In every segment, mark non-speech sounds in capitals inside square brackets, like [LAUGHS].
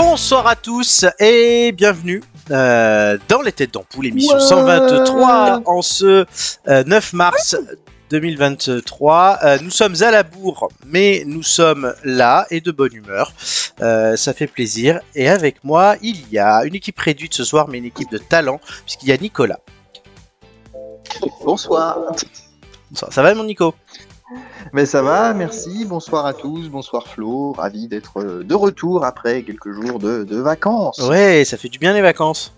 Bonsoir à tous et bienvenue euh, dans les têtes d'ampoule, émission 123 en ce euh, 9 mars 2023. Euh, nous sommes à la bourre, mais nous sommes là et de bonne humeur. Euh, ça fait plaisir. Et avec moi, il y a une équipe réduite ce soir, mais une équipe de talent, puisqu'il y a Nicolas. Bonsoir. Bonsoir. Ça va mon Nico? Mais ça va, merci. Bonsoir à tous. Bonsoir Flo. Ravi d'être euh, de retour après quelques jours de, de vacances. Ouais, ça fait du bien les vacances.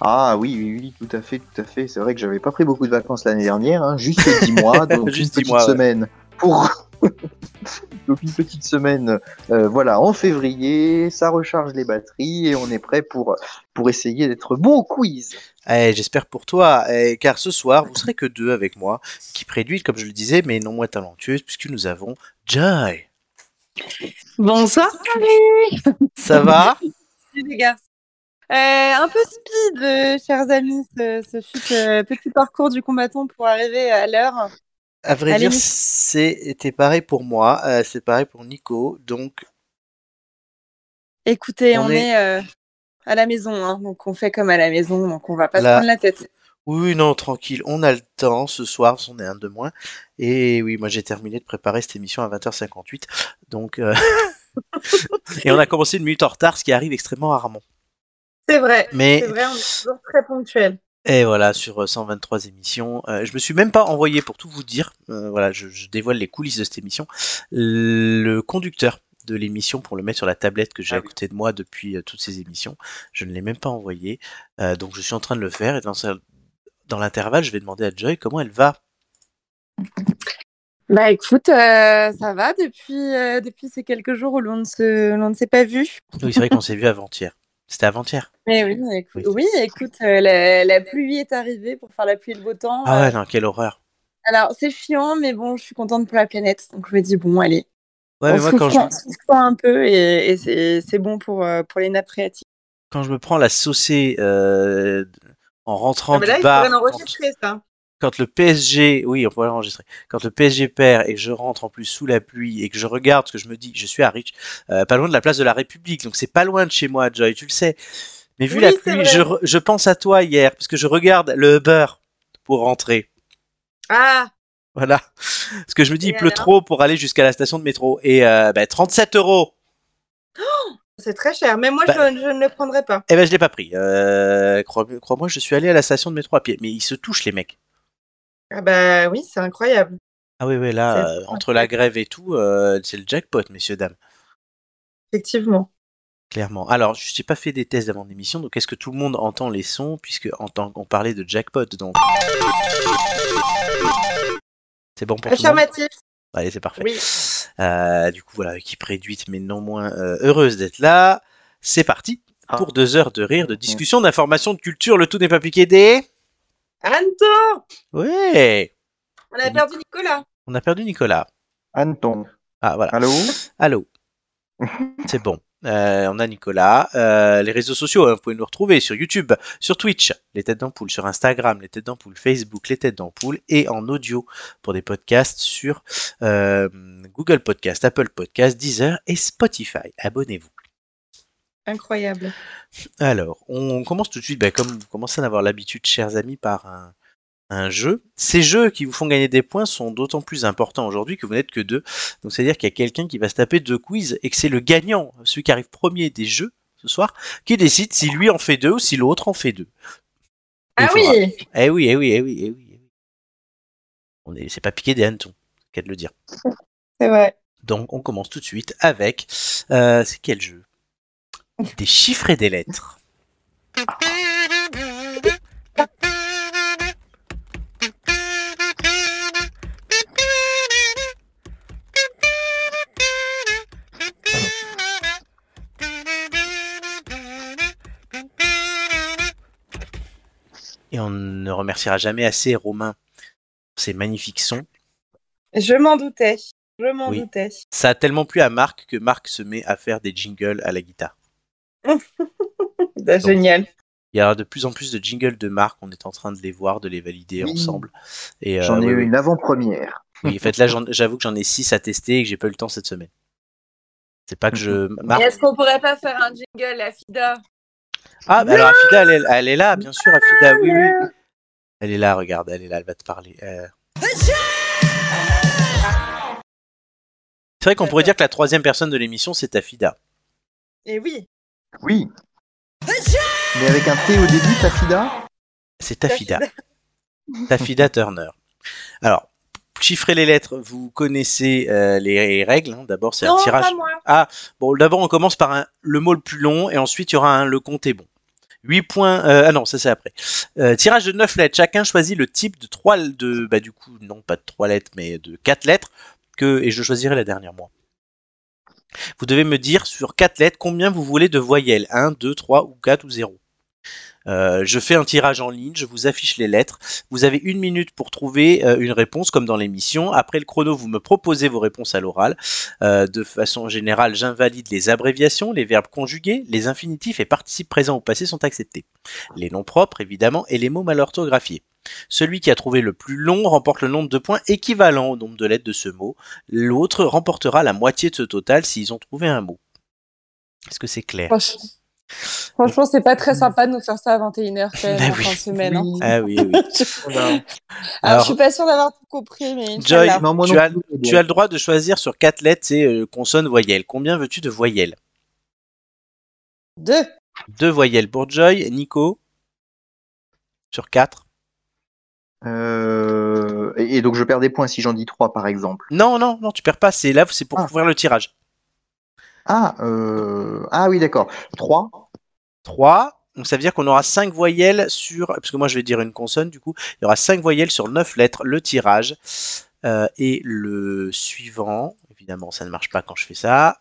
Ah oui, oui, oui, tout à fait, tout à fait. C'est vrai que j'avais pas pris beaucoup de vacances l'année dernière, hein, juste 10 mois, [LAUGHS] donc Juste une 10 petite mois, ouais. semaine pour. [LAUGHS] donc une petite semaine, euh, voilà, en février, ça recharge les batteries et on est prêt pour pour essayer d'être bon au quiz. Eh, J'espère pour toi, eh, car ce soir, vous serez que deux avec moi, qui réduite, comme je le disais, mais non moins talentueuse, puisque nous avons Joy. Bonsoir Ça va? Les gars. Euh, un peu speed, euh, chers amis, ce, ce fut euh, petit parcours du combattant pour arriver à l'heure. À vrai Allez, dire, c'était pareil pour moi, euh, c'est pareil pour Nico, donc Écoutez, On on, est- est, euh, à la maison, hein, donc on fait comme à la maison, donc on va pas se prendre la tête. oui, non, tranquille, on a le temps ce soir, on est un de moins. Et oui, moi j'ai terminé de préparer cette émission à 20h58, donc... euh, [LAUGHS] Et on a commencé une minute en retard, ce qui arrive extrêmement rarement. C'est vrai, Mais c'est vrai, on est toujours très ponctuel. Et voilà, sur euh, 123 émissions. Euh, je me suis même pas envoyé, pour tout vous dire, euh, voilà, je, je dévoile les coulisses de cette émission, le conducteur de l'émission pour le mettre sur la tablette que j'ai Ah à oui. côté de moi depuis euh, toutes ces émissions. Je ne l'ai même pas envoyé, Euh, donc je suis en train de le faire. Et dans, dans l'intervalle, je vais demander à Joy comment elle va. [LAUGHS] Bah écoute, euh, ça va depuis, euh, depuis ces quelques jours où l'on ne se- l'on ne s'est pas vu. Oui, c'est vrai qu'on [LAUGHS] s'est vu avant-hier. C'était avant-hier. Mais oui, écoute, Oui. oui, écoute, euh, la, la pluie est arrivée pour faire la pluie et le beau temps. Ah Euh, ouais, non, quelle horreur. Alors, c'est chiant, mais bon, je suis contente pour la planète. Donc, je me dis, bon, allez, Ouais, on mais moi, quand je, un peu et, et c'est bon pour, euh, pour les nappes phréatiques. quand je me prends la saucée euh, en rentrant Ah, mais là, du il bar, faudrait quand- l'enregistrer, ça. quand le PSG, oui, on pourrait l'enregistrer. Quand le PSG perd et que je rentre en plus sous la pluie et que je regarde ce que je me dis, je suis à Rich, euh, pas loin de la place de la République, donc c'est pas loin de chez moi, Joy, tu le sais. Mais vu Oui, la pluie, je, je pense à toi hier parce que je regarde le Uber pour rentrer. Ah, Voilà. Parce que je me dis, Et il pleut trop pour aller jusqu'à la station de métro. Et euh, bah, 37 euros. c'est très cher. Mais moi, Bah- je, je ne le prendrai pas. Eh ben, je l'ai pas pris. Euh, crois- Crois-moi, je suis allé à la station de métro à pied. Mais ils se touchent, les mecs. Ah bah oui, c'est incroyable. Ah oui, oui, là, euh, entre la grève et tout, euh, c'est le jackpot, messieurs, dames. Effectivement. Clairement. Alors, je n'ai pas fait des tests avant l'émission, donc est-ce que tout le monde entend les sons, puisque en tant qu'on parlait de jackpot, donc. C'est bon pour tout le monde Affirmatif. Allez, c'est parfait. Oui. Euh, du coup, voilà, équipe réduite, mais non moins euh, heureuse d'être là. C'est parti Ah. pour deux heures de rire, de discussion, d'information, de culture. Le tout n'est pas piqué des. Anto Ouais On a perdu Nicolas. On a perdu Nicolas. Anton, Ah, voilà. allô? Allô. [LAUGHS] C'est bon. Euh, on a Nicolas. Euh, les réseaux sociaux, hein, vous pouvez nous retrouver sur YouTube, sur Twitch, les têtes d'ampoule, sur Instagram, les têtes d'ampoule, Facebook, les têtes d'ampoule, et en audio pour des podcasts sur euh, Google Podcast, Apple Podcast, Deezer et Spotify. Abonnez-vous. Incroyable. Alors, on commence tout de suite, bah, comme vous commencez à en avoir l'habitude, chers amis, par un, un jeu. Ces jeux qui vous font gagner des points sont d'autant plus importants aujourd'hui que vous n'êtes que deux. Donc, c'est-à-dire qu'il y a quelqu'un qui va se taper deux quiz et que c'est le gagnant, celui qui arrive premier des jeux ce soir, qui décide si lui en fait deux ou si l'autre en fait deux. Ah Il faudra- oui Eh oui, eh oui, eh oui, eh oui. eh oui. On est, c'est pas piqué des hannetons, c'est qu'à de le dire. [LAUGHS] C'est vrai. Donc, on commence tout de suite avec. euh, c'est quel jeu? Des chiffres et des lettres. [LAUGHS] Et on ne remerciera jamais assez Romain pour ses magnifiques sons. Je m'en doutais. Je m'en Oui. doutais. Ça a tellement plu à Marc que Marc se met à faire des jingles à la guitare. C'est [LAUGHS] génial. Il y a de plus en plus de jingles de Marc, on est en train de les voir, de les valider Oui. ensemble. Et, euh, J'en ai eu une avant-première. Oui, en fait, là, j'avoue que j'en ai 6 à tester et que j'ai pas eu le temps cette semaine. C'est pas que je Et marque. est-ce qu'on pourrait pas faire un jingle, la FIDA? Ah, bah alors Afida, elle est, elle est là, bien sûr, Afida, oui, oui. Elle est là, regarde, elle est là, elle va te parler. Euh, C'est vrai qu'on pourrait dire que la troisième personne de l'émission, c'est Afida. Et oui, Oui. Mais avec un T au début, Tafida? C'est Tafida. Tafida Turner. Alors, chiffrer les lettres, vous connaissez euh, les règles. hein. D'abord, c'est un tirage. pas moi. Bon, d'abord, on commence par un- le mot le plus long et ensuite, il y aura un le compte est bon. 8 points. euh, ah non, ça c'est après. Euh, tirage de 9 lettres. Chacun choisit le type de 3 de bah du coup non pas de 3 lettres mais de 4 lettres que et je choisirai la dernière moi. Vous devez me dire sur 4 lettres combien vous voulez de voyelles 1, 2, 3 ou 4 ou 0. Euh, je fais un tirage en ligne, je vous affiche les lettres. Vous avez une minute pour trouver euh, une réponse, comme dans l'émission. Après le chrono, vous me proposez vos réponses à l'oral. Euh, de façon générale, j'invalide les abréviations, les verbes conjugués, les infinitifs et participes présents ou passés sont acceptés. Les noms propres, évidemment, et les mots mal orthographiés. Celui qui a trouvé le plus long remporte le nombre de points équivalent au nombre de lettres de ce mot. L'autre remportera la moitié de ce total s'ils ont trouvé un mot. Est-ce que c'est clair? Franchement, c'est pas très sympa de nous faire ça à 21h quand même [LAUGHS] Bah en oui. fin de semaine. hein. Ah oui, oui. Alors, [LAUGHS] Alors, je suis pas sûre d'avoir tout compris, mais Joy, Inch'Allah. Non, moi tu as- Tu le droit de choisir sur 4 lettres, c'est euh, consonne, voyelle. Combien veux-tu de voyelles? Deux. Deux voyelles pour Joy. Nico? Sur 4 Euh, et, et donc je perds des points si j'en dis 3 par exemple. Non, non, non, tu perds pas. C'est là, c'est pour Ah. ouvrir le tirage. Ah, euh... ah oui, d'accord. 3. 3. Donc ça veut dire qu'on aura 5 voyelles sur. Parce que moi je vais dire une consonne, du coup. Il y aura 5 voyelles sur 9 lettres, le tirage. Euh, et le suivant, évidemment, ça ne marche pas quand je fais ça.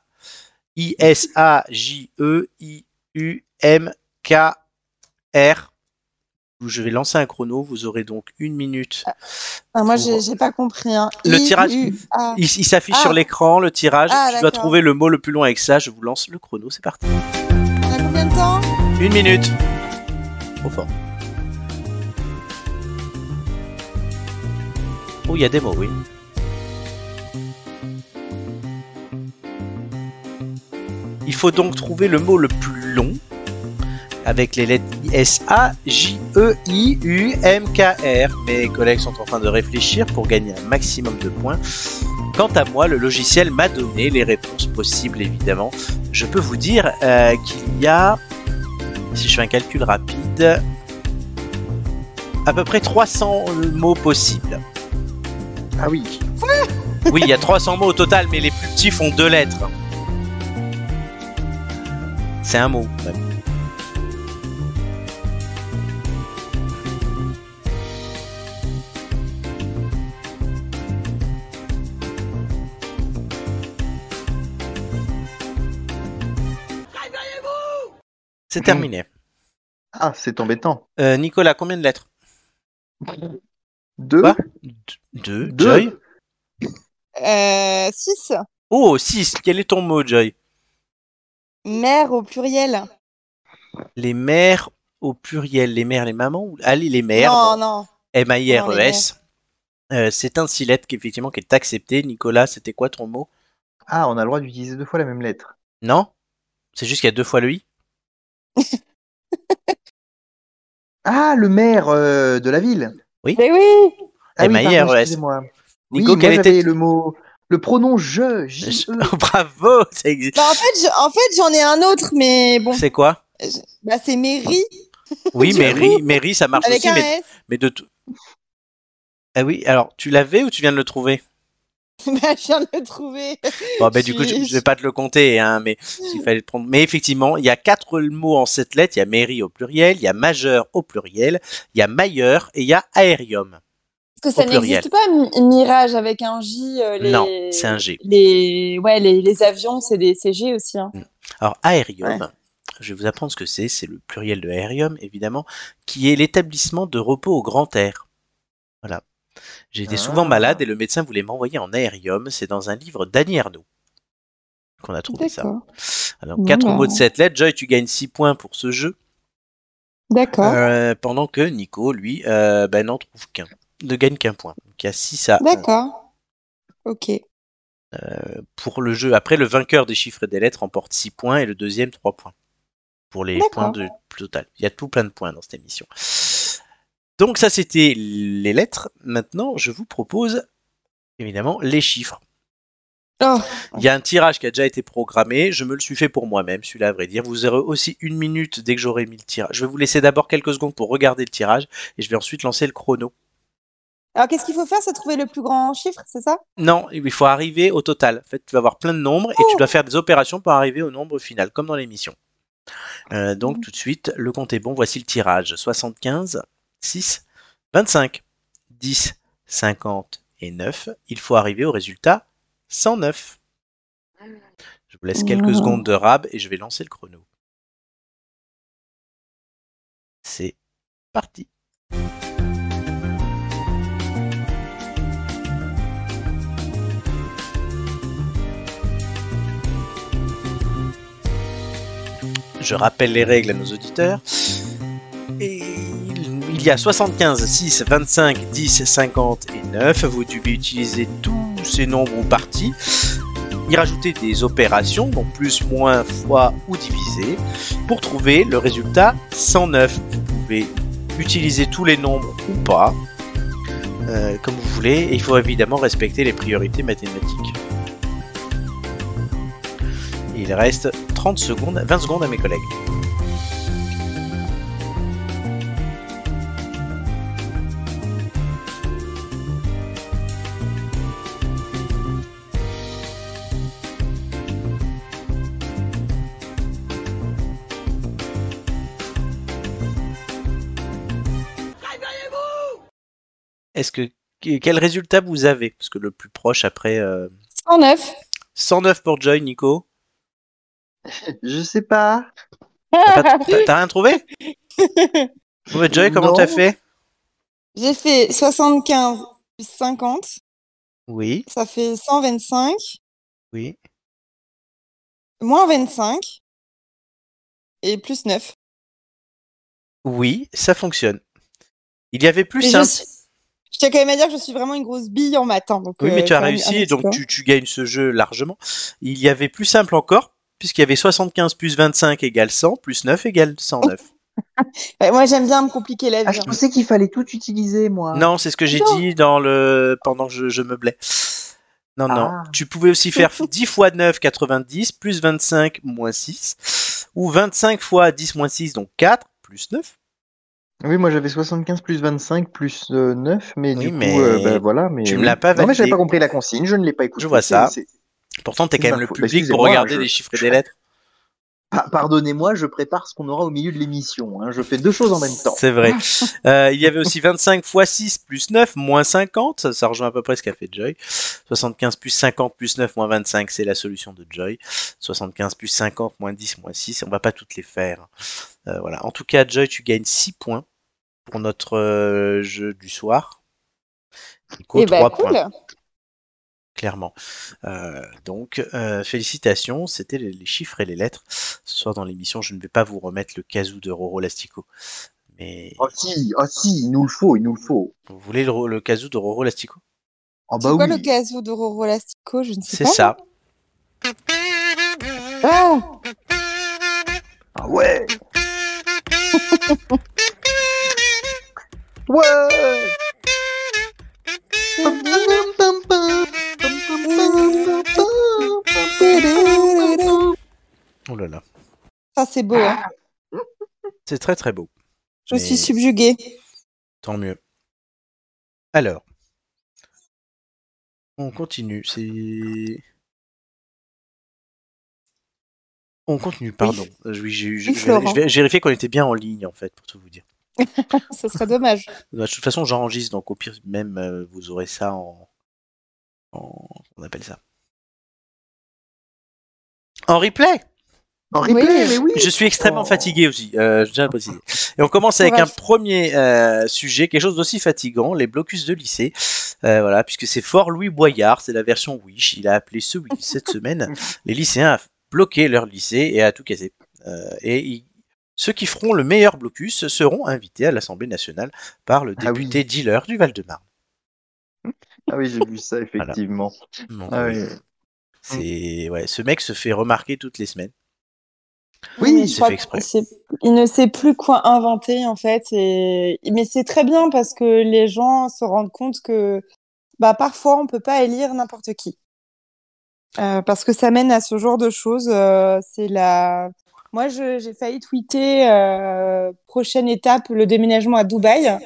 I-S-A-J-E-I-U-M-K-R. Je vais lancer un chrono. Vous aurez donc une minute. Ah, moi, Pour- j'ai pas compris. Hein. Le I, tirage- U. Il, il s'affiche Ah. sur l'écran, le tirage. Ah, tu dois trouver le mot le plus long avec ça. Je vous lance le chrono. C'est parti. On a combien de temps? Une minute. Trop fort. Oh, il y a des mots, oui. Il faut donc trouver le mot le plus long avec les lettres I, S, A, J, E, I, U, M, K, R. Mes collègues sont en train de réfléchir pour gagner un maximum de points. Quant à moi, le logiciel m'a donné les réponses possibles, évidemment. Je peux vous dire euh, qu'il y a si je fais un calcul rapide, à peu près 300 mots possibles. Ah oui. [LAUGHS] Oui, il y a 300 mots au total, mais les plus petits font deux lettres. C'est un mot. même. C'est terminé. Ah, c'est embêtant. Euh, Nicolas, combien de lettres? 2. Quoi? Deux. Deux. Joy? Euh, 6. Oh, 6. Quel est ton mot, Joy? Mère au pluriel. Les mères au pluriel. Les mères, les mamans ou... Allez, les mères. non, non. M-A-I-R-E-S. Euh, c'est un silette qui, effectivement, qui est accepté. Nicolas, c'était quoi ton mot? Ah, on a le droit d'utiliser deux fois la même lettre. Non? C'est juste qu'il y a deux fois le i? Ah, le maire euh, de la ville. Mais oui Ah oui, pardon, excusez-moi. Nico, oui, quel moi, était- le mot, le pronom je, E. [LAUGHS] Bravo ça existe. bah, En fait, je- en fait, j'en ai un autre, mais bon. C'est quoi? Je- Bah, c'est Mary Oui, [LAUGHS] coup, Mary, ça marche avec aussi, un mais, S. mais de tout. Ah oui, alors tu l'avais ou tu viens de le trouver? [LAUGHS] bah, je viens de le trouver. Bon, bah, du coup, je, je vais pas te le compter, hein, mais s'il fallait le prendre. Mais effectivement, il y a quatre mots en sept lettres. Il y a Mary au pluriel, il y a majeur au pluriel, il y a mailleur et il y a aérium. Parce que ça n'existe pas, Mi- Mirage avec un J. euh, les... Non, c'est un G. Les, ouais, les, les avions, c'est des CG aussi. Hein. Alors, aérium, je vais vous apprendre ce que c'est. C'est le pluriel de aérium, évidemment, qui est l'établissement de repos au grand air. Voilà. J'ai été souvent Ah. malade et le médecin voulait m'envoyer en aérium. C'est dans un livre d'Annie Ernaux qu'on a trouvé ça. Alors, Bon, quatre bah. mots de cette lettre. Joy, tu gagnes 6 points pour ce jeu. D'accord. Euh, pendant que Nico, lui, euh, ben, n'en trouve qu'un. Ne gagne qu'un point. Donc, il y a 6 à 1. D'accord. Ok. Euh, pour le jeu, après, le vainqueur des chiffres et des lettres remporte 6 points et le deuxième 3 points. Pour les points de total. Il y a tout plein de points dans cette émission. Donc ça, c'était les lettres. Maintenant, je vous propose, évidemment, les chiffres. Oh, Il y a un tirage qui a déjà été programmé. Je me le suis fait pour moi-même, celui-là, à vrai dire. Vous aurez aussi une minute dès que j'aurai mis le tirage. Je vais vous laisser d'abord quelques secondes pour regarder le tirage et je vais ensuite lancer le chrono. Alors, qu'est-ce qu'il faut faire C'est trouver le plus grand chiffre, c'est ça? Non, il faut arriver au total. En fait, tu vas avoir plein de nombres et Oh. tu dois faire des opérations pour arriver au nombre final, comme dans l'émission. Euh, donc, tout de suite, le compte est bon. Voici le tirage 75, 6, 25, 10, 50 et 9. Il faut arriver au résultat 109. Je vous laisse quelques secondes de rab et je vais lancer le chrono. C'est parti. Je rappelle les règles à nos auditeurs. Et il y a 75, 6, 25, 10, 50 et 9. Vous devez utiliser tous ces nombres ou parties. Y rajouter des opérations, donc plus, moins, fois ou diviser, pour trouver le résultat 109. Vous pouvez utiliser tous les nombres ou pas, euh, comme vous voulez, il faut évidemment respecter les priorités mathématiques. Il reste 30 secondes, 20 secondes à mes collègues. Est-ce que quel résultat vous avez? Parce que le plus proche après euh, 109. 109 pour Joy, Nico. [LAUGHS] Je sais pas. T'as rien trouvé? [LAUGHS] Ouais, Joy, comment t'as fait? J'ai fait 75 plus 50, Oui, ça fait 125, oui. moins 25 et plus 9. Oui, ça fonctionne. Il y avait plus simple. suis... je tiens quand même à dire que je suis vraiment une grosse bille en maths. hein, donc, Oui, mais euh, tu as c'est un- un réussi, donc peu. tu, tu gagnes ce jeu largement. Il y avait plus simple encore, puisqu'il y avait 75 plus 25 égale 100, plus 9 égale 109. [LAUGHS] Ouais, moi, j'aime bien me compliquer la Ah, vie. je hein. pensais qu'il fallait tout utiliser, moi. Non, c'est ce que j'ai dit dans le pendant que je, je meublais. Non, non. Ah. Tu pouvais aussi faire [LAUGHS] 10 fois 9, 90, plus 25, moins 6. Ou 25 fois 10, moins 6, donc 4, plus 9. Oui, moi j'avais 75 plus 25 plus euh, 9, mais Oui, du coup, mais euh, bah, voilà. Mais, tu me l'as pas Non, mais validé. j'avais pas compris la consigne, je ne l'ai pas écouté. Je vois ça. Pourtant, t'es quand même le faute. public pour regarder je- les chiffres et des lettres. Pa- Pardonnez-moi, je prépare ce qu'on aura au milieu de l'émission. hein. Je fais deux choses en même temps. C'est vrai. [LAUGHS] Euh, il y avait aussi 25 fois 6 plus 9 moins 50. Ça, ça rejoint à peu près ce qu'a fait Joy. 75 plus 50 plus 9 moins 25, c'est la solution de Joy. 75 plus 50 moins 10 moins 6. On va pas toutes les faire. Euh, voilà. En tout cas, Joy, tu gagnes 6 points pour notre euh, jeu du soir. Nico, Eh 3 ben, points, cool. clairement. Euh, donc, euh, félicitations. C'était les, les chiffres et les lettres. Ce soir dans l'émission, je ne vais pas vous remettre le casou de Roro Lastico. Mais Oh si, oh si, il nous le faut, il nous le faut. vous voulez le, le casou de Roro Lastico? Oh C'est bah quoi oui. le gazou de Roro Lastico? Je ne sais C'est pas. ça. Ah Ah ouais. Ouais. Oh là là. Ça, c'est beau. Hein. C'est très très beau. Je Mais suis subjuguée. Tant mieux. Alors. On continue. C'est. On continue, pardon. Euh, Oui, j'ai j'ai- vérifié qu'on était bien en ligne, en fait, pour tout vous dire. [LAUGHS] Ce serait dommage. De toute façon, j'enregistre, donc au pire, même, euh, vous aurez ça en. en... On appelle ça. En replay? En replay, Oui. mais oui. Je suis extrêmement Oh. fatigué aussi, euh, je tiens à préciser. Et on commence avec un premier euh, sujet, quelque chose d'aussi fatigant, les blocus de lycée. Euh, voilà, puisque c'est Fort Louis Boyard, c'est la version Wish. Il a appelé ce week- cette [LAUGHS] semaine les lycéens à bloquer leur lycée et à tout casser. Euh, et ceux qui feront le meilleur blocus seront invités à l'Assemblée nationale par le Ah oui. député dealer du Val-de-Marne. Ah oui, j'ai vu ça, [LAUGHS] effectivement. Ah oui. C'est ouais, ce mec se fait remarquer toutes les semaines. Oui, il fait exprès. Il ne sait plus quoi inventer en fait. Et... Mais c'est très bien parce que les gens se rendent compte que bah, parfois on peut pas élire n'importe qui. Euh, parce que ça mène à ce genre de choses. euh, c'est la. Moi, j'ai failli tweeter euh, prochaine étape le déménagement à Dubaï.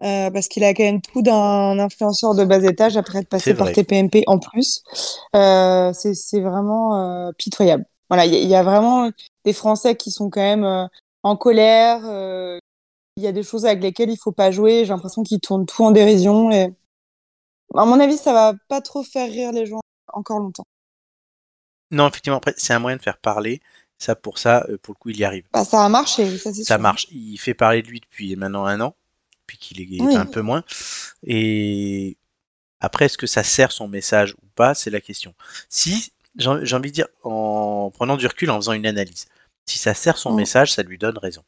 parce qu'il a quand même tout d'un influenceur de bas étage après être passé par. TPMP en plus. C'est vraiment pitoyable. Voilà, il y, y a vraiment des Français qui sont quand même en colère. Il y a des choses avec lesquelles il faut pas jouer. J'ai l'impression qu'ils tournent tout en dérision. Et à mon avis, ça va pas trop faire rire les gens encore longtemps. Non, effectivement, après, c'est un moyen de faire parler. Ça, pour ça, euh, pour le coup, il y arrive. Bah, ça a marché, ça c'est Ça sûr. marche. Il fait parler de lui depuis maintenant un an, puis qu'il est Oui. un peu moins. Et après, est-ce que ça sert son message ou pas C'est la question. Si, j'ai envie de dire, en prenant du recul, en faisant une analyse, si ça sert son Mm. message, ça lui donne raison.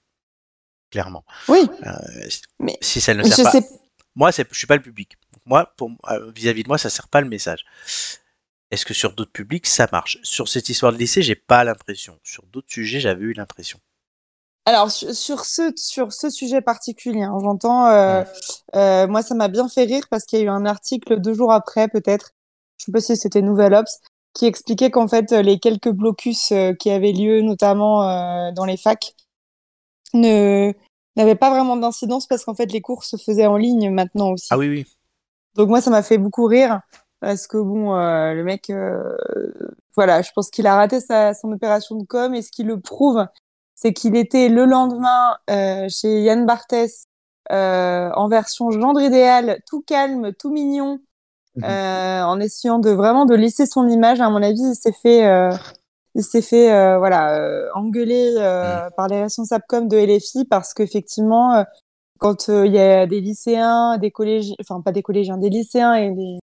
Clairement. Oui, Euh, Mais si ça ne sert pas, sais. moi, je suis pas le public. Moi, euh, vis-à-vis de moi, ça sert pas le message. Est-ce que sur d'autres publics, ça marche? Sur cette histoire de lycée, j'ai pas l'impression. Sur d'autres sujets, j'avais eu l'impression. Alors sur, ce sur ce sujet particulier, hein, j'entends. euh, euh, moi, ça m'a bien fait rire parce qu'il y a eu un article deux jours après, peut-être. Je sais pas si c'était Nouvelle Ops, qui expliquait qu'en fait les quelques blocus euh, qui avaient lieu, notamment euh, dans les facs, ne n'avaient pas vraiment d'incidence parce qu'en fait les cours se faisaient en ligne maintenant aussi. Ah oui, oui. Donc moi, ça m'a fait beaucoup rire parce que bon, euh, le mec, euh, voilà, je pense qu'il a raté sa, son opération de com et ce qui le prouve, c'est qu'il était le lendemain euh, chez Yann Barthès euh, en version gendre idéal, tout calme, tout mignon, Mhm. euh, en essayant de vraiment de lisser son image. À mon avis, il s'est fait, euh, il s'est fait, euh, voilà, euh, engueuler euh, par les responsables com de LFI parce qu'effectivement, euh, quand il y a des lycéens, des collégiens, enfin pas des collégiens, des lycéens et des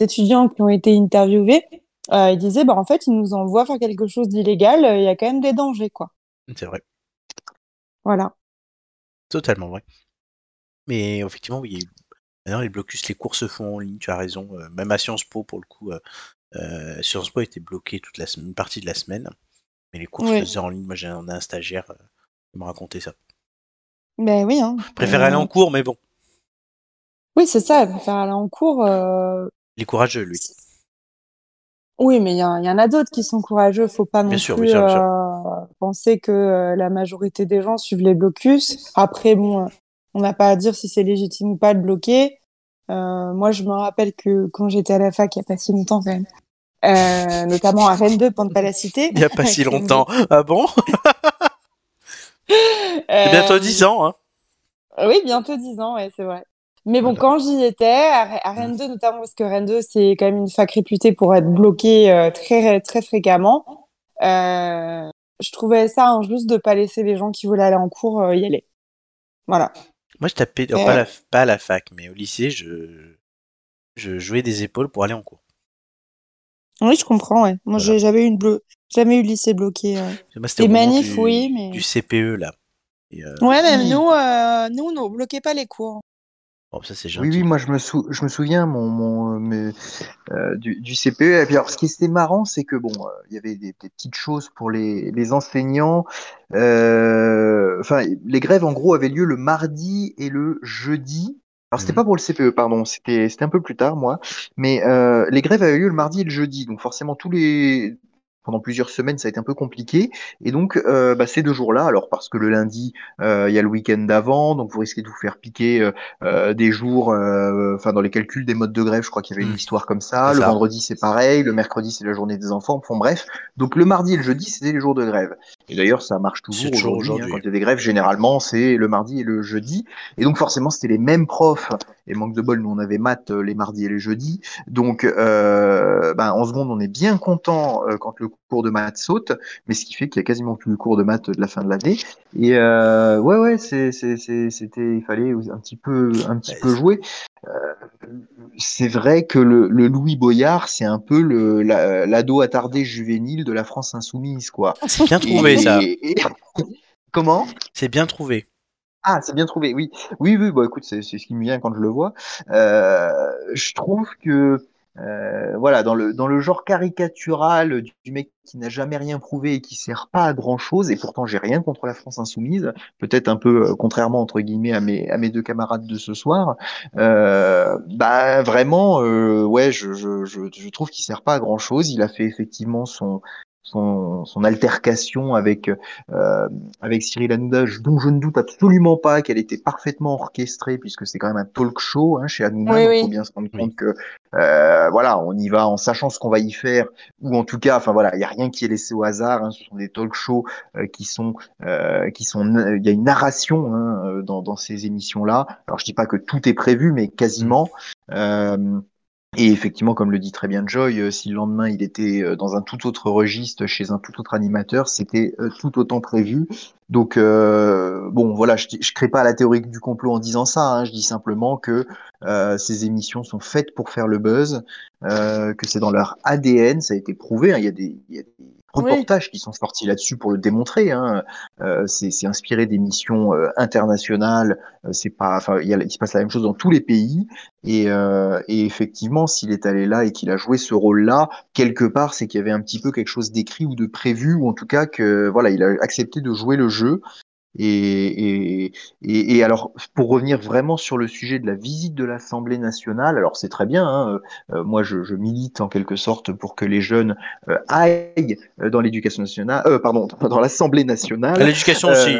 étudiants qui ont été interviewés, euh, ils disaient, bah en fait, ils nous envoient faire quelque chose d'illégal, euh, il y a quand même des dangers, quoi. C'est vrai. Voilà. Totalement vrai. Mais effectivement, oui, maintenant les blocus, les cours se font en ligne, tu as raison. Euh, même à Sciences Po, pour le coup, euh, Sciences Po était bloqué toute la semaine, une partie de la semaine. Mais les cours se faisaient en ligne. Moi, j'ai un, un stagiaire euh, qui me racontait ça. Ben oui, hein. Préfère aller en cours, mais bon, Oui, c'est ça, faire aller en cours. Il est courageux, lui. Oui, mais il y, en- il y en a d'autres qui sont courageux. Faut pas non Bien sûr, plus bien sûr, bien sûr. euh, penser que euh, la majorité des gens suivent les blocus. Après, bon, euh, on n'a pas à dire si c'est légitime ou pas de bloquer. Euh, moi, je me rappelle que quand j'étais à la fac, il y a pas si longtemps quand même, notamment à Rennes 2, pour ne pas la citer. Il n'y a pas si [LAUGHS] longtemps. Ah bon? [LAUGHS] C'est bientôt Euh, 10 ans, hein Oui, bientôt 10 ans, ouais, c'est vrai. Mais bon, quand j'y étais, à, à Rennes 2 notamment, parce que Rennes 2, c'est quand même une fac réputée pour être bloquée euh, très, très fréquemment, euh, je trouvais ça injuste de pas laisser les gens qui voulaient aller en cours euh, y aller. Voilà. Moi, je tapais, oh, pas, la, pas à la fac, mais au lycée, je, je jouais des épaules pour aller en cours. Oui, je comprends, ouais. Moi, Voilà. j'ai jamais eu, de blo- jamais eu le lycée bloqué. au moment manifs, du, oui, mais- du CPE, là. Et, euh, Ouais, même Oui. nous, euh, nous, ne bloquez pas les cours. Bon, ça, c'est gentil. Oui, oui, moi je me, sou- je me souviens mon, mon, euh, mes- euh, du, du CPE. Et puis, alors, ce qui était marrant, c'est que bon, euh, il y avait des, des petites choses pour les, les enseignants. Euh, Enfin, les grèves en gros avaient lieu le mardi et le jeudi. Alors c'était Mhm. pas pour le CPE, pardon, c'était c'était un peu plus tard, moi. Mais euh, les grèves avaient lieu le mardi et le jeudi, donc forcément tous les pendant plusieurs semaines, ça a été un peu compliqué. Et donc, euh, bah, ces deux jours-là, alors parce que le lundi, euh, il y a le week-end d'avant, donc vous risquez de vous faire piquer euh, euh, des jours, euh, enfin dans les calculs des modes de grève, je crois qu'il y avait une Mm. histoire comme ça. Le ça. vendredi, c'est pareil. Le mercredi, c'est la journée des enfants. Enfin bref. Donc le mardi et le jeudi, c'était les jours de grève. Et d'ailleurs, ça marche toujours aujourd'hui. hein. aujourd'hui. quand il y a des grèves, généralement, c'est le mardi et le jeudi. Et donc forcément, c'était les mêmes profs. Et manque de bol, nous on avait maths euh, les mardis et les jeudis. Donc euh, ben, en seconde, on est bien content euh, quand le cours de maths saute, mais ce qui fait qu'il y a quasiment plus de cours de maths de la fin de l'année. Et euh, ouais, ouais, c'était, il fallait un petit peu, un petit Ouais, peu jouer. Euh, c'est vrai que le, le Louis Boyard, c'est un peu le, la- l'ado attardé juvénile de la France insoumise, quoi. C'est bien trouvé, Et- ça. et- Comment? C'est bien trouvé. ah, c'est bien trouvé, oui. Oui, oui, bah écoute, c'est c'est ce qui me vient quand je le vois. Euh, je trouve que euh, voilà, dans le, dans le genre caricatural du, mec qui n'a jamais rien prouvé et qui sert pas à grand chose, et pourtant j'ai rien contre la France insoumise, peut-être un peu euh, contrairement entre guillemets à mes, à mes deux camarades de ce soir, euh, bah vraiment, euh, ouais, je, je, je, je trouve qu'il sert pas à grand chose. Il a fait effectivement son, son, son altercation avec euh, avec Cyril Hanouna, dont je ne doute absolument pas qu'elle était parfaitement orchestrée, puisque c'est quand même un talk show hein, chez Hanouna. Oui, Il oui. faut bien se rendre compte que euh, voilà, on y va en sachant ce qu'on va y faire, ou en tout cas, enfin voilà, il y a rien qui est laissé au hasard. Hein, ce sont des talk shows euh, qui sont euh, qui sont, il y a une narration hein, euh, dans, dans ces émissions-là. Alors je dis pas que tout est prévu, mais quasiment. Euh, et effectivement, comme le dit très bien Joy, euh, si le lendemain il était euh, dans un tout autre registre, chez un tout autre animateur, c'était euh, tout autant prévu. Donc euh, bon, voilà, je, je crée pas la théorie du complot en disant ça. Hein, je dis simplement que euh, ces émissions sont faites pour faire le buzz, euh, que c'est dans leur ADN, ça a été prouvé. hein, il y a des, y a des reportages qui sont sortis là-dessus pour le démontrer. Hein. Euh, c'est inspiré d'émissions euh, internationales. Euh, c'est pas, enfin, il se passe la même chose dans tous les pays. Et, euh, et effectivement, s'il est allé là et qu'il a joué ce rôle-là, quelque part, c'est qu'il y avait un petit peu quelque chose d'écrit ou de prévu, ou en tout cas que voilà, il a accepté de jouer le jeu. Et, et, et, et alors, pour revenir vraiment sur le sujet de la visite de l'Assemblée nationale, alors c'est très bien. Hein, euh, moi, je, je milite en quelque sorte pour que les jeunes euh, aillent euh, dans l'éducation nationale, euh, pardon, dans l'Assemblée nationale. l'éducation aussi.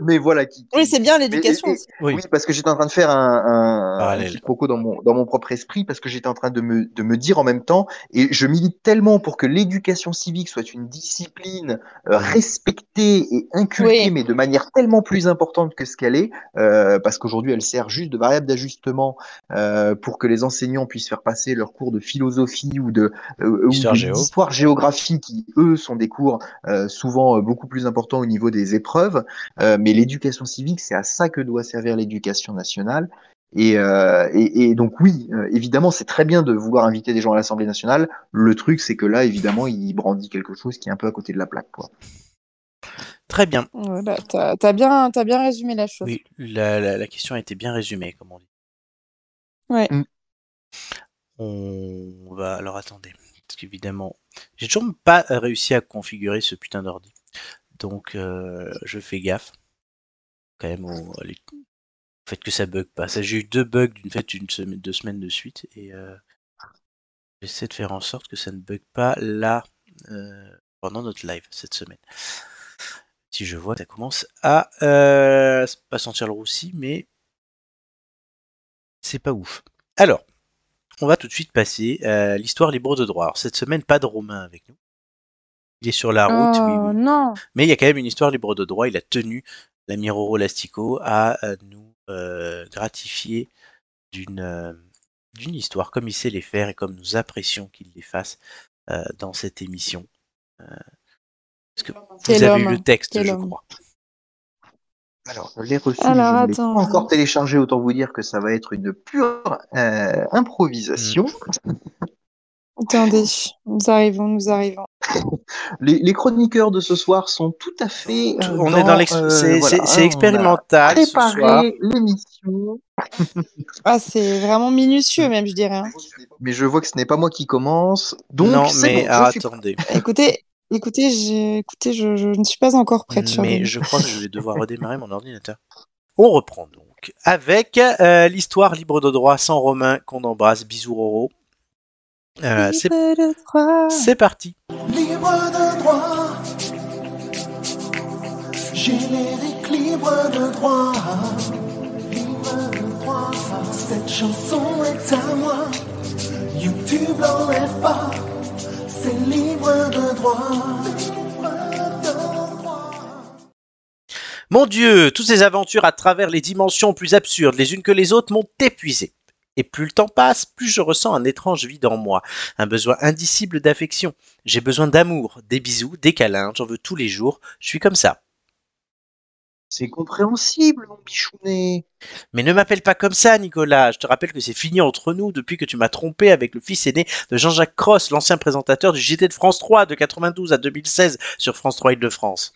Mais voilà, qui, qui- Oui, c'est bien l'éducation. Oui. oui, parce que j'étais en train de faire un, un, un Parallèle. quiproquo dans mon, dans mon propre esprit, parce que j'étais en train de me, de me dire en même temps, et je milite tellement pour que l'éducation civique soit une discipline euh, respectée et inculquée, Oui. mais de manière tellement plus importante que ce qu'elle est, euh, parce qu'aujourd'hui elle sert juste de variable d'ajustement euh, pour que les enseignants puissent faire passer leurs cours de philosophie ou de euh, ou Histoire géo. d'histoire géographie, qui eux sont des cours euh, souvent euh, beaucoup plus importants au niveau des épreuves. Euh, mais l'éducation civique, c'est à ça que doit servir l'éducation nationale. Et, euh, et, et donc oui, euh, évidemment, c'est très bien de vouloir inviter des gens à l'Assemblée nationale. Le truc, c'est que là, évidemment, il brandit quelque chose qui est un peu à côté de la plaque. Quoi. Très bien. Voilà, t'as as bien, t'as bien résumé la chose. Oui, la, la, la question a été bien résumée, comme on dit. Ouais. Mm. On va. Alors attendez. Parce qu'évidemment, j'ai toujours pas réussi à configurer ce putain d'ordi. Donc, euh, je fais gaffe. Quand même au, les- au fait que ça bug pas. Ça, J'ai eu deux bugs d'une fait une semaine, deux semaines de suite. Et euh, j'essaie de faire en sorte que ça ne bug pas là euh, pendant notre live cette semaine. Si je vois, ça commence à euh, pas sentir le roussi, mais c'est pas ouf. Alors, on va tout de suite passer à l'histoire libre de droit. Alors, cette semaine, pas de Romain avec nous. Il est sur la route, oui, Oh oui. non. mais il y a quand même une histoire libre de droit. Il a tenu l'ami Roro Lastico à euh, nous euh, gratifier d'une euh, d'une histoire comme il sait les faire et comme nous apprécions qu'il les fasse euh, dans cette émission. Euh, parce que vous avez eu le texte, je crois? Alors, je l'ai reçu, Alors, je ne l'ai pas encore téléchargé. Autant vous dire que ça va être une pure euh, improvisation. Attendez, nous arrivons, nous arrivons. [LAUGHS] Les, les chroniqueurs de ce soir sont tout à fait. euh, on est dans l'ex- euh, voilà, c'est- hein, expérimental. Préparé l'émission. [LAUGHS] Ah, c'est vraiment minutieux même, je dirais. hein. Mais je vois que ce n'est pas moi qui commence. Donc, non, mais bon, alors, je suis attendez. Écoutez, écoutez, écoutez, je, je ne suis pas encore prête, Mais je crois que je vais devoir redémarrer mon ordinateur. On reprend donc avec euh, l'histoire libre de droit sans Romain qu'on embrasse. Bisous Roro. Euh, c'est Libre de droit. c'est parti. Libre de droit. Générique libre de droit. Libre de droit. Cette chanson est à moi. YouTube l'enlève pas. C'est libre de droit. Libre de droit. Mon Dieu, toutes ces aventures à travers les dimensions plus absurdes les unes que les autres m'ont épuisé. Et plus le temps passe, plus je ressens un étrange vide en moi, un besoin indicible d'affection. J'ai besoin d'amour, des bisous, des câlins, j'en veux tous les jours, je suis comme ça. C'est compréhensible, mon bichounet. Mais ne m'appelle pas comme ça, Nicolas. Je te rappelle que c'est fini entre nous depuis que tu m'as trompé avec le fils aîné de Jean-Jacques Cross, l'ancien présentateur du JT de France 3 de 92 à 2016 sur France 3 Île-de-France.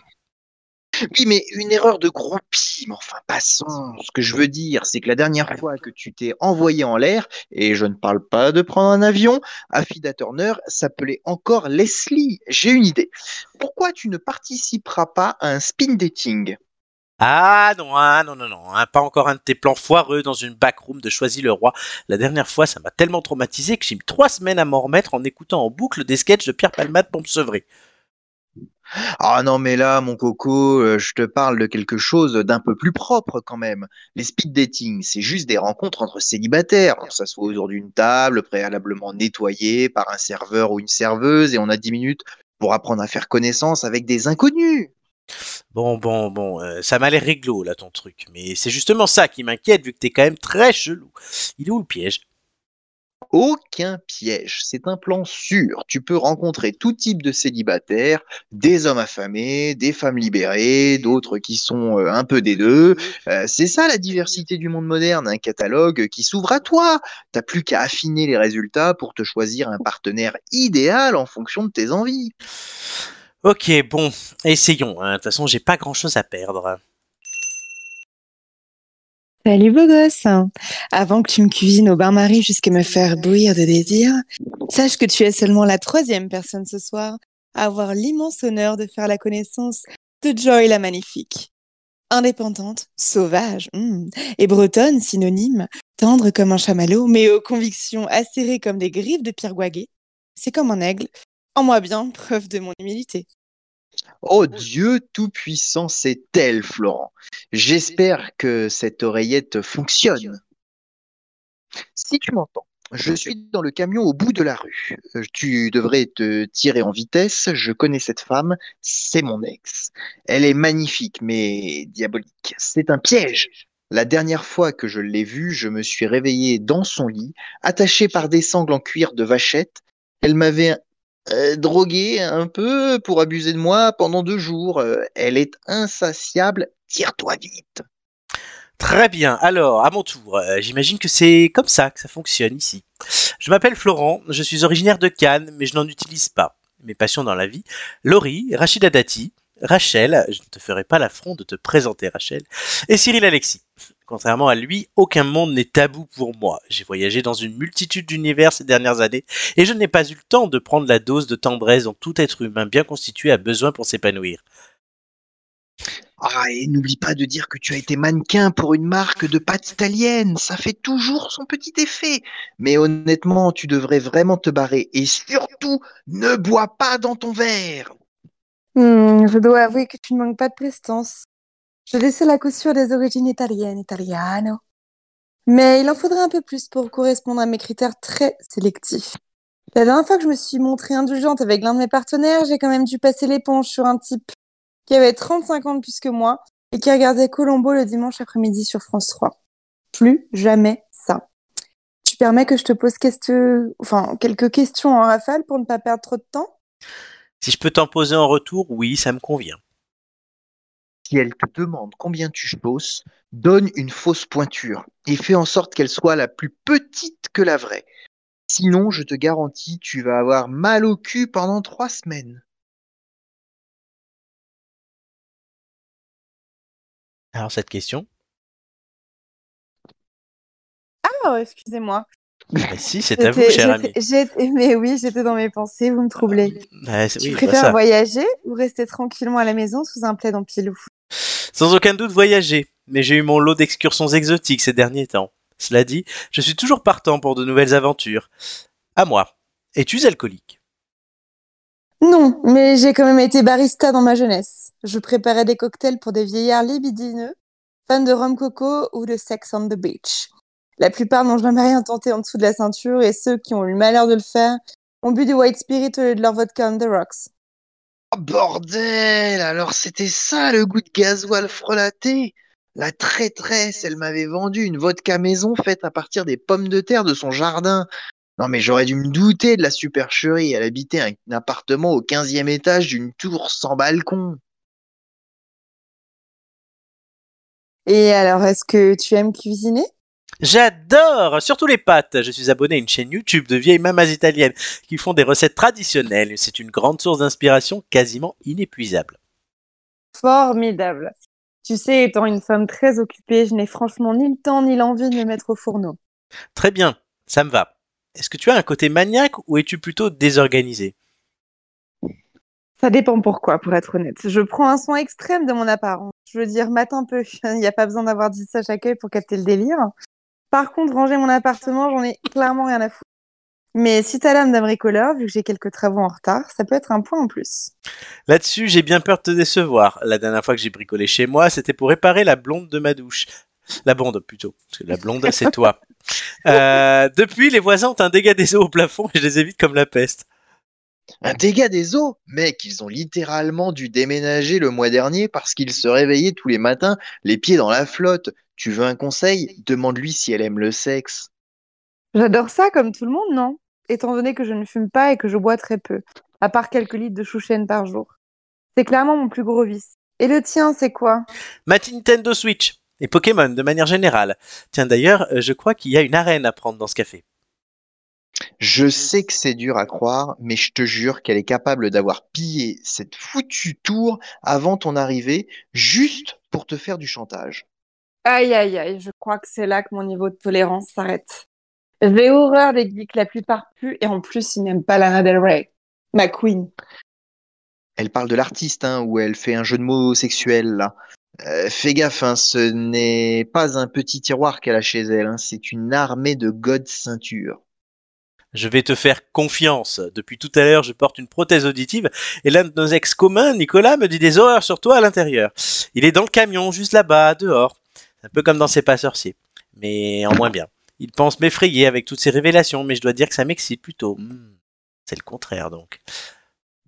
Oui, mais une erreur de groupie, mais enfin, passons. Ce que je veux dire, c'est que la dernière fois que tu t'es envoyé en l'air, et je ne parle pas de prendre un avion, Affida Turner s'appelait encore Leslie. J'ai une idée. Pourquoi tu ne participeras pas à un spin dating? Ah non, ah, non, non, non, hein, pas encore un de tes plans foireux dans une backroom de Choisy-le-Roi. La dernière fois, ça m'a tellement traumatisé que j'ai mis trois semaines à m'en remettre en écoutant en boucle des sketchs de Pierre Palmade pour me sevrer. Ah non, mais là, mon coco, euh, je te parle de quelque chose d'un peu plus propre quand même. Les speed dating, c'est juste des rencontres entre célibataires. On s'assoit autour d'une table, préalablement nettoyée par un serveur ou une serveuse, et on a 10 minutes pour apprendre à faire connaissance avec des inconnus. Bon, bon, bon, euh, ça m'a l'air réglo là ton truc, mais c'est justement ça qui m'inquiète vu que t'es quand même très chelou. Il est où le piège? Aucun piège, c'est un plan sûr. Tu peux rencontrer tout type de célibataires, des hommes affamés, des femmes libérées, d'autres qui sont euh, un peu des deux. Euh, c'est ça la diversité du monde moderne, un catalogue qui s'ouvre à toi. T'as plus qu'à affiner les résultats pour te choisir un partenaire idéal en fonction de tes envies. Ok, bon, essayons. hein. De toute façon, j'ai pas grand chose à perdre. Salut beau gosse. Avant que tu me cuisines au bain-marie jusqu'à me faire bouillir de désir, sache que tu es seulement la troisième personne ce soir à avoir l'immense honneur de faire la connaissance de Joy la magnifique. Indépendante, sauvage, hmm, et bretonne, synonyme, tendre comme un chamallow, mais aux convictions acérées comme des griffes de Pierre Gouaguet. C'est comme un aigle. En moi bien, preuve de mon humilité. Oh Dieu tout-puissant, c'est elle, Florent. J'espère que cette oreillette fonctionne. Si tu m'entends, je suis dans le camion au bout de la rue. Euh, Tu devrais te tirer en vitesse. Je connais cette femme, c'est mon ex. Elle est magnifique, mais diabolique. C'est un piège. La dernière fois que je l'ai vue, je me suis réveillé dans son lit, attaché par des sangles en cuir de vachette. Elle m'avait euh, drogué un peu pour abuser de moi pendant deux jours. Euh, elle est insatiable. Tire-toi vite. Très bien, alors, à mon tour, euh, j'imagine que c'est comme ça que ça fonctionne ici. Je m'appelle Florent, je suis originaire de Cannes, mais je n'en utilise pas. Mes passions dans la vie, Laurie, Rachida Dati, Rachel, je ne te ferai pas l'affront de te présenter Rachel, et Cyril Alexis. Contrairement à lui, aucun monde n'est tabou pour moi. J'ai voyagé dans une multitude d'univers ces dernières années, et je n'ai pas eu le temps de prendre la dose de tendresse dont tout être humain bien constitué a besoin pour s'épanouir. Ah, et n'oublie pas de dire que tu as été mannequin pour une marque de pâtes italiennes. Ça fait toujours son petit effet. Mais honnêtement, tu devrais vraiment te barrer. Et surtout, ne bois pas dans ton verre. Hmm, je dois avouer que tu ne manques pas de prestance. Je laissais la couture des origines italiennes, italiano. Mais il en faudrait un peu plus pour correspondre à mes critères très sélectifs. La dernière fois que je me suis montrée indulgente avec l'un de mes partenaires, j'ai quand même dû passer l'éponge sur un type qui avait 35 ans de plus que moi et qui regardait Colombo le dimanche après-midi sur France 3. Plus jamais ça. Tu permets que je te pose quelques questions en rafale pour ne pas perdre trop de temps? Si je peux t'en poser en retour, oui, ça me convient. Si elle te demande combien tu chausses, donne une fausse pointure et fais en sorte qu'elle soit la plus petite que la vraie. Sinon, je te garantis, tu vas avoir mal au cul pendant trois semaines. Alors cette question? Ah, excusez-moi. Bah si, c'est à vous, cher ami. Mais oui, j'étais dans mes pensées, vous me troublez. C'est- Tu oui, vois préfères voyager ou rester tranquillement à la maison sous un plaid en pilou? Sans aucun doute voyager, mais j'ai eu mon lot d'excursions exotiques ces derniers temps. Cela dit, je suis toujours partant pour de nouvelles aventures. À moi. Es-tu alcoolique? Non, mais j'ai quand même été barista dans ma jeunesse. Je préparais des cocktails pour des vieillards libidineux, fans de rhum coco ou de sex on the beach. La plupart n'ont jamais rien tenté en dessous de la ceinture et ceux qui ont eu le malheur de le faire ont bu du white spirit au lieu de leur vodka on the rocks. Oh, bordel, alors c'était ça le goût de gasoil frelaté. La traîtresse, elle m'avait vendu une vodka maison faite à partir des pommes de terre de son jardin. Non mais j'aurais dû me douter de la supercherie. Elle habitait un, un appartement au 15e étage d'une tour sans balcon. Et alors, est-ce que tu aimes cuisiner? J'adore Surtout les pâtes Je suis abonné à une chaîne YouTube de vieilles mamas italiennes qui font des recettes traditionnelles. C'est une grande source d'inspiration quasiment inépuisable. formidable. Tu sais, étant une femme très occupée, je n'ai franchement ni le temps ni l'envie de me mettre au fourneau. Très bien, ça me va. Est-ce que tu as un côté maniaque ou es-tu plutôt désorganisé? Ça dépend pourquoi, pour être honnête. Je prends un soin extrême de mon apparence. Je veux dire, mate un peu. [LAUGHS] Il n'y a pas besoin d'avoir dit ça à chaque œil pour capter le délire. Par contre, ranger mon appartement, j'en ai clairement rien à foutre. Mais si t'as l'âme d'un bricoleur, vu que j'ai quelques travaux en retard, ça peut être un point en plus. Là-dessus, j'ai bien peur de te décevoir. La dernière fois que j'ai bricolé chez moi, c'était pour réparer la blonde de ma douche. La blonde plutôt, parce que la blonde, c'est toi. [LAUGHS] Euh, depuis, les voisins ont un dégât des eaux au plafond et je les évite comme la peste. Un dégât des eaux Mec, ils ont littéralement dû déménager le mois dernier parce qu'ils se réveillaient tous les matins, les pieds dans la flotte. Tu veux un conseil? Demande-lui si elle aime le sexe. J'adore ça comme tout le monde, non? Étant donné que je ne fume pas et que je bois très peu, à part quelques litres de chouchen par jour. C'est clairement mon plus gros vice. Et le tien, c'est quoi? Ma Nintendo Switch et Pokémon de manière générale. Tiens d'ailleurs, euh, je crois qu'il y a une arène à prendre dans ce café. Je sais que c'est dur à croire, mais je te jure qu'elle est capable d'avoir pillé cette foutue tour avant ton arrivée, juste pour te faire du chantage. Aïe, aïe, aïe, je crois que c'est là que mon niveau de tolérance s'arrête. J'ai horreur des geeks la plupart plus, et en plus, ils n'aiment pas Lana Del Rey. Ma queen. Elle parle de l'artiste, hein, où elle fait un jeu de mots sexuel, là. Euh, fais gaffe, hein, ce n'est pas un petit tiroir qu'elle a chez elle, hein, c'est une armée de god ceinture. Je vais te faire confiance. Depuis tout à l'heure, je porte une prothèse auditive et l'un de nos ex communs, Nicolas, me dit des horreurs sur toi à l'intérieur. Il est dans le camion, juste là-bas, dehors. Un peu comme dans ses pas sorciers. Mais en moins bien. Il pense m'effrayer avec toutes ces révélations, mais je dois dire que ça m'excite plutôt. Hmm, c'est le contraire donc.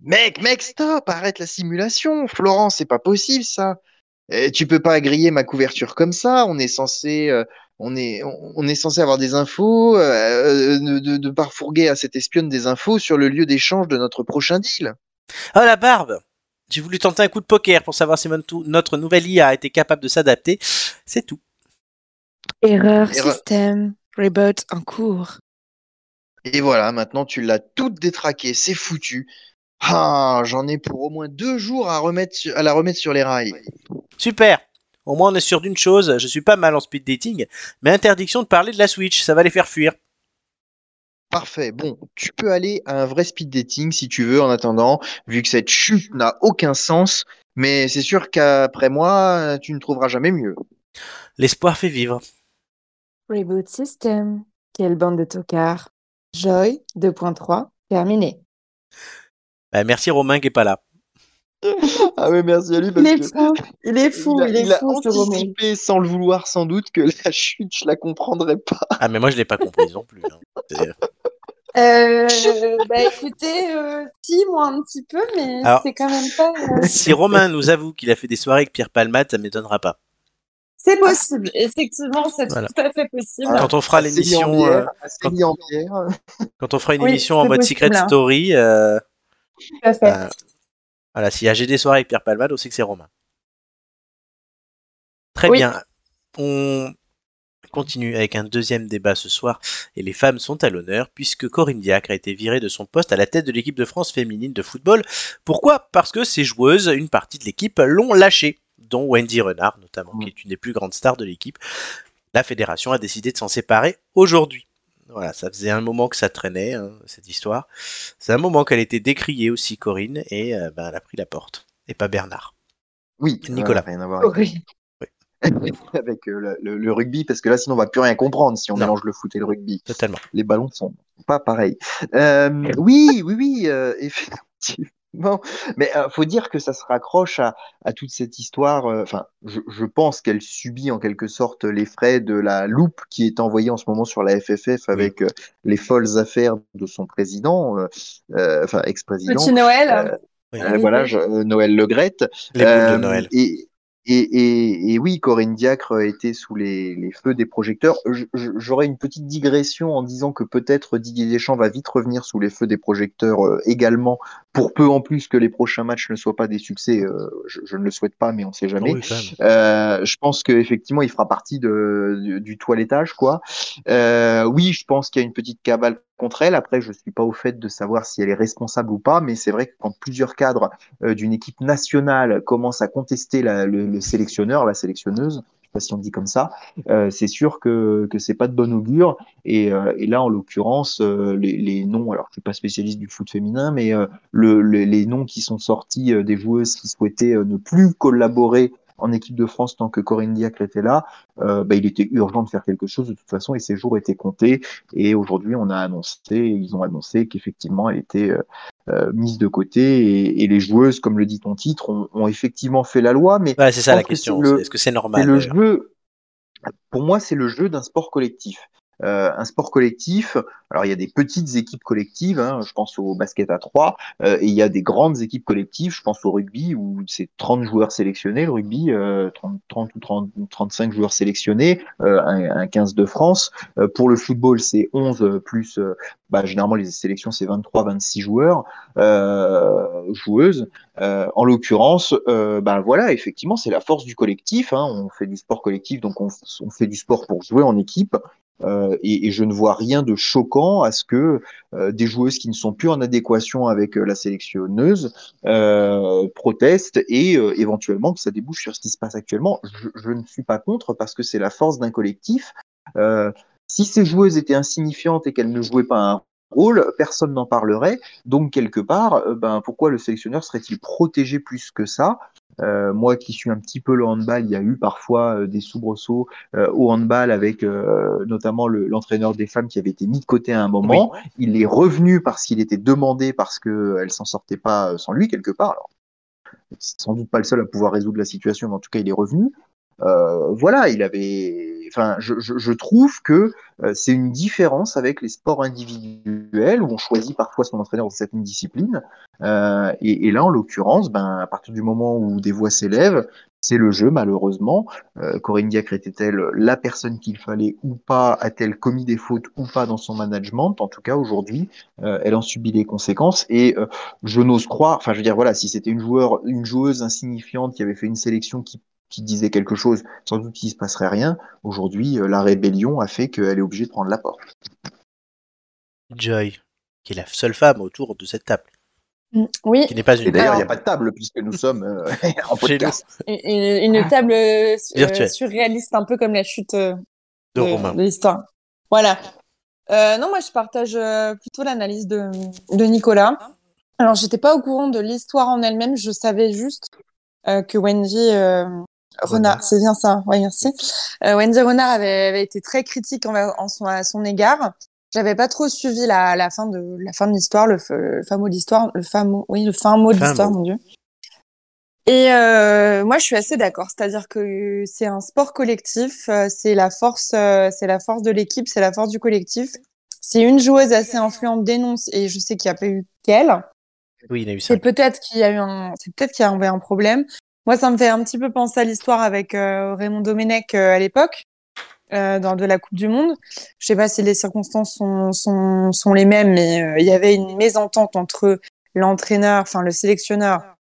Mec, mec, stop, arrête la simulation. Florence, c'est pas possible ça. Eh, tu peux pas griller ma couverture comme ça. On est censé, euh, on est, on, on est censé avoir des infos, euh, de, de, de parfourguer à cette espionne des infos sur le lieu d'échange de notre prochain deal. Oh la barbe J'ai voulu tenter un coup de poker pour savoir si mon- notre nouvelle IA a été capable de s'adapter. C'est tout. Erreur Erreur. système. Reboot en cours. Et voilà, maintenant tu l'as toute détraquée, c'est foutu. Ah, j'en ai pour au moins deux jours à, remettre à la remettre sur les rails. Super Au moins on est sûr d'une chose, je suis pas mal en speed dating, mais interdiction de parler de la Switch, ça va les faire fuir. Parfait. Bon, tu peux aller à un vrai speed dating si tu veux en attendant, vu que cette chute n'a aucun sens. Mais c'est sûr qu'après moi, tu ne trouveras jamais mieux. L'espoir fait vivre. Reboot system. Quelle bande de tocards. Joy 2.3. Terminé. Bah, merci Romain qui est pas là. [LAUGHS] Ah oui, merci à lui Il est fou. Il est fou. il a, Il est il a fou, Romain. anticipé sans le vouloir sans doute que la chute, je la comprendrais pas. Ah mais moi je l'ai pas comprise non plus. hein. C'est- Euh, bah écoutez, euh, si, moi un petit peu, mais c'est quand même pas. euh, [LAUGHS] Si Romain nous avoue qu'il a fait des soirées avec Pierre Palmade, ça m'étonnera pas. C'est possible, effectivement, c'est Voilà. tout à fait possible. Quand on fera l'émission, euh, quand- quand on fera une Oui, émission en mode possible, Secret hein. Story, euh, Tout à fait. Voilà, s'il y a des soirées avec Pierre Palmade, on sait que c'est Romain. Très Oui. bien. On continue avec un deuxième débat ce soir et les femmes sont à l'honneur puisque Corinne Diacre a été virée de son poste à la tête de l'équipe de France féminine de football. Pourquoi? Parce que ses joueuses, une partie de l'équipe, l'ont lâchée, dont Wendy Renard notamment, qui est une des plus grandes stars de l'équipe. La fédération a décidé de s'en séparer aujourd'hui. Voilà, ça faisait un moment que ça traînait, hein, cette histoire. C'est un moment qu'elle était décriée aussi, Corinne, et euh, ben, elle a pris la porte. Et pas Bernard. Oui, Nicolas. rien à voir avec, [LAUGHS] avec, euh, le, rugby, parce que là, sinon, on va plus rien comprendre si on Non. mélange le foot et le rugby. Totalement. les ballons sont pas pareils. Euh, oui, oui, oui, euh, [LAUGHS] effectivement. Mais euh, faut dire que ça se raccroche à, à toute cette histoire. euh, Enfin, je, je pense qu'elle subit en quelque sorte les frais de la loupe qui est envoyée en ce moment sur la FFF avec euh, les folles affaires de son président, euh, euh, enfin ex-président. Petit Noël. Euh, Oui. euh, voilà, je- euh, Noël Legrette. Les boules de Noël. Et, et, et, et oui, Corinne Diacre était sous les, les feux des projecteurs. Je- je- J'aurais une petite digression en disant que peut-être Didier Deschamps va vite revenir sous les feux des projecteurs euh, également pour peu en plus que les prochains matchs ne soient pas des succès, euh, je, je, ne le souhaite pas, mais on sait jamais. Oui. Euh, je pense qu'effectivement, il fera partie de, du, du toilettage, quoi. Euh, oui, je pense qu'il y a une petite cabale contre elle. Après, je suis pas au fait de savoir si elle est responsable ou pas, mais c'est vrai que quand plusieurs cadres d'une équipe nationale commencent à contester la, le, le sélectionneur, la sélectionneuse, si on dit comme ça, euh, c'est sûr que que c'est pas de bon augure. Et, euh, là, en l'occurrence, euh, les, noms, alors je suis pas spécialiste du foot féminin, mais le, le, les noms qui sont sortis des joueuses qui souhaitaient ne plus collaborer en équipe de France tant que Corinne Diacre était là, euh, bah, il était urgent de faire quelque chose de toute façon et ses jours étaient comptés. Et aujourd'hui, on a annoncé, ils ont annoncé qu'effectivement, elle était euh, euh, mise de côté et, et, les joueuses, comme le dit ton titre, ont, ont effectivement fait la loi. Mais ouais, c'est ça la question. Est-ce que c'est normal le jeu. Pour moi, c'est le jeu d'un sport collectif. Euh, un sport collectif. Alors il y a des petites équipes collectives, hein, je pense au basket à 3, euh, et il y a des grandes équipes collectives, je pense au rugby où c'est 30 joueurs sélectionnés, le rugby, euh, 30, 30, ou 30, 35 joueurs sélectionnés, euh, un, un, 15 de France. Pour le football, c'est 11 plus, bah, généralement les sélections c'est 23, 26 joueurs, joueuses. en l'occurrence, bah voilà, effectivement, c'est la force du collectif. Hein, on fait du sport collectif, donc on, on fait du sport pour jouer en équipe. Euh, et, je ne vois rien de choquant à ce que euh, des joueuses qui ne sont plus en adéquation avec euh, la sélectionneuse protestent et éventuellement que ça débouche sur ce qui se passe actuellement. Je, je ne suis pas contre parce que c'est la force d'un collectif. si ces joueuses étaient insignifiantes et qu'elles ne jouaient pas un rôle, personne n'en parlerait. Donc quelque part, ben pourquoi le sélectionneur serait-il protégé plus que ça? Euh, moi qui suis un petit peu le handball, il y a eu parfois euh, des soubresauts euh, au handball avec euh, notamment l'entraîneur le, des femmes qui avait été mis de côté à un moment. Oui. Il est revenu parce qu'il était demandé parce qu'elle s'en sortait pas sans lui quelque part. Alors, sans doute pas le seul à pouvoir résoudre la situation, mais en tout cas il est revenu. Euh, voilà, il avait. Enfin, je, trouve que euh, c'est une différence avec les sports individuels où on choisit parfois son entraîneur dans certaines disciplines. Euh, et, là, en l'occurrence, ben, à partir du moment où des voix s'élèvent, c'est le jeu, malheureusement. Euh, Corinne Diacre était-elle la personne qu'il fallait ou pas? A-t-elle commis des fautes ou pas dans son management? En tout cas, aujourd'hui, elle en subit les conséquences. Et je n'ose croire, enfin, je veux dire, voilà, si c'était une joueuse insignifiante qui avait fait une sélection qui qui disait quelque chose, sans doute qu'il ne se passerait rien. Aujourd'hui, la rébellion a fait qu'elle est obligée de prendre la porte. Joy, qui est la seule femme autour de cette table. Oui. Qui n'est pas une. Et d'ailleurs, il n'y a pas de table puisque nous sommes euh, [LAUGHS] en podcast. Une, une table euh, surréaliste, un peu comme la chute euh, de, de, de l'histoire. Voilà. non, moi, je partage plutôt l'analyse de, de Nicolas. Alors, j'étais pas au courant de l'histoire en elle-même. Je savais juste que Wendy Renard, c'est bien ça. Oui, merci. Euh, Wendy Renard avait, avait, été très critique en, en son, à son égard. J'avais pas trop suivi la, la fin de la fin de l'histoire, le, mot d'histoire, le mot, oui, le fin mot de l'histoire, mon dieu. Et euh, moi, je suis assez d'accord. C'est-à-dire que c'est un sport collectif. Euh, c'est la force, c'est la force de l'équipe, c'est la force du collectif. Si une joueuse assez influente dénonce, et je sais qu'il n'y a pas eu qu'elle, oui, il y a eu ça. C'est peut-être qu'il y a eu un, c'est peut-être qu'il y avait un problème. Moi, ça me fait un petit peu penser à l'histoire avec euh, Raymond Domenech euh, à l'époque, euh, dans de la Coupe du Monde. Je sais pas si les circonstances sont, sont, sont les mêmes, mais euh, il y avait une mésentente entre l'entraîneur, enfin le sélectionneur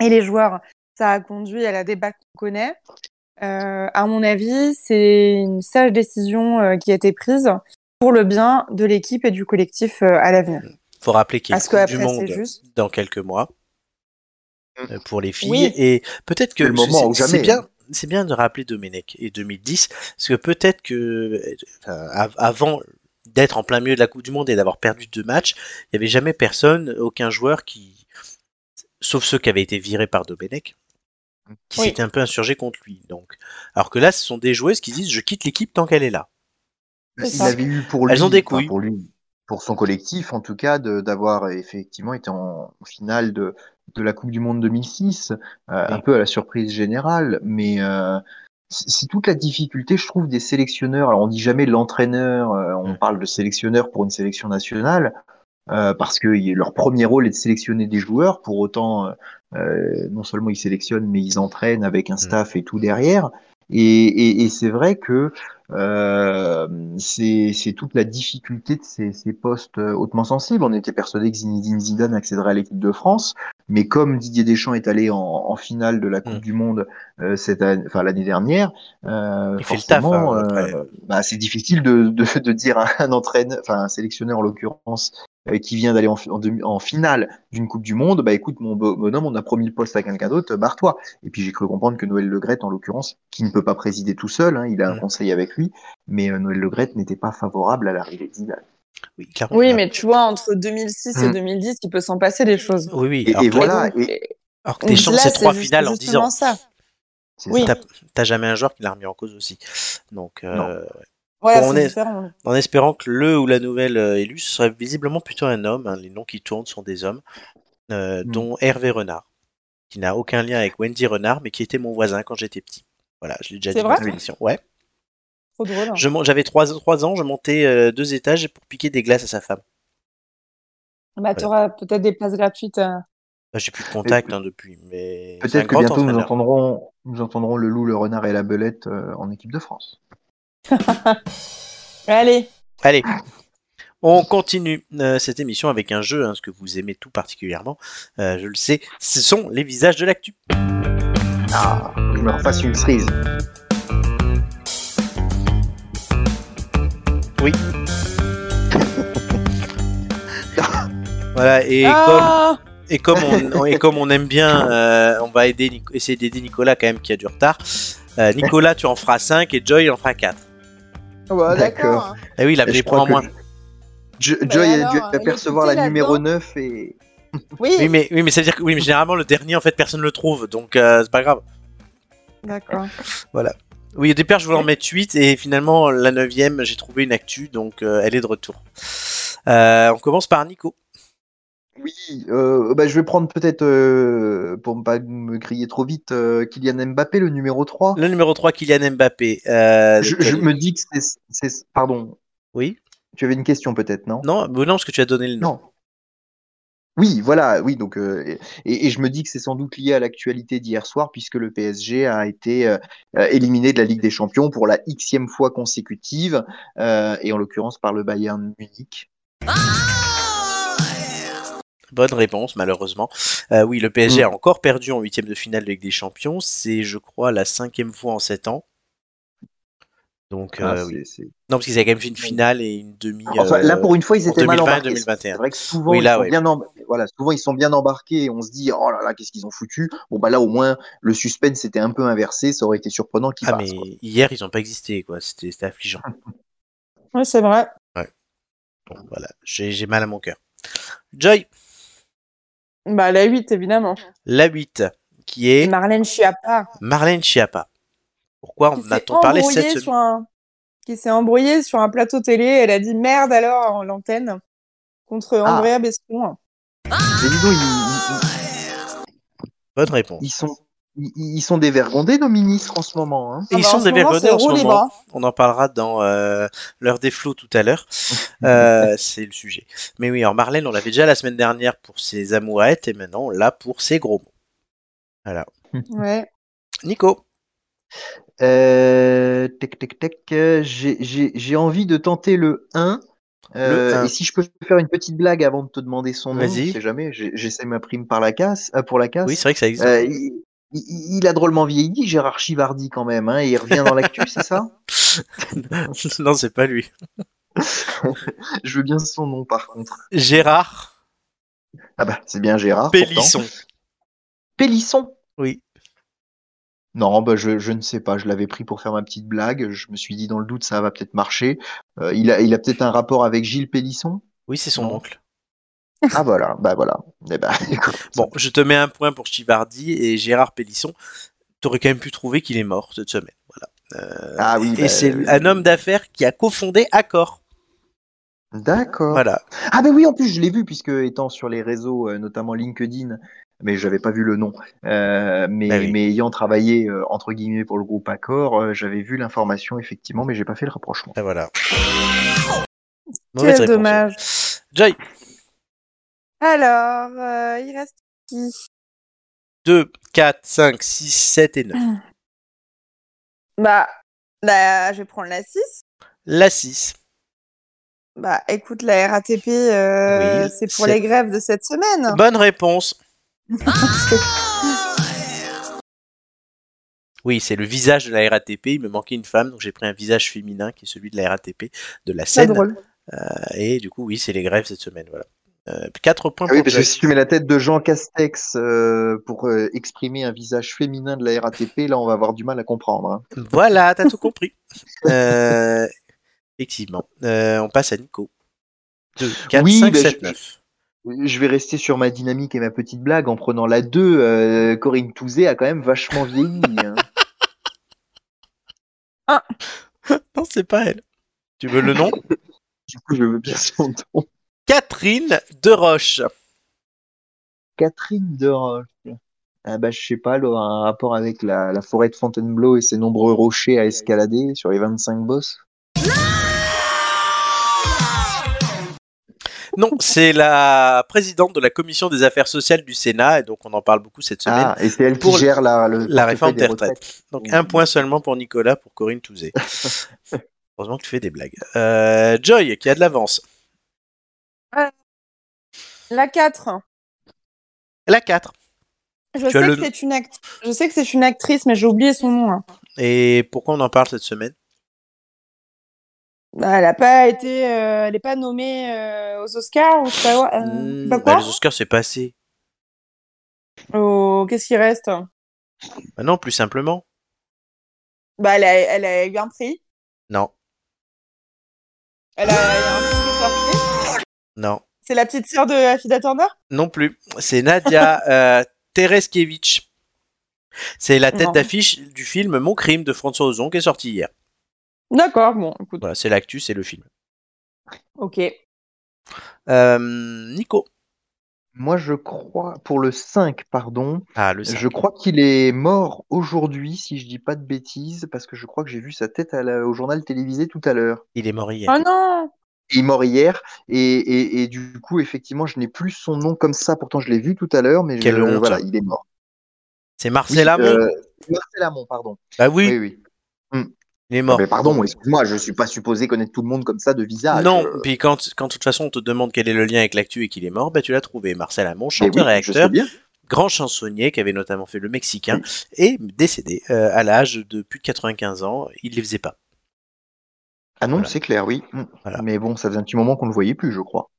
et les joueurs. Ça a conduit à la débat qu'on connaît. à mon avis, c'est une sage décision qui a été prise pour le bien de l'équipe et du collectif à l'avenir. Faut rappeler qu'il y a une Coupe du Monde juste... dans quelques mois pour les filles. Oui. Et peut-être que le moment c'est bien, c'est bien de rappeler Domenech et 2010, parce que peut-être que enfin, avant d'être en plein milieu de la Coupe du Monde et d'avoir perdu deux matchs, il n'y avait jamais personne, aucun joueur qui, sauf ceux qui avaient été virés par Domenech, qui oui. s'était un peu insurgé contre lui. Donc, alors que là, ce sont des joueuses qui disent je quitte l'équipe tant qu'elle est là. Il avait eu pour lui, Elles ont des couilles. Pour lui, pour son collectif en tout cas, d'avoir effectivement été en finale de, de la Coupe du Monde 2006, euh, oui. un peu à la surprise générale, mais euh, c'est toute la difficulté, je trouve, des sélectionneurs. Alors on dit jamais l'entraîneur, euh, on parle de sélectionneur pour une sélection nationale, euh, parce que leur premier rôle est de sélectionner des joueurs. Pour autant, euh, non seulement ils sélectionnent, mais ils entraînent avec un staff et tout derrière. Et, et, et c'est vrai que euh, c'est toute la difficulté de ces, ces postes euh, hautement sensibles. On était persuadé que Zinedine Zidane accéderait à l'équipe de France, mais comme Didier Deschamps est allé en, en finale de la Coupe Mm. du Monde euh, cette année, enfin l'année dernière, euh, forcément, hein, euh, bah, c'est difficile de, de, de dire à un entraîneur, enfin un sélectionneur en l'occurrence, euh, qui vient d'aller en, finale d'une Coupe du Monde, bah écoute mon bo- bonhomme, on a promis le poste à quelqu'un d'autre, barre-toi. Et puis j'ai cru comprendre que Noël Legrette, en l'occurrence, qui ne peut pas présider tout seul, hein, il a un Mm. conseil avec lui, mais euh, Noël Legrette n'était pas favorable à l'arrivée de Zidane. Oui. Oui, mais tu vois, entre 2006 et Mm. 2010, il peut s'en passer des choses. Oui, oui. Et, alors, et que- voilà, donc, et alors que c'est c'est trois finales en 10 justement ans. ça. Oui. T'as jamais un joueur qui l'a remis en cause aussi. Donc, euh, Bon, on est- en espérant que le ou la nouvelle euh, élue ce serait visiblement plutôt un homme. hein, les noms qui tournent sont des hommes, euh, Mm. dont Hervé Renard, qui n'a aucun lien avec Wendy Renard, mais qui était mon voisin quand j'étais petit. Voilà, je l'ai déjà dit dans vrai cette émission. Ouais. Trop drôle. hein. J'avais 3, ans, je montais euh, deux étages pour piquer des glaces à sa femme. Bah, tu auras peut-être des places gratuites. euh. Bah, J'ai plus de contact hein, depuis, mais Peut-être que bientôt nous entendrons, nous entendrons le loup, le renard et la belette euh, en équipe de France. [LAUGHS] Allez, Allez, on continue euh, cette émission avec un jeu, hein, ce que vous aimez tout particulièrement, euh, je le sais, ce sont les visages de l'actu. Ah, je me refasse une cerise. [LAUGHS] Voilà, et comme, Ah et comme, on, et comme on aime bien, euh, on va aider, essayer d'aider Nicolas quand même qui a du retard. Euh, Nicolas, tu en feras 5 et Joy en fera 4. Bah, D'accord. Eh oui, il a Et pris je points en moins. Jo- Joy a alors, dû euh, apercevoir la numéro là-dedans. 9 et. [LAUGHS] Oui, Oui, mais, oui, mais ça veut dire que oui, mais généralement, le dernier, en fait, personne ne le trouve, donc euh, c'est pas grave. d'accord. Oui, au départ, je voulais en mettre 8 et finalement, la 9 j'ai trouvé une actu, donc euh, elle est de retour. Euh, on commence par Nico. Oui, euh, bah, je vais prendre peut-être, euh, pour ne pas me griller trop vite, euh, Kylian Mbappé, le numéro 3. Le numéro 3, Kylian Mbappé. Euh, Je, me dis que c'est. c'est- Pardon, Oui tu avais une question peut-être, non? Non, non, parce que tu as donné le nom. Non. Oui, voilà, oui, donc euh, et, et je me dis que c'est sans doute lié à l'actualité d'hier soir puisque le PSG a été euh, euh, éliminé de la Ligue des Champions pour la xème fois consécutive euh, et en l'occurrence par le Bayern Munich. Bonne réponse, malheureusement. Euh, oui, le PSG a encore perdu en huitième de finale de Ligue des Champions. C'est, je crois, la cinquième fois en sept ans. Donc, Ah, euh, oui. c'est- c'est- Non, parce qu'ils avaient quand même fait une finale et une demi. Enfin, là euh, pour une fois ils en étaient mal 2020 embarqués. 2021. C'est vrai que souvent Oui, ils sont ouais. bien em- voilà, souvent ils sont bien embarqués et on se dit oh là là qu'est-ce qu'ils ont foutu? Bon bah là au moins le suspense était un peu inversé, ça aurait été surprenant qu'ils Ah, passent. mais quoi. hier, ils n'ont pas existé, quoi. C'était, c'était affligeant. [LAUGHS] Oui, c'est vrai. Bon, voilà, j'ai, j'ai mal à mon cœur. Joy, Bah, la 8, évidemment. la 8, qui est Marlène Schiappa. Marlène Schiappa. Pourquoi s'est a-t-on parlé cette semaine un... qui s'est embrouillée sur un plateau télé. Elle a dit merde alors en l'antenne contre Ah. Andrea ils- Bonne réponse. ils, sont ils, ils sont dévergondés nos ministres en ce moment. Hein. Et ils bah, sont en ce moment, dévergondés en ce moment. libre. On en parlera dans euh, l'heure des flots tout à l'heure. [LAUGHS] Euh, c'est le sujet. Mais oui, alors Marlène, on l'avait déjà la semaine dernière pour ses amourettes et maintenant on l'a pour ses gros mots. Voilà. Ouais. Nico, Euh, tac, tac, tac, euh, j'ai- envie de tenter le 1. Euh, Le 1. Et si je peux faire une petite blague avant de te demander son nom, Vas-y. je sais jamais, j'essaie ma prime par la casse, euh, pour la casse. oui, c'est vrai que ça existe. Euh, il, a drôlement vieilli, Gérard Chivardi quand même, hein, et il revient dans l'actu, c'est ça? [LAUGHS] Non, c'est pas lui. Je veux bien son nom par contre. Gérard Ah bah c'est bien Gérard. pourtant. Pélisson. Pélisson? Oui. Non, bah je, je ne sais pas. Je l'avais pris pour faire ma petite blague. Je me suis dit dans le doute ça va peut-être marcher. Euh, il a, il a peut-être un rapport avec Gilles Pélisson? Oui, c'est son Non. oncle. [LAUGHS] Ah voilà, bah voilà. Eh ben. [LAUGHS] Bon, je te mets un point pour Chivardi et Gérard Pélisson. T'aurais quand même pu trouver qu'il est mort cette semaine. Voilà. Euh, Ah oui. et bah, c'est un homme d'affaires qui a cofondé Accor. D'accord. Voilà. Ah ben oui, en plus je l'ai vu puisque étant sur les réseaux, euh, notamment LinkedIn, mais j'avais pas vu le nom. Euh, mais, Ah oui. mais ayant travaillé euh, entre guillemets pour le groupe Accor, euh, j'avais vu l'information effectivement, mais j'ai pas fait le rapprochement. Et voilà. Quel réponse. dommage. Joy, Alors, euh, il reste qui? 2, 4, 5, 6, 7 et 9. [CLEARS THROAT] Bah, là, je vais prendre la 6. La 6. Bah, écoute, la RATP, euh, Oui, c'est pour les grèves de cette semaine. Bonne réponse. Oui, c'est le visage de la RATP. Il me manquait une femme, donc j'ai pris un visage féminin qui est celui de la RATP, de la C'est scène. drôle. Et du coup, oui, c'est les grèves cette semaine. Voilà. Euh, 4 points Ah oui, pour parce que si tu mets la tête de Jean Castex euh, pour euh, exprimer un visage féminin de la RATP, là, on va avoir du mal à comprendre. hein. Voilà, t'as tout compris. [LAUGHS] Euh, effectivement. Euh, on passe à Nico. 2, 4, Oui, 5, bah, 7, je- 9. Je vais rester sur ma dynamique et ma petite blague en prenant la 2. euh, Corinne Touzé a quand même vachement vieilli. hein. [LAUGHS] Non, c'est pas elle. Tu veux le nom? Du coup, je veux bien son nom. Catherine de Roche. Catherine de Roche. Ah bah, je sais pas, elle aura un rapport avec la, la forêt de Fontainebleau et ses nombreux rochers à escalader sur les 25 bosses. Non, c'est la présidente de la commission des affaires sociales du Sénat, et donc on en parle beaucoup cette semaine. Ah, et c'est elle Pour qui gère la, le la réforme des retraites. Donc un point seulement pour Nicolas, pour Corinne Touzé. [LAUGHS] Heureusement que tu fais des blagues. Euh, Joy, qui a de l'avance. La 4. La 4. Je Tu sais, le- que c'est une act- je sais que c'est une actrice, mais j'ai oublié son nom. hein. Et pourquoi on en parle cette semaine? Elle a pas été, euh, elle est pas nommée euh, aux Oscars ou je sais pas, quoi, euh, Hmm, bah. Les Oscars, c'est passé. Oh, Qu'est-ce qui reste? Bah non, plus simplement. Bah, elle a, elle a eu un prix. Non, Elle a, a un prix non, C'est la petite sœur de Afida Turner? Non plus. C'est Nadia [LAUGHS] euh, Tereskevich. C'est la tête d'affiche du film Mon crime de François Ozon qui est sorti hier. D'accord, bon, écoute, Voilà, c'est l'actu, c'est le film. ok. Euh, Nico. Moi, je crois, pour le 5, pardon, Ah, le 5. je crois qu'il est mort aujourd'hui, si je dis pas de bêtises, parce que je crois que j'ai vu sa tête à la- au journal télévisé tout à l'heure. Il est mort hier. Oh non Il est mort hier, et, et, et du coup, effectivement, je n'ai plus son nom comme ça, pourtant je l'ai vu tout à l'heure, mais je- honte. voilà, il est mort. C'est Marcel Oui, Amont. euh, Marcel Amont, pardon. Bah oui, Oui, oui. Il est mort. Mais pardon, excuse-moi, je suis pas supposé connaître tout le monde comme ça de visage. non, Euh, puis quand, quand de toute façon on te demande quel est le lien avec l'actu et qu'il est mort, bah tu l'as trouvé. Marcel mais chanteur oui, et acteur, grand chansonnier qui avait notamment fait le Mexicain, et décédé euh, à l'âge de plus de 95 ans. Il les faisait pas. Ah non, Voilà. c'est clair, oui. Voilà. Mais bon, ça faisait un petit moment qu'on ne le voyait plus, je crois.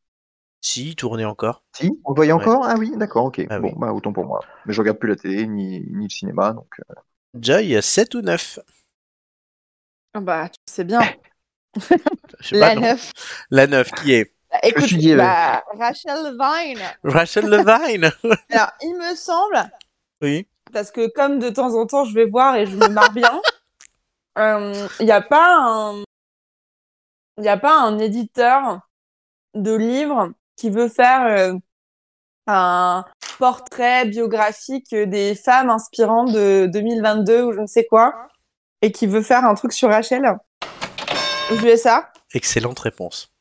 Si, il tournait encore. Si, on le voyait encore? Ah oui, d'accord, ok. Ah bon, oui. bah autant pour moi. Mais je regarde plus la télé ni, ni le cinéma, donc. euh, Joy, 7 ou 9 Ah Bah, tu sais bien. [LAUGHS] La pas. 9. La 9, qui est? Bah, écoute, bah, Rachel Vine. Rachel Levine [LAUGHS] Alors, il me semble, Oui. parce que comme de temps en temps je vais voir et je me marre bien, [LAUGHS] euh, il n'y a pas un, il y a pas un éditeur de livres qui veut faire euh, un portrait biographique des femmes inspirantes de 2022 ou je ne sais quoi, et qui veut faire un truc sur Rachel. Ai ça. Excellente réponse.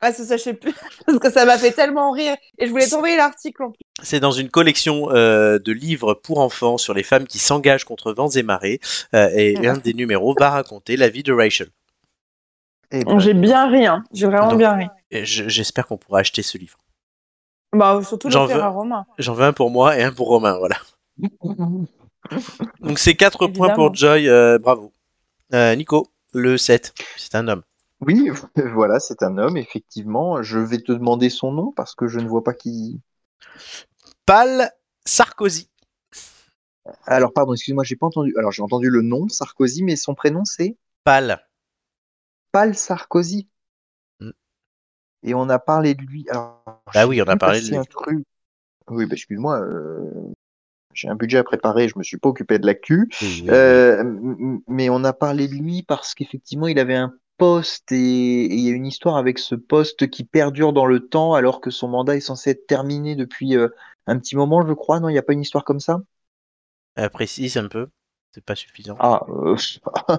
Ah, c'est ça, je sais plus. [LAUGHS] Parce que ça m'a fait tellement rire. Et je voulais t'envoyer l'article en plus. C'est dans une collection euh, de livres pour enfants sur les femmes qui s'engagent contre vents et marées. euh, et Ah. un des numéros va raconter la vie de Rachel. eh ben, J'ai bien ri, hein. J'ai vraiment Donc, bien ri. Je- J'espère qu'on pourra acheter ce livre. Bah, surtout J'en le faire veux. à Romain. J'en veux un pour moi et un pour Romain, voilà. [LAUGHS] Donc c'est 4 points pour Joy, euh, bravo. Euh, Nico, le 7, c'est un homme. Oui, [LAUGHS] voilà, c'est un homme, effectivement. Je vais te demander son nom parce que je ne vois pas qui. Pal Sarkozy. Alors, pardon, excuse-moi, j'ai pas entendu. Alors, j'ai entendu le nom, Sarkozy, mais son prénom, c'est? Pal. Pal Sarkozy. Mm. Et on a parlé de lui. Alors, Bah oui, on a parlé de lui. un truc. Oui, bah, excuse-moi. euh, J'ai un budget à préparer, je me suis pas occupé de l'actu. Euh, mais on a parlé de lui parce qu'effectivement, il avait un poste et et il y a une histoire avec ce poste qui perdure dans le temps alors que son mandat est censé être terminé depuis euh, un petit moment, je crois. Non, il n'y a pas une histoire comme ça? Euh, précise un peu, c'est pas suffisant. Ah, euh, [LAUGHS]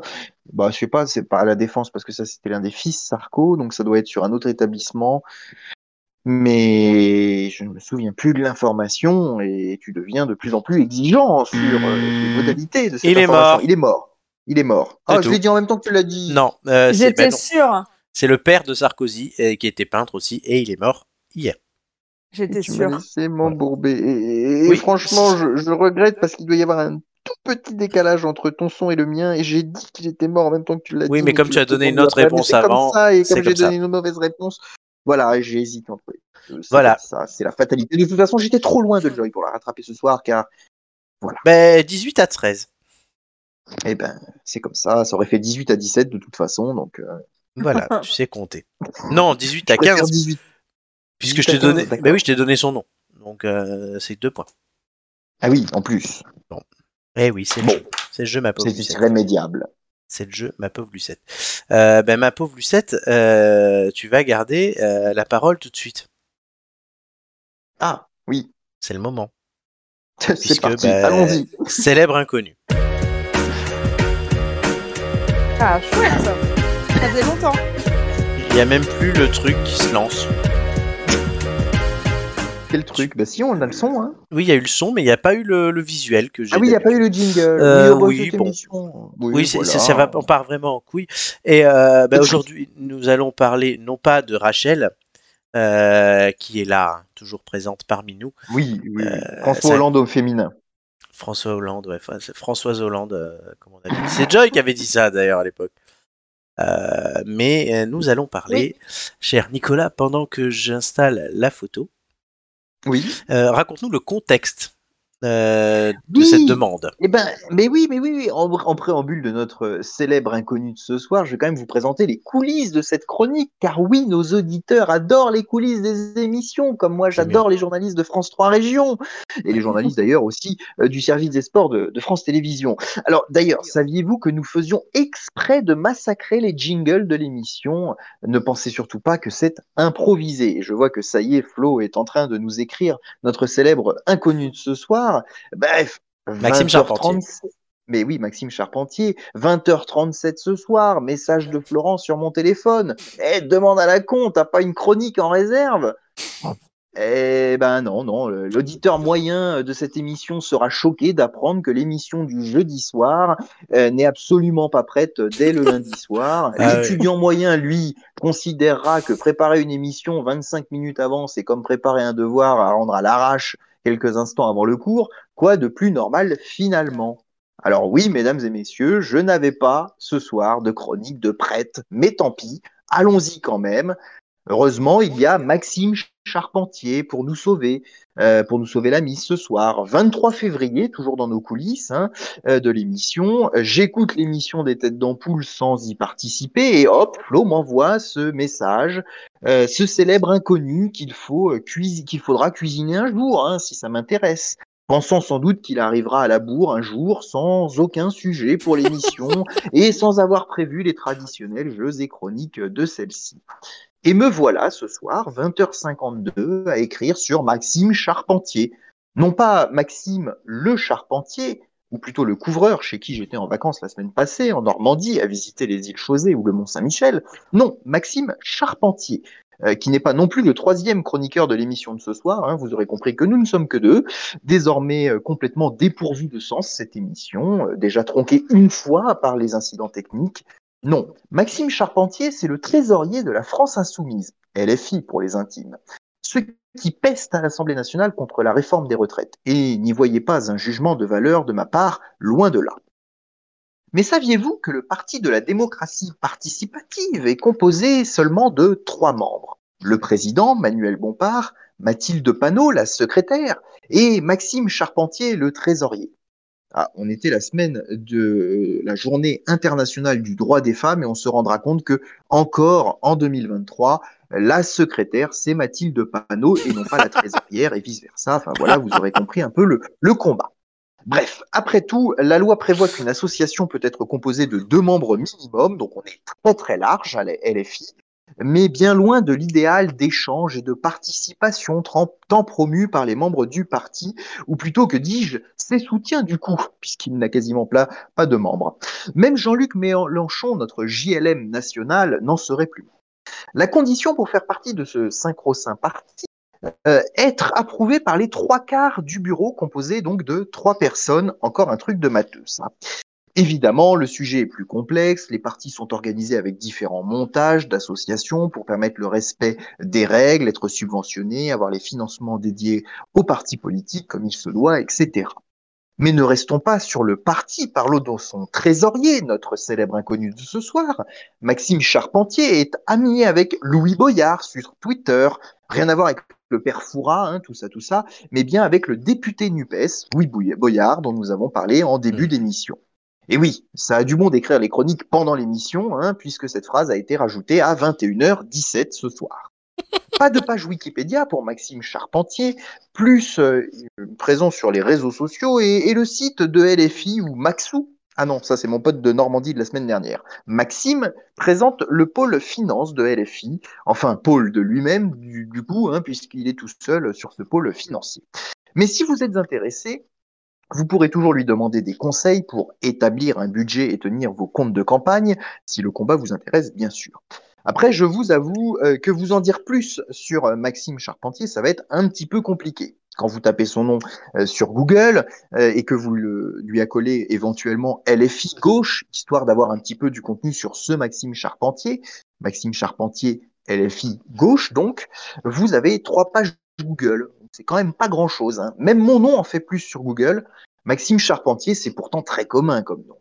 bah, je sais pas, c'est pas à la défense parce que ça c'était l'un des fils Sarko, donc ça doit être sur un autre établissement. Mais je ne me souviens plus de l'information et tu deviens de plus en plus exigeant sur euh, les modalités de cette Il est information. mort. Il est mort. Il est mort. C'est Ah, je l'ai dit en même temps que tu l'as dit. Non, euh, c'est J'étais ben non. sûre. C'est le père de Sarkozy euh, qui était peintre aussi et il est mort hier. J'étais sûre. laissé m'embourber. Et, et Oui. franchement, je, je regrette parce qu'il doit y avoir un tout petit décalage entre ton son et le mien. Et j'ai dit qu'il était mort en même temps que tu l'as dit. Oui, mais comme tu as donné une autre réponse c'est avant, Comme ça, et c'est comme j'ai ça. donné une mauvaise réponse, voilà, j'ai hésité entre les. C'est Voilà. ça, c'est la fatalité. De toute façon, j'étais trop loin de Joy pour la rattraper ce soir, car, Ben 18 à 13. eh ben, c'est comme ça. Ça aurait fait 18 à 17 de toute façon, donc. euh, Voilà, [LAUGHS] tu sais compter. Non, 18 à je préfère 15 18. puisque 18 je t'ai à 15, donné d'accord. Ben oui, je t'ai donné son nom. Donc euh, c'est deux points. Ah oui, en plus, Eh oui, c'est le Bon. le jeu ma pauvre c'est irrémédiable. C'est le jeu ma pauvre Lucette. Euh, ben ma pauvre Lucette, euh, tu vas garder euh, la parole tout de suite. Ah, oui, C'est le moment. [LAUGHS] c'est parti. ben, Allons-y. Célèbre inconnu. Ah, chouette. Ça faisait longtemps. Il y a même plus le truc qui se lance. Quel truc Bah si, on a le son, hein. Oui, il y a eu le son, mais il n'y a pas eu le, le visuel que j'ai. Ah oui, il n'y a pas eu le jingle. Euh, oui, bon. Oui, voilà. ça, ça va, on part vraiment en couille. Et euh, bah, aujourd'hui, nous allons parler non pas de Rachel, euh, qui est là, toujours présente parmi nous. Oui. Euh, François ça- Hollande au féminin. François Hollande, ouais, Françoise Hollande, euh, comme on a dit. C'est Joy qui avait dit ça d'ailleurs à l'époque. Euh, mais euh, nous allons parler, cher Nicolas, pendant que j'installe la photo, Oui. euh, raconte-nous le contexte euh, de Oui. cette demande. Eh ben, mais oui, mais oui, oui. En, en préambule de notre célèbre inconnu de ce soir, je vais quand même vous présenter les coulisses de cette chronique, car oui, nos auditeurs adorent les coulisses des émissions, comme moi j'adore les journalistes de France 3 Régions, et les journalistes d'ailleurs aussi euh, du service des sports de, de France Télévisions. Alors d'ailleurs, saviez-vous que nous faisions exprès de massacrer les jingles de l'émission? Ne pensez surtout pas que c'est improvisé. Je vois que ça y est, Flo est en train de nous écrire notre célèbre inconnu de ce soir. Bref. Maxime 20h37. Charpentier. Mais oui, Maxime Charpentier, 20h37 ce soir, message de Florent sur mon téléphone. Eh, demande à la con, t'as pas une chronique en réserve? Eh ben non, non, l'auditeur moyen de cette émission sera choqué d'apprendre que l'émission du jeudi soir euh, n'est absolument pas prête dès le lundi [LAUGHS] soir. Ah. L'étudiant moyen, lui, considérera que préparer une émission 25 minutes avant, c'est comme préparer un devoir à rendre à l'arrache quelques instants avant le cours. Quoi de plus normal finalement? Alors oui, mesdames et messieurs, je n'avais pas ce soir de chronique de prête, mais tant pis, allons-y quand même. Heureusement, il y a Maxime Charpentier pour nous sauver, euh, pour nous sauver la mise ce soir, 23 février, toujours dans nos coulisses hein, euh, de l'émission. J'écoute l'émission des Têtes d'Ampoule sans y participer et hop, Flo m'envoie ce message, euh, ce célèbre inconnu qu'il faut qu'il faudra cuisiner un jour, hein, si ça m'intéresse pensant sans doute qu'il arrivera à la bourre un jour sans aucun sujet pour l'émission [LAUGHS] et sans avoir prévu les traditionnels jeux et chroniques de celle-ci. Et me voilà ce soir, 20h52, à écrire sur Maxime Charpentier. Non pas Maxime le Charpentier, ou plutôt le couvreur chez qui j'étais en vacances la semaine passée en Normandie à visiter les îles Chausée ou le Mont Saint-Michel. Non, Maxime Charpentier, euh, qui n'est pas non plus le troisième chroniqueur de l'émission de ce soir. hein. vous aurez compris que nous ne sommes que deux désormais euh, complètement dépourvue de sens cette émission, euh, déjà tronquée une fois par les incidents techniques. Non, Maxime Charpentier, c'est le trésorier de la France insoumise, LFI pour les intimes. Ceux qui pestent à l'Assemblée nationale contre la réforme des retraites. Et n'y voyez pas un jugement de valeur de ma part, loin de là. Mais saviez-vous que le Parti de la démocratie participative est composé seulement de trois membres? Le président, Manuel Bompard, Mathilde Panot, la secrétaire, et Maxime Charpentier, le trésorier. Ah, on était la semaine de la journée internationale du droit des femmes et on se rendra compte que encore en 2023, la secrétaire c'est Mathilde Panot et non pas la trésorière et vice versa. Enfin voilà, vous aurez compris un peu le, le combat. Bref, après tout, la loi prévoit qu'une association peut être composée de deux membres minimum, donc on est très très large à la LFI, mais bien loin de l'idéal d'échange et de participation tant promu par les membres du parti, ou plutôt que dis-je, ses soutiens du coup, puisqu'il n'a quasiment pas, de membres. Même Jean-Luc Mélenchon, notre JLM national, n'en serait plus. La condition pour faire partie de ce synchro-saint parti, euh, être approuvé par les trois quarts du bureau, composé donc de trois personnes, encore un truc de matheux, ça. Évidemment, le sujet est plus complexe, les partis sont organisés avec différents montages d'associations pour permettre le respect des règles, être subventionnés, avoir les financements dédiés aux partis politiques comme il se doit, etc. Mais ne restons pas sur le parti, parlons de son trésorier, notre célèbre inconnu de ce soir. Maxime Charpentier est ami avec Louis Boyard sur Twitter. Rien à voir avec le père Foura, hein, tout ça, tout ça, mais bien avec le député NUPES, Louis Boyard, dont nous avons parlé en début Mm. d'émission. Et oui, ça a du bon d'écrire les chroniques pendant l'émission, hein, puisque cette phrase a été rajoutée à 21h17 ce soir. [LAUGHS] Pas de page Wikipédia pour Maxime Charpentier, plus euh, présent sur les réseaux sociaux et, et le site de LFI ou Maxou. Ah non, ça c'est mon pote de Normandie de la semaine dernière. Maxime présente le pôle finance de LFI, enfin pôle de lui-même du, du coup, hein, puisqu'il est tout seul sur ce pôle financier. Mais si vous êtes intéressé, vous pourrez toujours lui demander des conseils pour établir un budget et tenir vos comptes de campagne, si le combat vous intéresse, bien sûr. Après, je vous avoue euh, que vous en dire plus sur euh, Maxime Charpentier, ça va être un petit peu compliqué. Quand vous tapez son nom euh, sur Google et que vous lui accolez éventuellement LFI gauche, histoire d'avoir un petit peu du contenu sur ce Maxime Charpentier, Maxime Charpentier LFI gauche donc, vous avez trois pages Google. C'est quand même pas grand-chose. Hein. Même mon nom en fait plus sur Google. Maxime Charpentier, c'est pourtant très commun comme nom.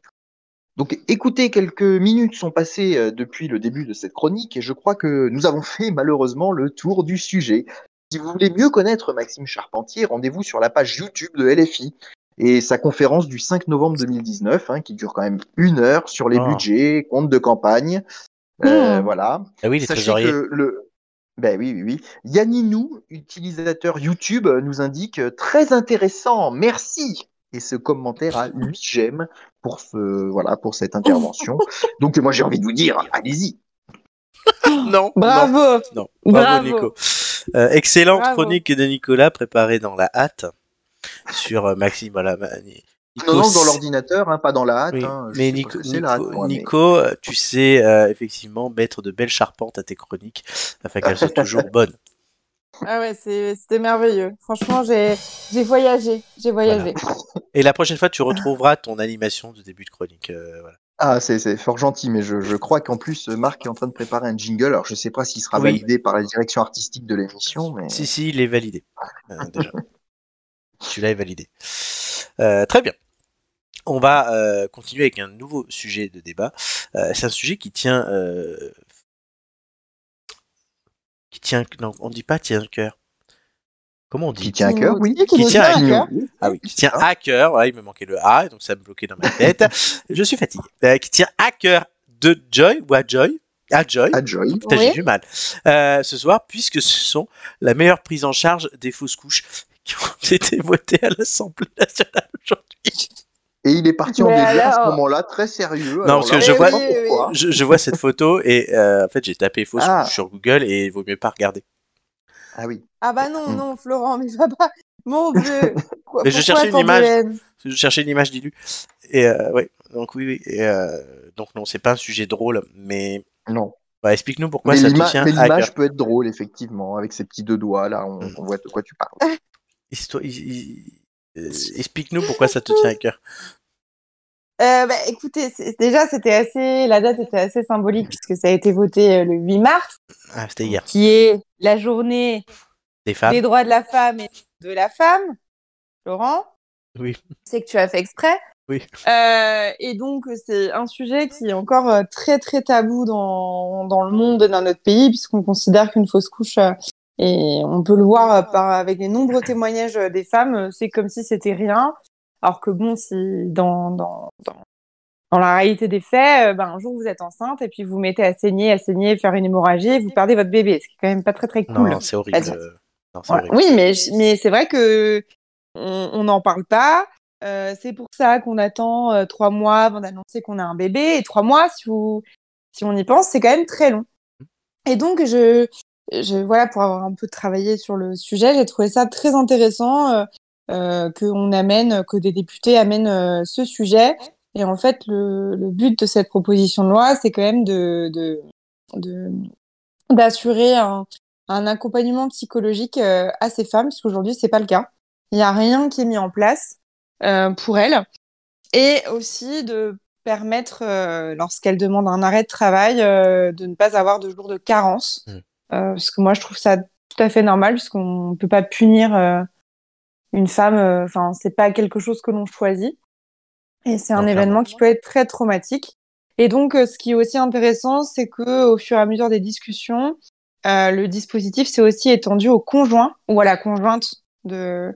Donc écoutez, quelques minutes sont passées euh, depuis le début de cette chronique et je crois que nous avons fait malheureusement le tour du sujet. Si vous voulez mieux connaître Maxime Charpentier, rendez-vous sur la page YouTube de LFI et sa conférence du 5 novembre 2019, hein, qui dure quand même une heure sur les Ah. budgets, comptes de campagne. Euh, Mmh. Voilà. Ah oui, les Sachez trésoriers. que le. Ben oui, oui, oui. Yanninou, utilisateur YouTube, nous indique euh, très intéressant, merci. Et ce commentaire a 8 j'aime pour ce, voilà, pour cette intervention. [LAUGHS] Donc, moi, j'ai envie de vous dire, allez-y. [LAUGHS] Non, Bravo. non. Bravo, Bravo. Nico. Euh, excellente Bravo. chronique de Nicolas préparée dans la hâte sur euh, Maxime. Voilà, bah, Ni- Nico, Non, non, dans l'ordinateur, hein, pas dans la hâte. Oui, hein. Mais Nico, la hâte, Nico, moi, mais- Nico, tu sais euh, effectivement mettre de belles charpentes à tes chroniques afin qu'elles soient toujours [LAUGHS] bonnes. Ah ouais, c'est- c'était merveilleux. Franchement, j'ai j'ai voyagé. J'ai voyagé. Et la prochaine fois, tu retrouveras ton animation de début de chronique. euh, voilà. Ah, c'est c'est fort gentil, mais je, je crois qu'en plus, Marc est en train de préparer un jingle. Alors, je sais pas s'il sera Oui. validé par la direction artistique de l'émission, mais. Si, si, il est validé. euh, déjà. Celui-là est validé. Euh, très bien. On va euh, continuer avec un nouveau sujet de débat. Euh, c'est un sujet qui tient. euh, qui tient. Non, on dit pas tient cœur. Comment on dit? Qui tient à cœur, oui. qui tient à cœur. Ah oui, qui tient à cœur. Il me manquait le A, donc ça me bloquait dans ma tête. [LAUGHS] Je suis fatigué. Euh, qui tient à cœur de Joy ou à Joy? À Joy. À Joy. Oui. j'ai du mal. Euh, ce soir, puisque ce sont la meilleure prise en charge des fausses couches qui ont [LAUGHS] été votées à l'Assemblée nationale aujourd'hui. Et il est parti en délire à ce moment-là, très sérieux. Non, Alors parce que là, je on vois-. Je, je vois cette photo et euh, en fait, j'ai tapé fausses Ah. sur Google et il vaut mieux pas regarder. Ah oui. Ah bah non, Mm. non, Florent, mais va pas. Mon Dieu. [LAUGHS] Quoi- Mais je cherchais une image. Je cherchais une image d'Ilu. Et euh, ouais, donc oui, oui. Et, euh, donc non, c'est pas un sujet drôle, mais Non. bah, explique-nous pourquoi mais ça te tient mais à l'image peut être drôle, effectivement, avec ses petits deux doigts, là, on, Mm. on voit de quoi tu parles. Euh, Explique-nous pourquoi ça te tient à cœur. Euh, bah, écoutez, déjà, c'était assez, la date était assez symbolique puisque ça a été voté euh, le 8 mars, Ah, c'était hier. qui est la journée Des femmes. des droits de la femme et de la femme. Laurent, Oui. c'est que tu as fait exprès. Oui. Euh, et donc, c'est un sujet qui est encore euh, très, très tabou dans, dans le monde et dans notre pays, puisqu'on considère qu'une fausse couche, euh, et on peut le voir euh, par, avec les nombreux témoignages euh, des femmes, euh, c'est comme si c'était rien. Alors que bon, si dans, dans, dans, dans la réalité des faits, ben, un jour vous êtes enceinte et puis vous mettez à saigner, à saigner, faire une hémorragie et vous perdez votre bébé, ce qui est quand même pas très très cool. Non, c'est horrible. non, c'est Voilà. horrible. Oui, mais, mais c'est vrai que on on n'en parle pas. Euh, c'est pour ça qu'on attend euh, trois mois avant d'annoncer qu'on a un bébé. Et trois mois, si, vous, si on y pense, c'est quand même très long. Et donc, je, je, voilà, pour avoir un peu travaillé sur le sujet, j'ai trouvé ça très intéressant euh, euh, qu'on amène, que des députés amènent euh, ce sujet. Et en fait, le, but de cette proposition de loi, c'est quand même de, d'assurer un, accompagnement psychologique à ces femmes, parce qu'aujourd'hui, c'est pas le cas. Il n'y a rien qui est mis en place pour elles. Et aussi de permettre, euh, lorsqu'elle demande un arrêt de travail, de ne pas avoir de jours de carence. Mm. Euh, parce que moi, je trouve ça tout à fait normal, puisqu'on ne peut pas punir euh, une femme. euh, Enfin, c'est pas quelque chose que l'on choisit. Et c'est un événement qui peut être très traumatique. Et donc, ce qui est aussi intéressant, c'est que au fur et à mesure des discussions, euh, le dispositif s'est aussi étendu au conjoint ou à la conjointe de,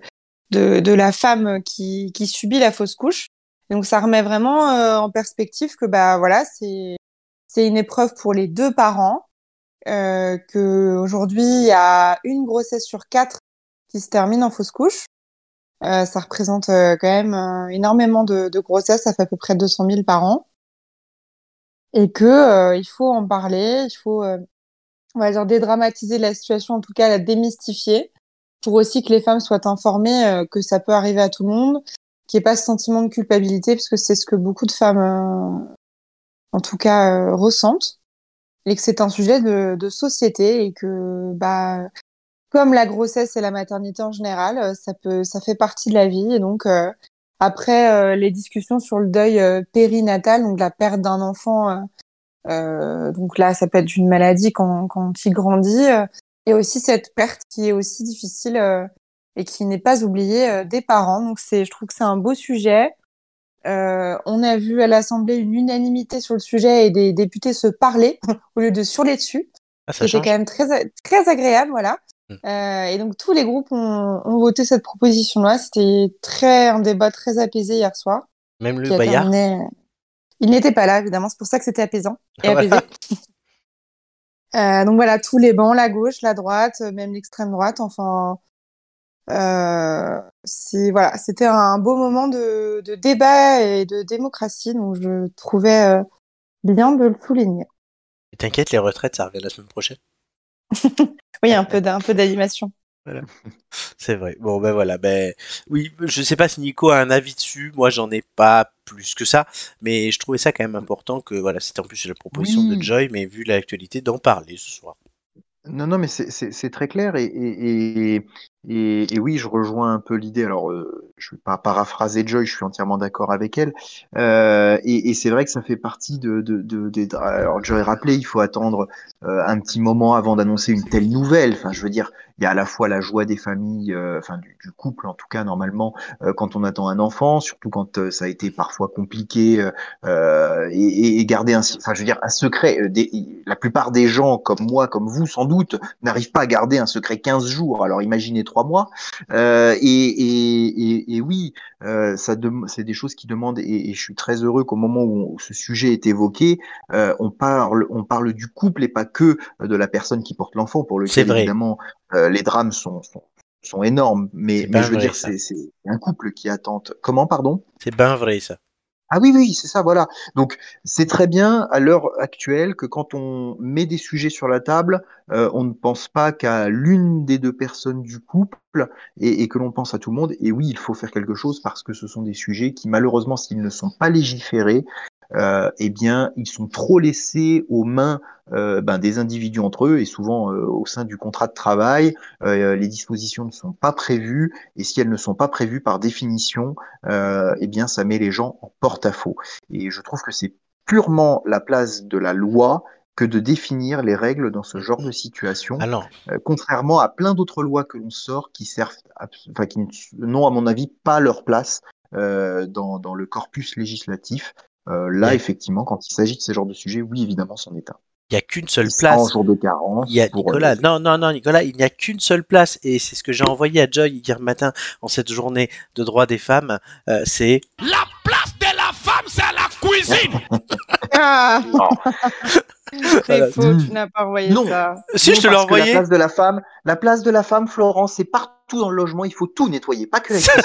de, de la femme qui, qui subit la fausse couche. Donc ça remet vraiment euh, en perspective que bah voilà c'est c'est une épreuve pour les deux parents euh, que aujourd'hui il y a une grossesse sur quatre qui se termine en fausse couche. Euh, ça représente euh, quand même énormément de, de grossesses, ça fait à peu près 200 000 par an. Et que il faut en parler, il faut on va dire dédramatiser la situation, en tout cas la démystifier, pour aussi que les femmes soient informées que ça peut arriver à tout le monde, qu'il n'y ait pas ce sentiment de culpabilité, parce que c'est ce que beaucoup de femmes, en tout cas, ressentent, et que c'est un sujet de, société, et que, bah, comme la grossesse et la maternité en général, euh, ça peut, ça fait partie de la vie, et donc euh, après euh, les discussions sur le deuil périnatal, donc la perte d'un enfant. donc là, ça peut être une maladie quand, quand il grandit. et aussi cette perte qui est aussi difficile et qui n'est pas oubliée des parents. Donc c'est, je trouve que c'est un beau sujet. Euh, on a vu à l'Assemblée une unanimité sur le sujet et des députés se parler [LAUGHS] au lieu de surler dessus. Ah, C'était quand même très, très agréable, voilà. Mm. Euh, et donc tous les groupes ont, ont voté cette proposition-là. C'était très un débat très apaisé hier soir. Même le Bayard. terminé- Il n'était pas là, évidemment. C'est pour ça que c'était apaisant [LAUGHS] et apaisé. [LAUGHS] Euh, donc voilà, tous les bancs, la gauche, la droite, euh, même l'extrême droite. Enfin, euh, c'est voilà, c'était un beau moment de, de débat et de démocratie. Donc je trouvais euh, bien de le souligner. T'inquiète, les retraites, ça revient la semaine prochaine. [LAUGHS] Oui, un peu d'un peu d'animation. [LAUGHS] C'est vrai. Bon, ben voilà. Ben oui, je sais pas si Nico a un avis dessus. Moi, j'en ai pas plus que ça, mais je trouvais ça quand même important que voilà, c'était en plus la proposition Oui. de Joy, mais vu l'actualité, d'en parler ce soir. Non, non, mais c'est- très clair et, et, et, et, oui, je rejoins un peu l'idée. Alors, euh, je vais pas paraphraser Joy, je suis entièrement d'accord avec elle. Euh, et c'est vrai que ça fait partie de, de, de, des- Alors, Joy rappelé, il faut attendre euh, un petit moment avant d'annoncer une telle nouvelle. Enfin, je veux dire, il y a à la fois la joie des familles, enfin du, couple en tout cas normalement, quand on attend un enfant, surtout quand ça a été parfois compliqué et, garder un, enfin je veux dire un secret. la plupart des gens comme moi, comme vous sans doute, n'arrivent pas à garder un secret 15 jours. Alors imaginez trois mois. Euh, et, et, et, et oui, euh, ça dem- c'est des choses qui demandent. Et, et je suis très heureux qu'au moment où, on- ce sujet est évoqué, euh, on parle, on parle du couple et pas que de la personne qui porte l'enfant, pour C'est lequel vrai. évidemment les drames sont, sont, sont énormes. Mais, C'est je veux vrai, dire, c'est c'est un couple qui attend. Comment, pardon? C'est ben vrai ça. Ah oui, oui, c'est ça, voilà. Donc, c'est très bien à l'heure actuelle que quand on met des sujets sur la table, euh, on ne pense pas qu'à l'une des deux personnes du couple et, et que l'on pense à tout le monde. Et oui, il faut faire quelque chose parce que ce sont des sujets qui, malheureusement, s'ils ne sont pas légiférés, euh, eh bien, ils sont trop laissés aux mains euh, ben, des individus entre eux et souvent euh, au sein du contrat de travail, euh, les dispositions ne sont pas prévues et si elles ne sont pas prévues par définition, euh, eh bien, ça met les gens en porte-à-faux. Et je trouve que c'est purement la place de la loi que de définir les règles dans ce genre de situation, Ah euh, contrairement à plein d'autres lois que l'on sort qui servent, abs- enfin, qui n'ont à mon avis pas leur place euh, dans, dans le corpus législatif. Euh, là, Ouais. effectivement, quand il s'agit de ce genre de sujet, oui, évidemment, c'en est un. Il y a qu'une seule Et 100 place. jours de carence. Il y a Nicolas. euh, Non, non, non, Nicolas, il n'y a qu'une seule place et c'est ce que j'ai envoyé à Joy hier matin en cette journée de droit des femmes. euh, c'est La place de la femme, c'est à la cuisine. [LAUGHS] Ah, Voilà. faux, Mm. tu n'as pas envoyé Non. ça. si Non, je te l'ai envoyé. La place de la femme, la place de la femme, Florence, c'est partout dans le logement. Il faut tout nettoyer, pas que la [LAUGHS] cuisine.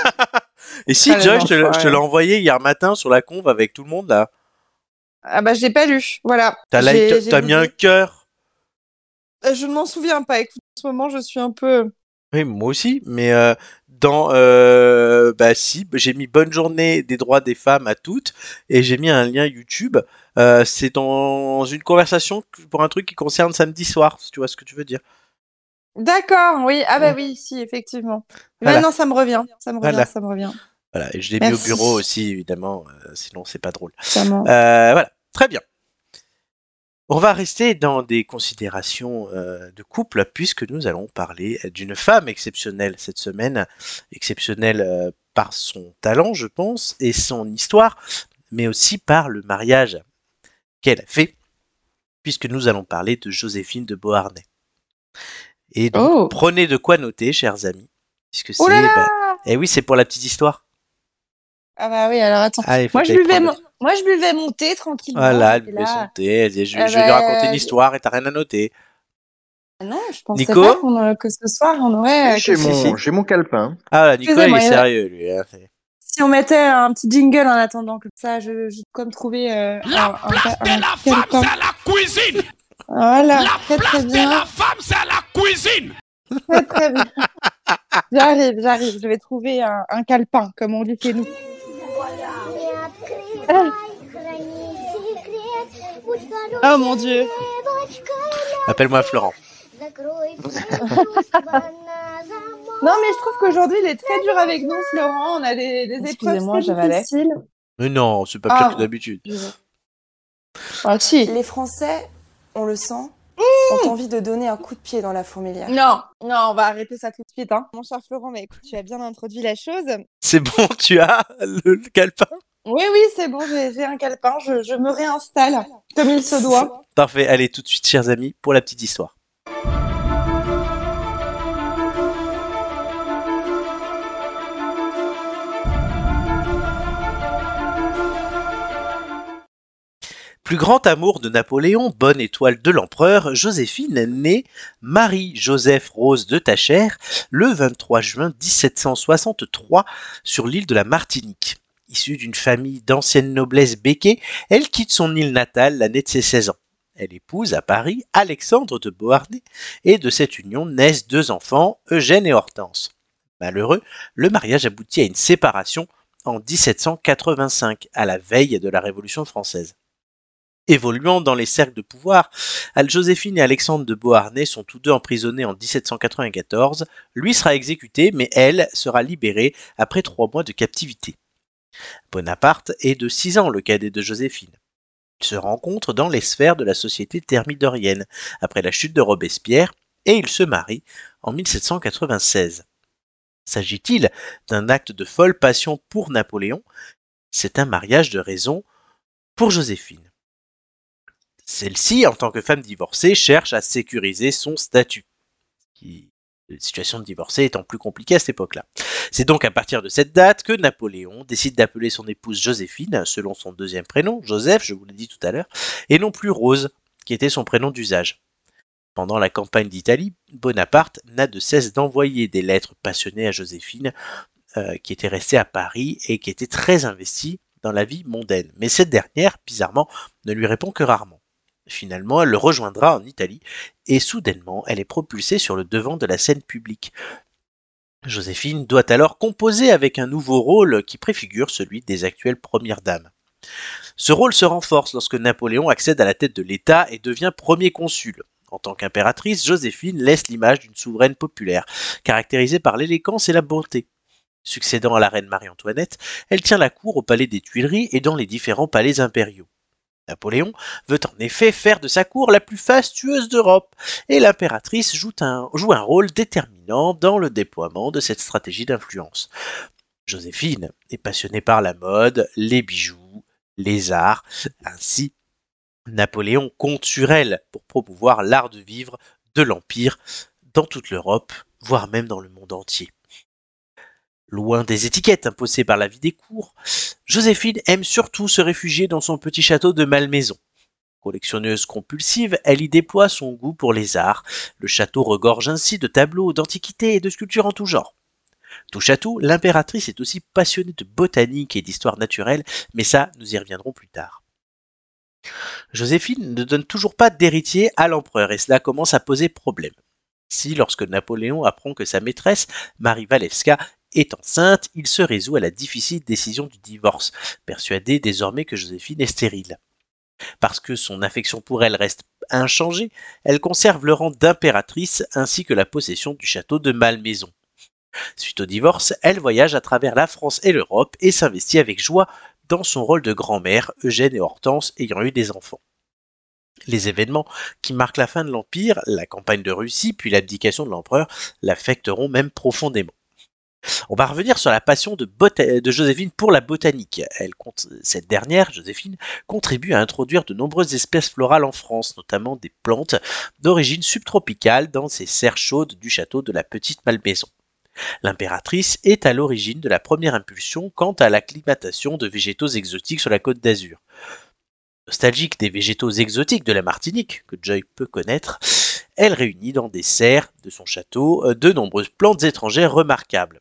Et si Joy, je te, l'ai- je l'ai envoyé hier matin sur la conve avec tout le monde là. Ah bah j'ai pas lu, voilà. T'as like- mis un cœur. Euh, Je ne m'en souviens pas. Écoute, en ce moment, je suis un peu. Oui, moi aussi, mais euh, dans euh, bah si, j'ai mis bonne journée des droits des femmes à toutes et j'ai mis un lien YouTube. Euh, c'est dans une conversation pour un truc qui concerne samedi soir, si tu vois ce que tu veux dire. D'accord, oui. Ah bah oui, si, effectivement. Voilà. Maintenant, ça me revient. Ça me revient, Voilà. ça me revient. Voilà, et je l'ai mis au bureau aussi, évidemment, euh, sinon c'est pas drôle. Euh, voilà, très bien. On va rester dans des considérations euh, de couple puisque nous allons parler d'une femme exceptionnelle cette semaine, exceptionnelle euh, par son talent, je pense, et son histoire, mais aussi par le mariage qu'elle a fait, puisque nous allons parler de Joséphine de Beauharnais. Et donc, Oh. prenez de quoi noter, chers amis, puisque c'est, Oh là là bah, eh oui, c'est pour la petite histoire. Ah bah oui, alors attends. Allez, faut Moi je, buvais mon... Moi, je buvais mon thé tranquillement. Voilà, elle buvait là- son thé, elle disait, je, Ah je vais lui bah, raconter une histoire et t'as rien à noter. Ah Non, je pensais Nico pas qu'on, euh, que ce soir, on aurait... euh, J'ai mon, mon calepin. Ah, là, Nicolas, il est sérieux, lui. hein, c'est- Si on mettait un petit jingle en attendant, comme ça, je, je comme trouver euh, La un, place un, de la femme, c'est la cuisine. Voilà, La très très place de la femme, c'est la cuisine. très très bien. J'arrive, j'arrive, je vais trouver un, un calepin, comme on dit chez nous. Oh mon dieu. Appelle-moi Florent. [LAUGHS] Non, mais je trouve qu'aujourd'hui, il est très dur avec nous, Florent. On a des, des épreuves très difficiles. Mais non, c'est pas pire Ah. que d'habitude. Ah si. Les Français, on le sent, ont envie de donner un coup de pied dans la fourmilière. Non, non, on va arrêter ça tout de suite. Hein. Mon cher Florent, mais écoute, tu as bien introduit la chose. C'est bon, [LAUGHS] tu as le, le calepin? Oui, oui, c'est bon, j'ai j'ai un calepin, je, je me réinstalle comme il se doit. Parfait, allez, tout de suite, chers amis, pour la petite histoire. Plus grand amour de Napoléon, bonne étoile de l'empereur, Joséphine naît Marie-Joseph Rose de Tacher le 23 juin 1763 sur l'île de la Martinique. Issue d'une famille d'ancienne noblesse béquée, elle quitte son île natale l'année de ses 16 ans. Elle épouse à Paris Alexandre de Beauharnais et de cette union naissent deux enfants, Eugène et Hortense. Malheureux, le mariage aboutit à une séparation en 1785, à la veille de la Révolution française. Évoluant dans les cercles de pouvoir, Joséphine et Alexandre de Beauharnais sont tous deux emprisonnés en 1794. Lui sera exécuté, mais elle sera libérée après trois mois de captivité. Bonaparte est de 6 ans le cadet de Joséphine. Ils se rencontrent dans les sphères de la société thermidorienne après la chute de Robespierre et ils se marient en 1796. S'agit-il d'un acte de folle passion pour Napoléon? C'est un mariage de raison pour Joséphine. Celle-ci, en tant que femme divorcée, cherche à sécuriser son statut. Qui- La situation de divorcée étant plus compliquée à cette époque-là. C'est donc à partir de cette date que Napoléon décide d'appeler son épouse Joséphine, selon son deuxième prénom, Joseph, je vous l'ai dit tout à l'heure, et non plus Rose, qui était son prénom d'usage. Pendant la campagne d'Italie, Bonaparte n'a de cesse d'envoyer des lettres passionnées à Joséphine, euh, qui était restée à Paris et qui était très investie dans la vie mondaine. Mais cette dernière, bizarrement, ne lui répond que rarement. Finalement, elle le rejoindra en Italie et soudainement, elle est propulsée sur le devant de la scène publique. Joséphine doit alors composer avec un nouveau rôle qui préfigure celui des actuelles premières dames. Ce rôle se renforce lorsque Napoléon accède à la tête de l'État et devient premier consul. En tant qu'impératrice, Joséphine laisse l'image d'une souveraine populaire, caractérisée par l'élégance et la bonté. Succédant à la reine Marie-Antoinette, elle tient la cour au palais des Tuileries et dans les différents palais impériaux. Napoléon veut en effet faire de sa cour la plus fastueuse d'Europe, et l'impératrice joue un, rôle déterminant dans le déploiement de cette stratégie d'influence. Joséphine est passionnée par la mode, les bijoux, les arts, ainsi Napoléon compte sur elle pour promouvoir l'art de vivre de l'Empire dans toute l'Europe, voire même dans le monde entier. Loin des étiquettes imposées par la vie des cours, Joséphine aime surtout se réfugier dans son petit château de Malmaison. Collectionneuse compulsive, elle y déploie son goût pour les arts. Le château regorge ainsi de tableaux, d'antiquités et de sculptures en tout genre. Touche à tout, l'impératrice est aussi passionnée de botanique et d'histoire naturelle, mais ça, nous y reviendrons plus tard. Joséphine ne donne toujours pas d'héritier à l'empereur et cela commence à poser problème. Si, lorsque Napoléon apprend que sa maîtresse, Marie Walewska, est enceinte, il se résout à la difficile décision du divorce, persuadé désormais que Joséphine est stérile. Parce que son affection pour elle reste inchangée, elle conserve le rang d'impératrice ainsi que la possession du château de Malmaison. Suite au divorce, elle voyage à travers la France et l'Europe et s'investit avec joie dans son rôle de grand-mère, Eugène et Hortense ayant eu des enfants. Les événements qui marquent la fin de l'Empire, la campagne de Russie, puis l'abdication de l'empereur, l'affecteront même profondément. On va revenir sur la passion de, Joséphine pour la botanique. Cette dernière, Joséphine, contribue à introduire de nombreuses espèces florales en France, notamment des plantes d'origine subtropicale dans ces serres chaudes du château de la Petite Malmaison. L'impératrice est à l'origine de la première impulsion quant à l'acclimatation de végétaux exotiques sur la côte d'Azur. Nostalgique des végétaux exotiques de la Martinique, que Joy peut connaître, elle réunit dans des serres de son château euh, de nombreuses plantes étrangères remarquables.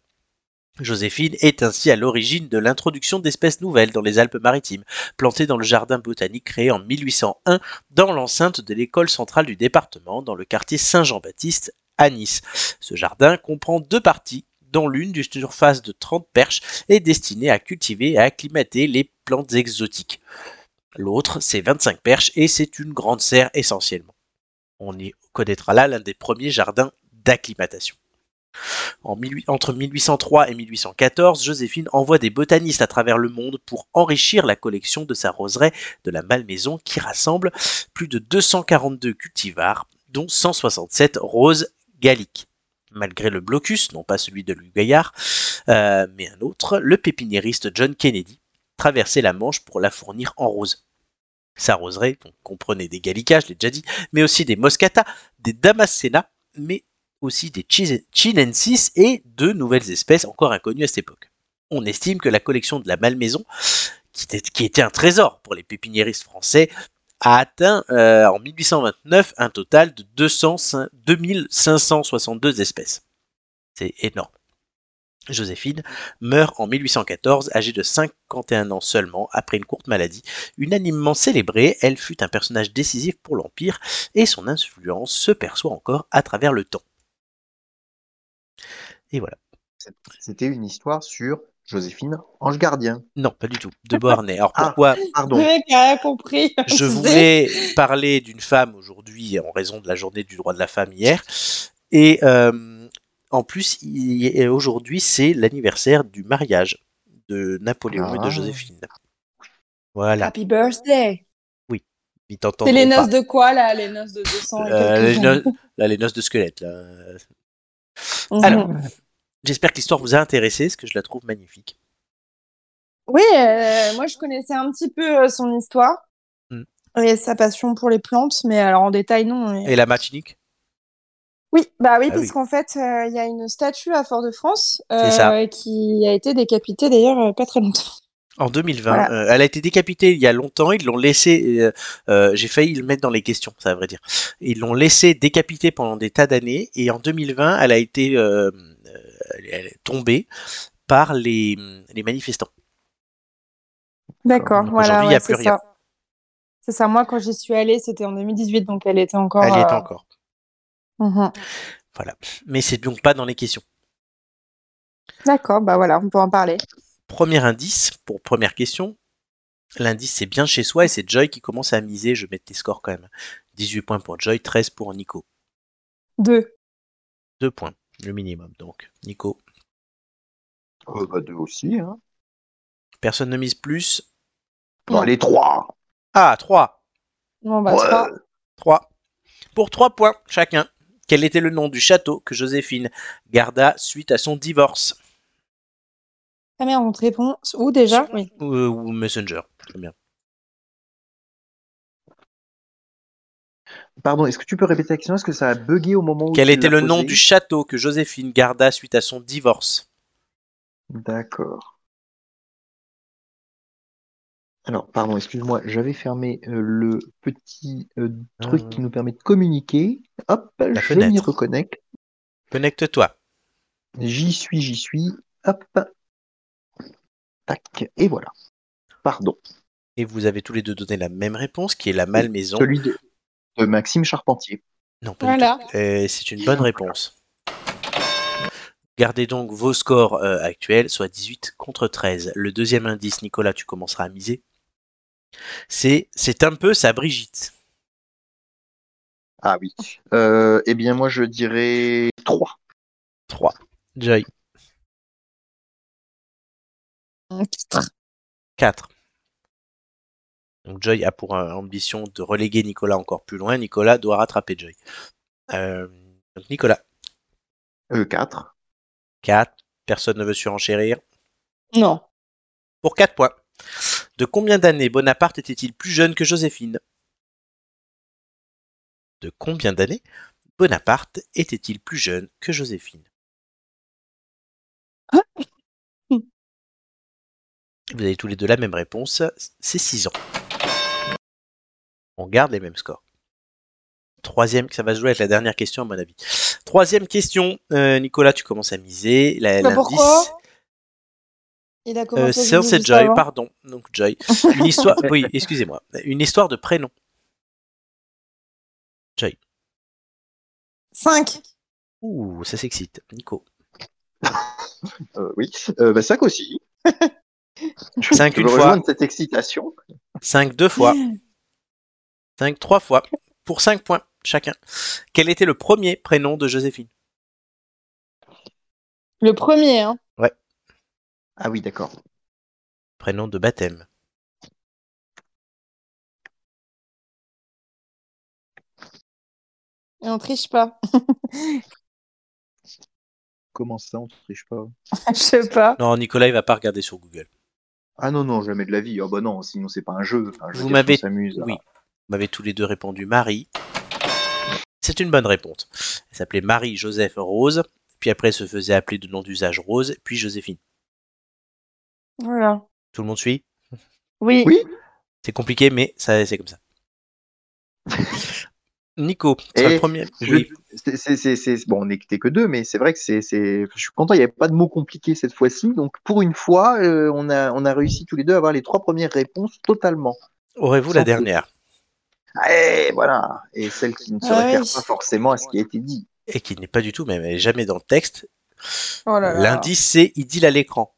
Joséphine est ainsi à l'origine de l'introduction d'espèces nouvelles dans les Alpes-Maritimes, plantées dans le jardin botanique créé en 1801 dans l'enceinte de l'école centrale du département, dans le quartier Saint-Jean-Baptiste à Nice. Ce jardin comprend deux parties, dont l'une d'une surface de 30 perches est destinée à cultiver et à acclimater les plantes exotiques. L'autre, c'est 25 perches et c'est une grande serre essentiellement. On y connaîtra là l'un des premiers jardins d'acclimatation. En 18 entre 1803 et 1814, Joséphine envoie des botanistes à travers le monde pour enrichir la collection de sa roseraie de la Malmaison qui rassemble plus de 242 cultivars, dont 167 roses galliques. Malgré le blocus, non pas celui de Louis Gaillard, euh, mais un autre, le pépiniériste John Kennedy traversait la Manche pour la fournir en rose. Sa roseraie comprenait des gallicas, je l'ai déjà dit, mais aussi des moscata, des damascena, mais aussi des chi- chinensis et deux nouvelles espèces encore inconnues à cette époque. On estime que la collection de la Malmaison, qui était, un trésor pour les pépiniéristes français, a atteint euh, en 1829 un total de 200 2562 espèces. C'est énorme. Joséphine meurt en 1814, âgée de 51 ans seulement, après une courte maladie. Unanimement célébrée, elle fut un personnage décisif pour l'Empire et son influence se perçoit encore à travers le temps. Et voilà. C'était une histoire sur Joséphine Ange Gardien. Non, pas du tout. De Beauharnais. Alors [LAUGHS] Ah. pourquoi Pardon. Le mec a rien compris. [LAUGHS] je voulais parler d'une femme aujourd'hui en raison de la journée du droit de la femme hier. Et euh, en plus, aujourd'hui, c'est l'anniversaire du mariage de Napoléon et de Ah. Joséphine. Voilà. Happy birthday. T'entendront C'est les pas. noces de quoi là Les noces de 200 et Euh, les, no- [LAUGHS] là, les noces de squelette. Là. Mhm. Alors, j'espère que l'histoire vous a intéressé, parce que je la trouve magnifique. Oui, euh, moi je connaissais un petit peu euh, son histoire Mm. et sa passion pour les plantes, mais alors en détail non. Et- Et la Martinique? Oui, bah oui, Ah parce oui. qu'en fait, euh, il y a une statue à Fort-de-France euh, qui a été décapitée d'ailleurs pas très longtemps. En 2020, Voilà. euh, elle a été décapitée il y a longtemps. Ils l'ont laissé. euh, euh, J'ai failli le mettre dans les questions, ça à vrai dire. Ils l'ont laissé décapiter pendant des tas d'années. Et en 2020, elle a été elle, est tombée par les, les manifestants. D'accord, voilà, ouais, plus c'est rien. ça. C'est ça, moi quand j'y suis allée, c'était en 2018, donc elle était encore. Elle euh, encore. mhm. Voilà. Mais c'est donc pas dans les questions. D'accord, bah voilà, on peut en parler. Premier indice pour première question. L'indice c'est bien chez soi et c'est Joy qui commence à miser. Je vais mettre tes scores quand même. 18 points pour Joy, 13 pour Nico. Deux. 2 points, le minimum donc. Nico. Euh, bah, deux aussi. Hein. Personne ne mise plus. Bon, Non. les trois. Ah, 3. Bon, bah, Ouais. trois. 3. Pour 3 points chacun. Quel était le nom du château que Joséphine garda suite à son divorce? Ah merde, on te répond. Où déjà Oui. ou, ou Messenger Très bien. Pardon, est-ce que tu peux répéter la question? Est-ce que ça a bugué au moment où Quel tu était le nom du château que Joséphine garda suite à son divorce? D'accord. Alors, pardon, excuse-moi, j'avais fermé euh, le petit euh, truc Ah. qui nous permet de communiquer. Hop, je m'y fenêtre. reconnecte. Connecte-toi. J'y suis, j'y suis. Hop. Tac, et voilà. Pardon. Et vous avez tous les deux donné la même réponse, qui est la Malmaison. Celui de, de Maxime Charpentier. Non, pas Voilà. du tout. Euh, c'est une bonne réponse. Gardez donc vos scores euh, actuels, soit 18 contre 13. Le deuxième indice, Nicolas, tu commenceras à miser. C'est c'est un peu sa Brigitte. Ah oui. Euh, eh bien, moi, je dirais 3. 3. Joy. Quatre. 4. Donc Joy a pour euh, ambition de reléguer Nicolas encore plus loin. Nicolas doit rattraper Joy. Euh, donc Nicolas, Euh, 4. 4. Personne ne veut surenchérir. Non. Pour 4 points. De combien d'années Bonaparte était-il plus jeune que Joséphine? De combien d'années Bonaparte était-il plus jeune que Joséphine? Vous avez tous les deux la même réponse, c'est 6 ans. On garde les mêmes scores. Troisième, ça va se jouer avec la dernière question à mon avis. Troisième question, euh, Nicolas, tu commences à miser. La- Bah, L'indice, pourquoi? Il a euh, commencé à c'est Joy, avant. pardon. Donc Joy. Une histoire, [LAUGHS] oui, excusez-moi. Une histoire de prénom. Cinq. Ouh, ça s'excite. Nico. Euh, oui. Euh, bah, 5 aussi. [LAUGHS] Je- Cinq je une veux fois. cette excitation? 5 deux fois. 5 trois fois. Pour 5 points chacun. Quel était le premier prénom de Joséphine? Le premier, hein. Ah oui, d'accord. Prénom de baptême. Et on triche pas. [LAUGHS] Comment ça, on ne triche pas? Je sais pas. Non, Nicolas, il va pas regarder sur Google. Ah non, non, jamais de la vie. Ah bah non, sinon c'est pas un jeu. Enfin, je veux Vous m'avez-. Oui. M'avez tous les deux répondu Marie. C'est une bonne réponse. Elle s'appelait Marie Joseph Rose. Puis après, elle se faisait appeler de nom d'usage Rose. Puis Joséphine. Voilà. Tout le monde suit? Oui. Oui. C'est compliqué, mais ça, c'est comme ça. [LAUGHS] Nico, c'est le premier. Oui. c'est- Bon, on n'était que deux, mais c'est vrai que c'est, je suis content, il n'y avait pas de mots compliqués cette fois-ci. Donc, pour une fois, euh, on, a, on a réussi tous les deux à avoir les trois premières réponses totalement. Aurez-vous la dernière? Et voilà. Et celle qui ne se Ah réfère oui. pas forcément à ce qui a été dit. Et qui n'est pas du tout, même jamais dans le texte. Oh. L'indice, c'est idylle à l'écran.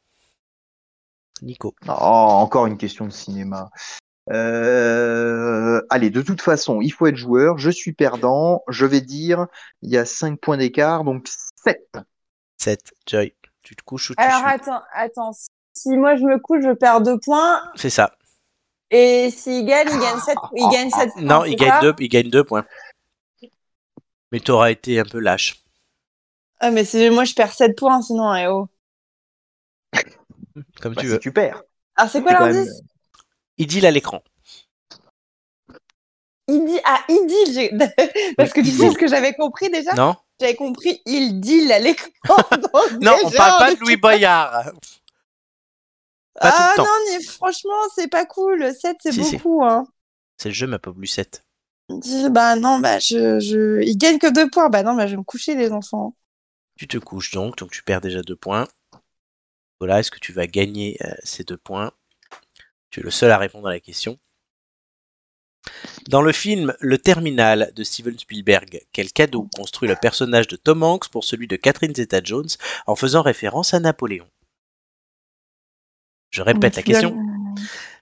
Nico. Oh, encore une question de cinéma. Euh, allez, de toute façon, il faut être joueur. Je suis perdant. Je vais dire, il y a 5 points d'écart, donc 7. 7. Joy. Tu te couches ou tu Alors suis? attends, attends. Si moi je me couche, je perds deux points. C'est ça. Et s'il gagne, il gagne 7 il gagne sept points. Non, il gagne, deux, il gagne deux points. Mais t'auras été un peu lâche. Ah, mais c'est moi je perds 7 points sinon, eh oh. Comme Bah, tu si veux. tu perds. Alors c'est quoi l'indice? Idylle à l'écran. Il dit ah il dit j'ai- [LAUGHS] parce que tu sais ce que j'avais compris déjà? Non J'avais compris il dit à l'écran. [LAUGHS] Non, on parle pas de Louis Boyard. [LAUGHS] Pas tout ah le temps. non, mais franchement, c'est pas cool. 7 c'est Si, si. beaucoup hein. C'est le jeu, ma pauvre Lucette. Il dit, bah non, bah je, je... il gagne que 2 points. Bah non, bah je vais me coucher les enfants. Tu te couches donc, donc tu perds déjà deux points. Voilà, est-ce que tu vas gagner euh, ces deux points? Tu es le seul à répondre à la question. Dans le film Le Terminal de Steven Spielberg, quel cadeau construit le personnage de Tom Hanks pour celui de Catherine Zeta-Jones en faisant référence à Napoléon? Je répète la question.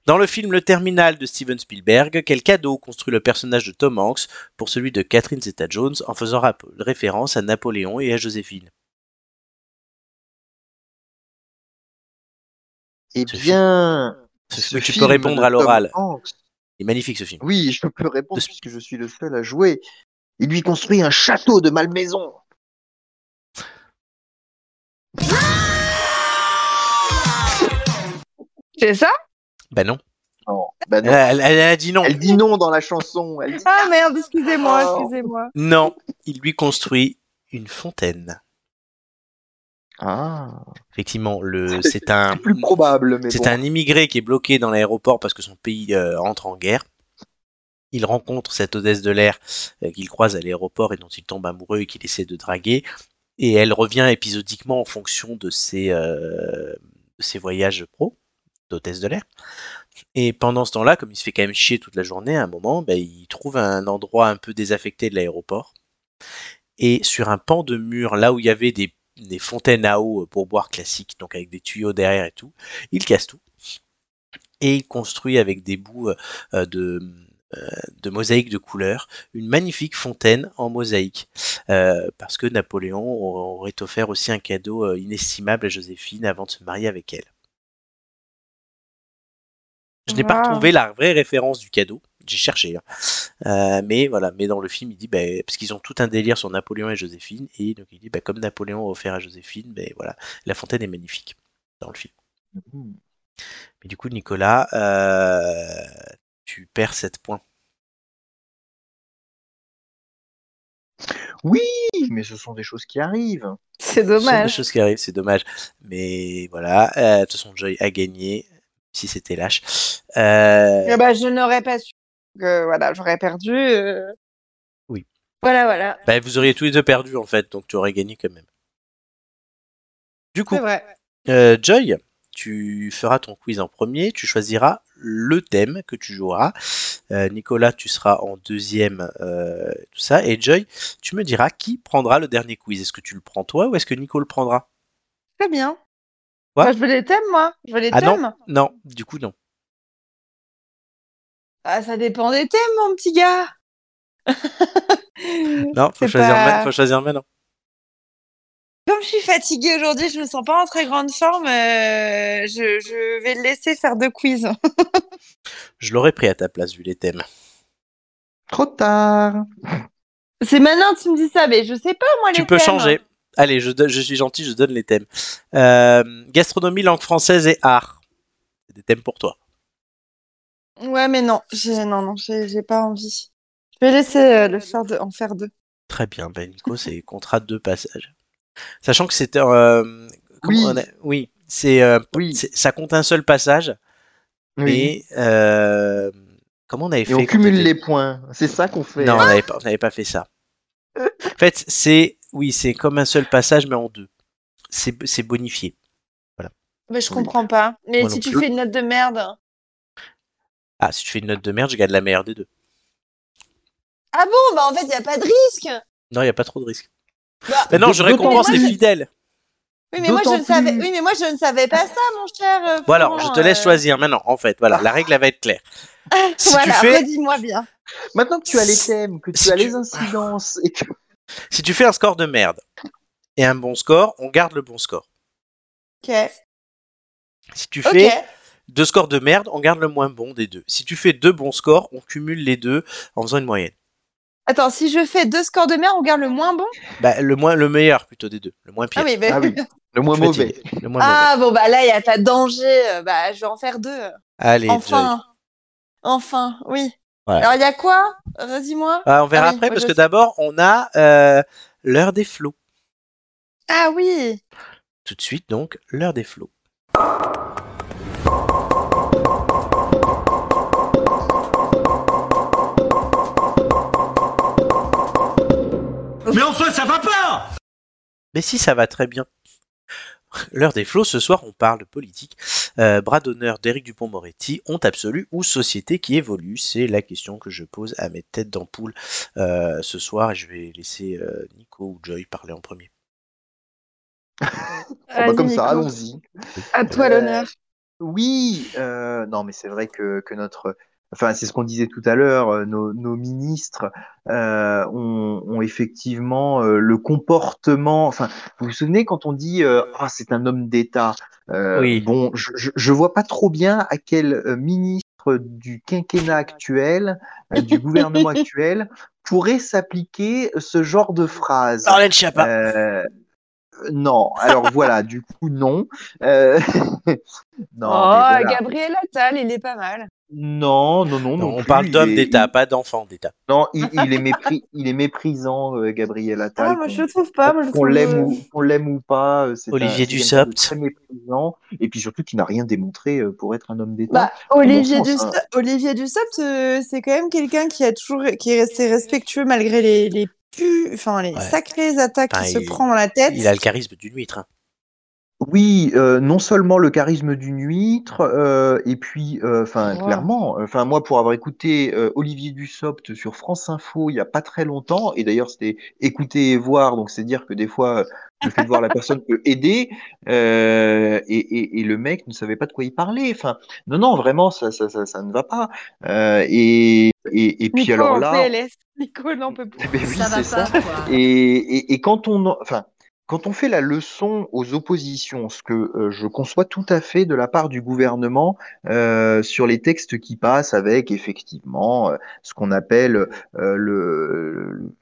Dans le film Le Terminal de Steven Spielberg, quel cadeau construit le personnage de Tom Hanks pour celui de Catherine Zeta-Jones en faisant référence à Napoléon et à Joséphine? Eh bien, Ce- ce mais tu peux répondre à l'oral. Il est magnifique ce film. Oui, je peux répondre De- puisque je suis le seul à jouer. Il lui construit un château de Malmaison. C'est ça? Ben non. Non, bah Elle, non. a- elle- elle a dit non. Elle dit non dans la chanson. Elle dit Ah merde, excusez-moi, Oh. excusez-moi. Non, il lui construit une fontaine. Ah, Effectivement, le, c'est un, plus probable, mais c'est bon. un immigré qui est bloqué dans l'aéroport parce que son pays euh, entre en guerre. Il rencontre cette hôtesse de l'air euh, qu'il croise à l'aéroport et dont il tombe amoureux et qu'il essaie de draguer. Et elle revient épisodiquement en fonction de ses, euh, de ses voyages pro d'hôtesse de l'air. Et pendant ce temps-là, comme il se fait quand même chier toute la journée, à un moment, ben, il trouve un endroit un peu désaffecté de l'aéroport. Et sur un pan de mur, là où il y avait des, des fontaines à eau pour boire classiques, donc avec des tuyaux derrière et tout, il casse tout. Et il construit avec des bouts euh, de, euh, de mosaïque de couleurs une magnifique fontaine en mosaïque. Euh, parce que Napoléon aurait offert aussi un cadeau euh, inestimable à Joséphine avant de se marier avec elle. Je n'ai pas retrouvé la vraie référence du cadeau. J'ai cherché. hein. Euh, mais voilà, mais dans le film, il dit, ben, parce qu'ils ont tout un délire sur Napoléon et Joséphine, et donc il dit, ben, comme Napoléon a offert à Joséphine, ben voilà, la fontaine est magnifique dans le film. Hmm. Mais du coup, Nicolas, euh, tu perds 7 points. Oui, mais ce sont des choses qui arrivent. C'est Ce sont des dommage. choses qui arrivent, c'est dommage. Mais voilà, euh, de toute façon, Joy a gagné, si c'était lâche. Euh, Eh ben, je n'aurais pas su. Que, voilà, j'aurais perdu. euh. Oui. Voilà, voilà. bah, vous auriez tous les deux perdu en fait, donc tu aurais gagné quand même. Du coup, C'est vrai. euh, Joy, tu feras ton quiz en premier, tu choisiras le thème que tu joueras. Euh, Nicolas, tu seras en deuxième, euh, tout ça. Et Joy, tu me diras qui prendra le dernier quiz. Est-ce que tu le prends toi ou est-ce que Nico le prendra? Très bien. Quoi Moi, je veux les thèmes, moi. Je veux les Ah non thèmes. Non, du coup non. Ah, ça dépend des thèmes, mon petit gars. [LAUGHS] Non, faut choisir, pas- faut choisir maintenant. Comme je suis fatiguée aujourd'hui, je me sens pas en très grande forme. euh, je, je vais le laisser faire deux quiz. Je l'aurais pris à ta place vu les thèmes. Trop tard. C'est maintenant que tu me dis ça, mais je sais pas, moi, les Tu peux thèmes. changer. Allez, je suis gentil, je donne les thèmes. Euh, gastronomie, langue française et art. C'est des thèmes pour toi. Ouais, mais non, j'ai non, non, j'ai j'ai pas envie. Je vais laisser euh, le faire de, en faire deux. Très bien, ben Nico, c'est contrat de deux passages. Sachant que c'était... euh, comment Oui. on a- oui, c'est, euh, Oui. c'est- ça compte un seul passage, Oui. mais euh, comment on avait fait Et on cumule les points. C'est ça qu'on fait. Non, on n'avait pas, on n'avait pas fait ça. En fait, c'est oui, c'est comme un seul passage, mais en deux. C'est c'est bonifié. Mais je Oui. comprends pas. Mais Moi si tu plus. fais une note de merde. Ah, si tu fais une note de merde, je gagne la meilleure des deux. Ah bon, bah en fait, il y a pas de risque. Non, il n'y a pas trop de risque. Bah, Mais non, je récompense les fidèles. oui, mais moi je ne savais. Oui, mais moi je ne savais pas ça, mon cher. euh, Bon alors, je te laisse euh. choisir maintenant. En fait, voilà, la règle elle va être claire. [LAUGHS] Si voilà, tu fais, redis-moi bien. Maintenant que tu as les thèmes, que tu Si as tu- les incidences et que si tu fais un score de merde et un bon score, on garde le bon score. Ok. Si tu Ok. fais deux scores de merde, on garde le moins bon des deux. Si tu fais deux bons scores, on cumule les deux en faisant une moyenne. Attends, si je fais deux scores de merde, on garde le moins bon? Bah, le moins, le meilleur plutôt des deux, le moins pire. Ah oui, bah- Ah oui. [LAUGHS] le moins mauvais. t'aider. Le moins Ah bon bah là il y a pas de danger. euh, Bah je vais en faire deux. Allez, Joy. Enfin. Enfin, oui. Voilà. Alors il y a quoi? Redis-moi. Ah, on verra Ah oui, après parce que d'abord on a euh, l'heure des flots. Ah oui. Tout de suite donc l'heure des flots. Mais enfin, ça va pas Mais si ça va très bien. L'heure des flots, ce soir on parle politique. Euh, bras d'honneur d'Éric Dupont-Moretti, honte absolue ou société qui évolue? C'est la question que je pose à mes têtes d'ampoule euh, ce soir et je vais laisser euh, Nico ou Joy parler en premier. [LAUGHS] Ah bah, comme ça, allons-y. À toi Euh, l'honneur. Oui, euh, non, mais c'est vrai que, que notre, enfin, c'est ce qu'on disait tout à l'heure, euh, nos, nos ministres euh, ont, ont effectivement euh, le comportement. Enfin, vous vous souvenez quand on dit euh, ah c'est un homme d'État. Euh, Oui. Bon, je, je, je vois pas trop bien à quel ministre du quinquennat actuel, euh, du gouvernement [LAUGHS] actuel, pourrait s'appliquer ce genre de phrase. Marlène Schiappa Euh, non, alors voilà, du coup, non. Euh, [LAUGHS] non, oh. Gabriel Attal, il est pas mal. Non, non, non, Non, non on plus, parle d'homme est- d'État, pas d'enfant d'État. Non, il, [LAUGHS] il est mépris, il est méprisant, euh, Gabriel Attal. Ah, moi je trouve pas. Qu'on trouve l'aime le- ou l'aime ou pas, euh, c'est Olivier Dussopt. très méprisant, et puis surtout qui n'a rien démontré euh, pour être un homme d'État. Bah, Olivier, bon Dussopt, hein. Olivier Dussopt, euh, c'est quand même quelqu'un qui a toujours, qui est resté respectueux malgré les, les pu, enfin les Ouais. sacrées attaques Enfin, qu'il se il- prend dans la tête. Il a le charisme d'une huître. hein. Oui, euh, non seulement le charisme d'une huître, euh, et puis, euh, enfin, clairement, enfin, moi, pour avoir écouté euh, Olivier Dussopt sur France Info il y a pas très longtemps, et d'ailleurs, c'était écouter et voir, donc c'est dire que des fois, le fait de voir la personne peut aider, euh, et, et, et le mec ne savait pas de quoi il parlait. Enfin, non, non, vraiment, ça, ça, ça, ça ne va pas. Euh, et, et, et puis Nico alors en là, PLS. Nico n'en peut plus. [LAUGHS] eh ben oui, ça va pas, quoi. Et, et, et quand on, en- enfin, quand on fait la leçon aux oppositions, ce que euh, je conçois tout à fait de la part du gouvernement euh, sur les textes qui passent avec effectivement euh, ce qu'on appelle le,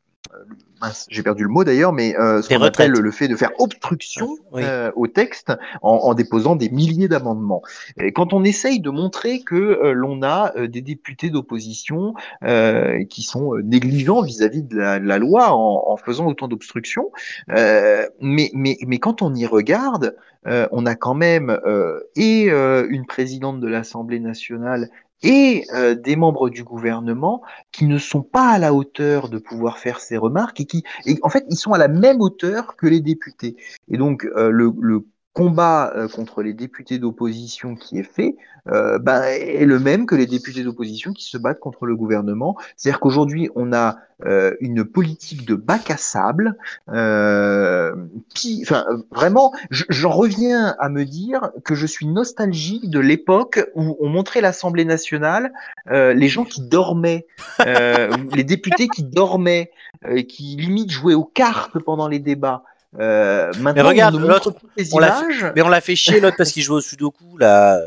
j'ai perdu le mot d'ailleurs, mais euh, ce qu'on appelle le fait de faire obstruction Oui. euh, au texte en, en déposant des milliers d'amendements. Et quand on essaye de montrer que euh, l'on a euh, des députés d'opposition euh, qui sont euh, négligents vis-à-vis de la, de la loi en, en faisant autant d'obstructions, euh, mais, mais, mais quand on y regarde, euh, on a quand même euh, et euh, une présidente de l'Assemblée nationale et euh, des membres du gouvernement qui ne sont pas à la hauteur de pouvoir faire ces remarques et qui, et en fait, ils sont à la même hauteur que les députés. Et donc, euh, le, le combat euh, contre les députés d'opposition qui est fait euh, ben, est le même que les députés d'opposition qui se battent contre le gouvernement. C'est-à-dire qu'aujourd'hui, on a euh, une politique de bac à sable. Euh, euh, vraiment, je- j'en reviens à me dire que je suis nostalgique de l'époque où on montrait l'Assemblée nationale, euh, les gens qui dormaient, euh, [LAUGHS] les députés qui dormaient, euh, qui limite jouaient aux cartes pendant les débats. Euh, maintenant, regarde, on nous montre l'autre, on l'a images. Mais on l'a fait chier l'autre parce qu'il jouait au Sudoku là.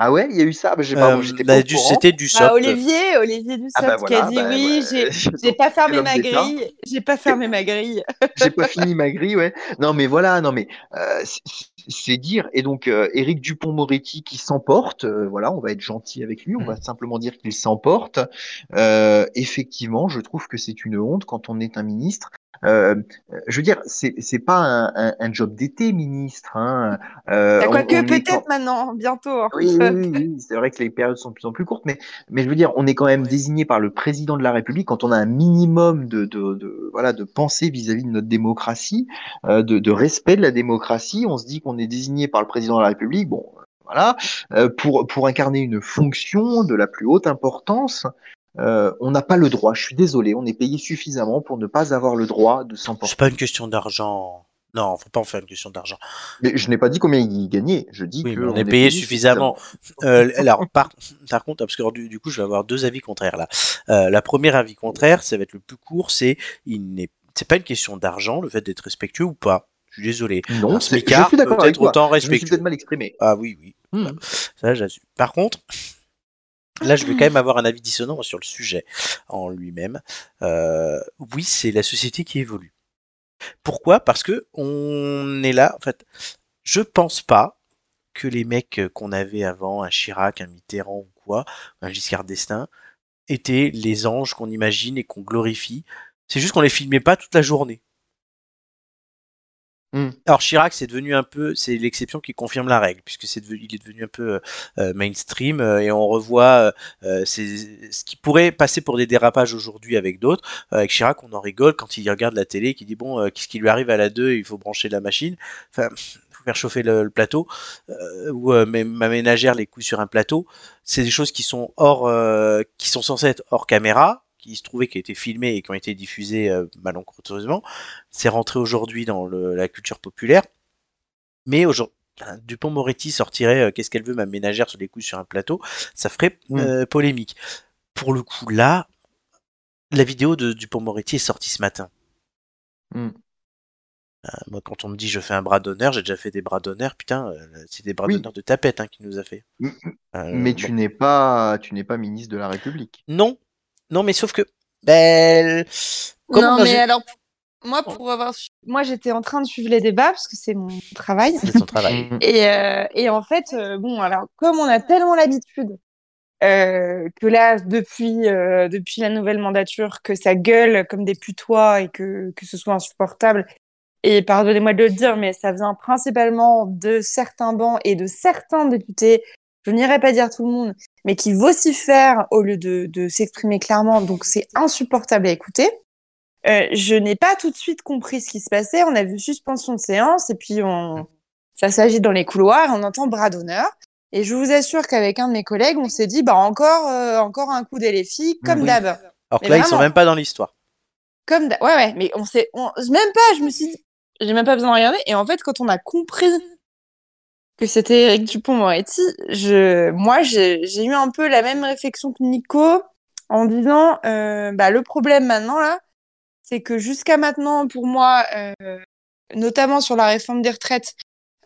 Ah ouais, il y a eu ça. Bah, j'ai pas, Euh, j'étais bah, du-. C'était du soft. Ah, Olivier, Olivier Dussopt Ah bah qui a dit bah, oui, ouais, j'ai [LAUGHS] pas fermé ma grille, j'ai pas fermé ma grille. [LAUGHS] J'ai pas fini ma grille, ouais. Non, mais voilà, non, mais euh, c'est- dire. Et donc, euh, Éric Dupont-Moretti qui s'emporte, euh, voilà, on va être gentil avec lui, on va simplement dire qu'il s'emporte. Euh, effectivement, je trouve que c'est une honte quand on est un ministre. Euh, je veux dire, c'est c'est pas un, un, un job d'été, ministre. Hein. Euh, Bah, Quoique quand- peut-être maintenant, bientôt. hein. oui, oui, oui, [LAUGHS] c'est vrai que les périodes sont de plus en plus courtes, mais, mais je veux dire, on est quand même désigné par le président de la République quand on a un minimum de, de, de voilà, de pensée vis-à-vis de notre démocratie, euh, de, de respect de la démocratie. On se dit qu'on est désigné par le président de la République, bon, voilà, euh, pour, pour incarner une fonction de la plus haute importance. Euh, on n'a pas le droit, je suis désolé, on est payé suffisamment pour ne pas avoir le droit de s'emporter. C'est pas une question d'argent. Non, faut pas en faire une question d'argent. Mais je n'ai pas dit combien il gagnait, je dis Oui, que on est payé suffisamment. Euh, alors, par, par contre, parce que du, du coup, je vais avoir deux avis contraires là. Euh, la première avis contraire, ça va être le plus court, c'est il n'est, c'est pas une question d'argent, le fait d'être respectueux ou pas. Je suis désolé. Non, Un c'est- je smicard suis d'accord peut avec être toi. autant Je me suis respectueux. peut-être mal exprimé. Ah oui, oui. Hmm. Ça, j'assume. Par contre, là, je vais quand même avoir un avis dissonant sur le sujet en lui-même. Euh, oui, c'est la société qui évolue. Pourquoi? Parce que on est là. En fait, je pense pas que les mecs qu'on avait avant, un Chirac, un Mitterrand ou quoi, un Giscard d'Estaing, étaient les anges qu'on imagine et qu'on glorifie. C'est juste qu'on les filmait pas toute la journée. Hmm. Alors Chirac, c'est devenu un peu, c'est l'exception qui confirme la règle, puisque c'est il est devenu un peu euh, euh, mainstream euh, et on revoit ce qui pourrait passer pour des dérapages aujourd'hui avec d'autres. Avec Chirac, on en rigole quand il regarde la télé, qui dit bon, qu'est-ce qui lui arrive à la 2 Il faut brancher la machine, enfin, [SNIFFS] faut faire chauffer le, plateau, ou ma ménagère les coups sur un plateau. C'est des choses qui sont hors, qui sont censées être hors caméra, qui se trouvaient qui été filmées et qui ont été diffusées euh, malencontreusement. C'est rentré aujourd'hui dans le- la culture populaire. Mais aujourd'hui, Dupont Moretti sortirait euh, Qu'est-ce qu'elle veut, ma ménagère sur les coups sur un plateau, ça ferait Mm. euh, polémique. Pour le coup, là, la vidéo de Dupont Moretti est sortie ce matin. Mm. Euh, moi, quand on me dit je fais un bras d'honneur, j'ai déjà fait des bras d'honneur, putain, c'est des bras Oui. d'honneur de tapette hein, qui nous a fait. M- Euh, Mais bon. tu n'es pas, tu n'es pas ministre de la République. Non, non, mais sauf que, ben, comme non, mais alors, moi, pour avoir su- moi, j'étais en train de suivre les débats parce que c'est mon travail. c'est son travail. Mm. Et, euh, et en fait, euh, bon, alors, comme on a tellement l'habitude euh, que là, depuis, euh, depuis la nouvelle mandature, que ça gueule comme des putois et que, que ce soit insupportable. Et pardonnez-moi de le dire, mais ça vient principalement de certains bancs et de certains députés. Je n'irai pas dire tout le monde, mais qui vocifèrent au lieu de, de s'exprimer clairement. Donc, c'est insupportable à écouter. Euh, je n'ai pas tout de suite compris ce qui se passait. On a vu suspension de séance et puis on, ça s'agit dans les couloirs, on entend bras d'honneur. Et je vous assure qu'avec un de mes collègues, on s'est dit, bah encore, euh, encore un coup d'LFI, comme Oui. d'hab. Alors que là, ils sont vraiment. même pas dans l'histoire. Comme. Ouais, ouais, mais on s'est, on... même pas, je me suis dit, j'ai même pas besoin de regarder. Et en fait, quand on a compris que c'était Eric Dupont-Moretti, je, moi, j'ai eu un peu la même réflexion que Nico en disant, euh, bah, le problème maintenant, là, c'est que jusqu'à maintenant, pour moi, euh, notamment sur la réforme des retraites,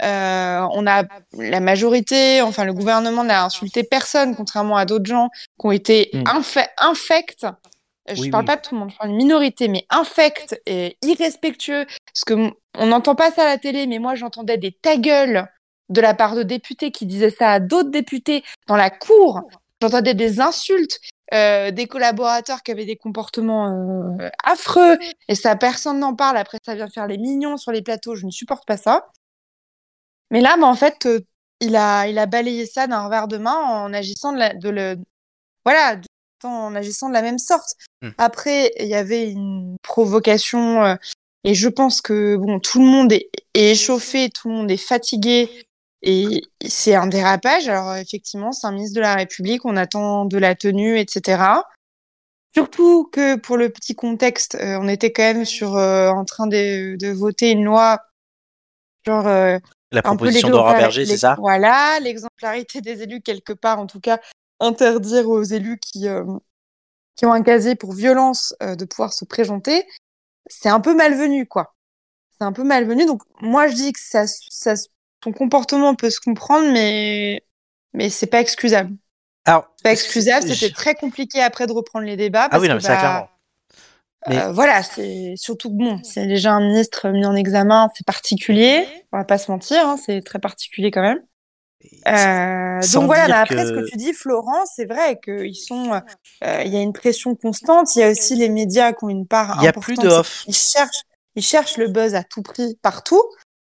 euh, on a la majorité, enfin le gouvernement n'a insulté personne, contrairement à d'autres gens qui ont été Mm. infe- infects. Je Oui, parle oui. pas de tout le monde, je parle d'une minorité, mais infects et irrespectueux. Parce que on n'entend pas ça à la télé, mais moi j'entendais des ta gueule de la part de députés qui disaient ça à d'autres députés dans la cour. J'entendais des insultes, euh, des collaborateurs qui avaient des comportements euh, affreux, et ça personne n'en parle. Après, ça vient faire les mignons sur les plateaux. Je ne supporte pas ça. Mais là, bah, en fait, euh, il a, il a balayé ça d'un revers de main en agissant de, la, de le, voilà, de- en agissant de la même sorte. Hmm. Après, il y avait une provocation, et je pense que bon, tout le monde est, est échauffé, tout le monde est fatigué, et c'est un dérapage. Alors effectivement, c'est un ministre de la République, on attend de la tenue, etc. Surtout que pour le petit contexte, euh, on était quand même sur euh, en train de, de voter une loi genre euh, La proposition d'Aura Berger, c'est ça? Voilà, l'exemplarité des élus quelque part, en tout cas, interdire aux élus qui, euh, qui ont un casier pour violence de pouvoir se présenter, c'est un peu malvenu, quoi. C'est un peu malvenu. Donc, moi, je dis que ça, ça, son comportement peut se comprendre, mais, mais c'est pas excusable. Alors, C'est pas excusable. je- C'était très compliqué après de reprendre les débats. Ah oui, non, que, mais ça, bah, clairement. Mais- euh, voilà, c'est surtout que bon, c'est déjà un ministre mis en examen, c'est particulier. On va pas se mentir, hein, c'est très particulier quand même. Euh, donc voilà, après que- ce que tu dis, Florent, c'est vrai qu'ils sont, euh, y a une pression constante. Il y a aussi les médias qui ont une part Il y a importante. plus de off. Ils cherchent, ils cherchent le buzz à tout prix partout.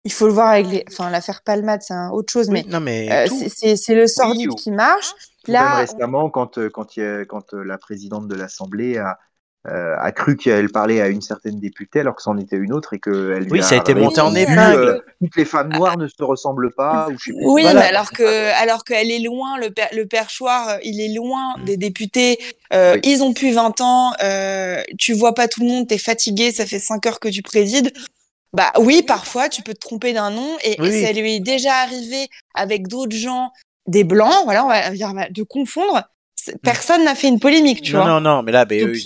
Il faut le voir avec les, enfin l'affaire Palmade, c'est autre chose, Oui, mais non, mais euh, c'est- le sordide ou- qui marche. Tout même Là, on- récemment, quand, euh, quand, a- quand euh, la présidente de l'Assemblée a, euh, a cru qu'elle parlait à une certaine députée alors que c'en était une autre et qu'elle Oui, ça a été monté en épingle. toutes les femmes noires ne se ressemblent pas. Ou je sais plus. Oui, Voilà. mais alors que, alors qu'elle est loin, le, per- le perchoir, il est loin des députés. Euh, Oui. Ils ont plus 20 ans. Euh, tu vois pas tout le monde. T'es fatigué. Ça fait 5 heures que tu présides. Bah oui, parfois tu peux te tromper d'un nom et, Oui, et oui. ça lui est déjà arrivé avec d'autres gens, des blancs, voilà, on va dire de confondre. C'est- Personne n'a fait une polémique, tu non, vois. non, non, mais là, Donc-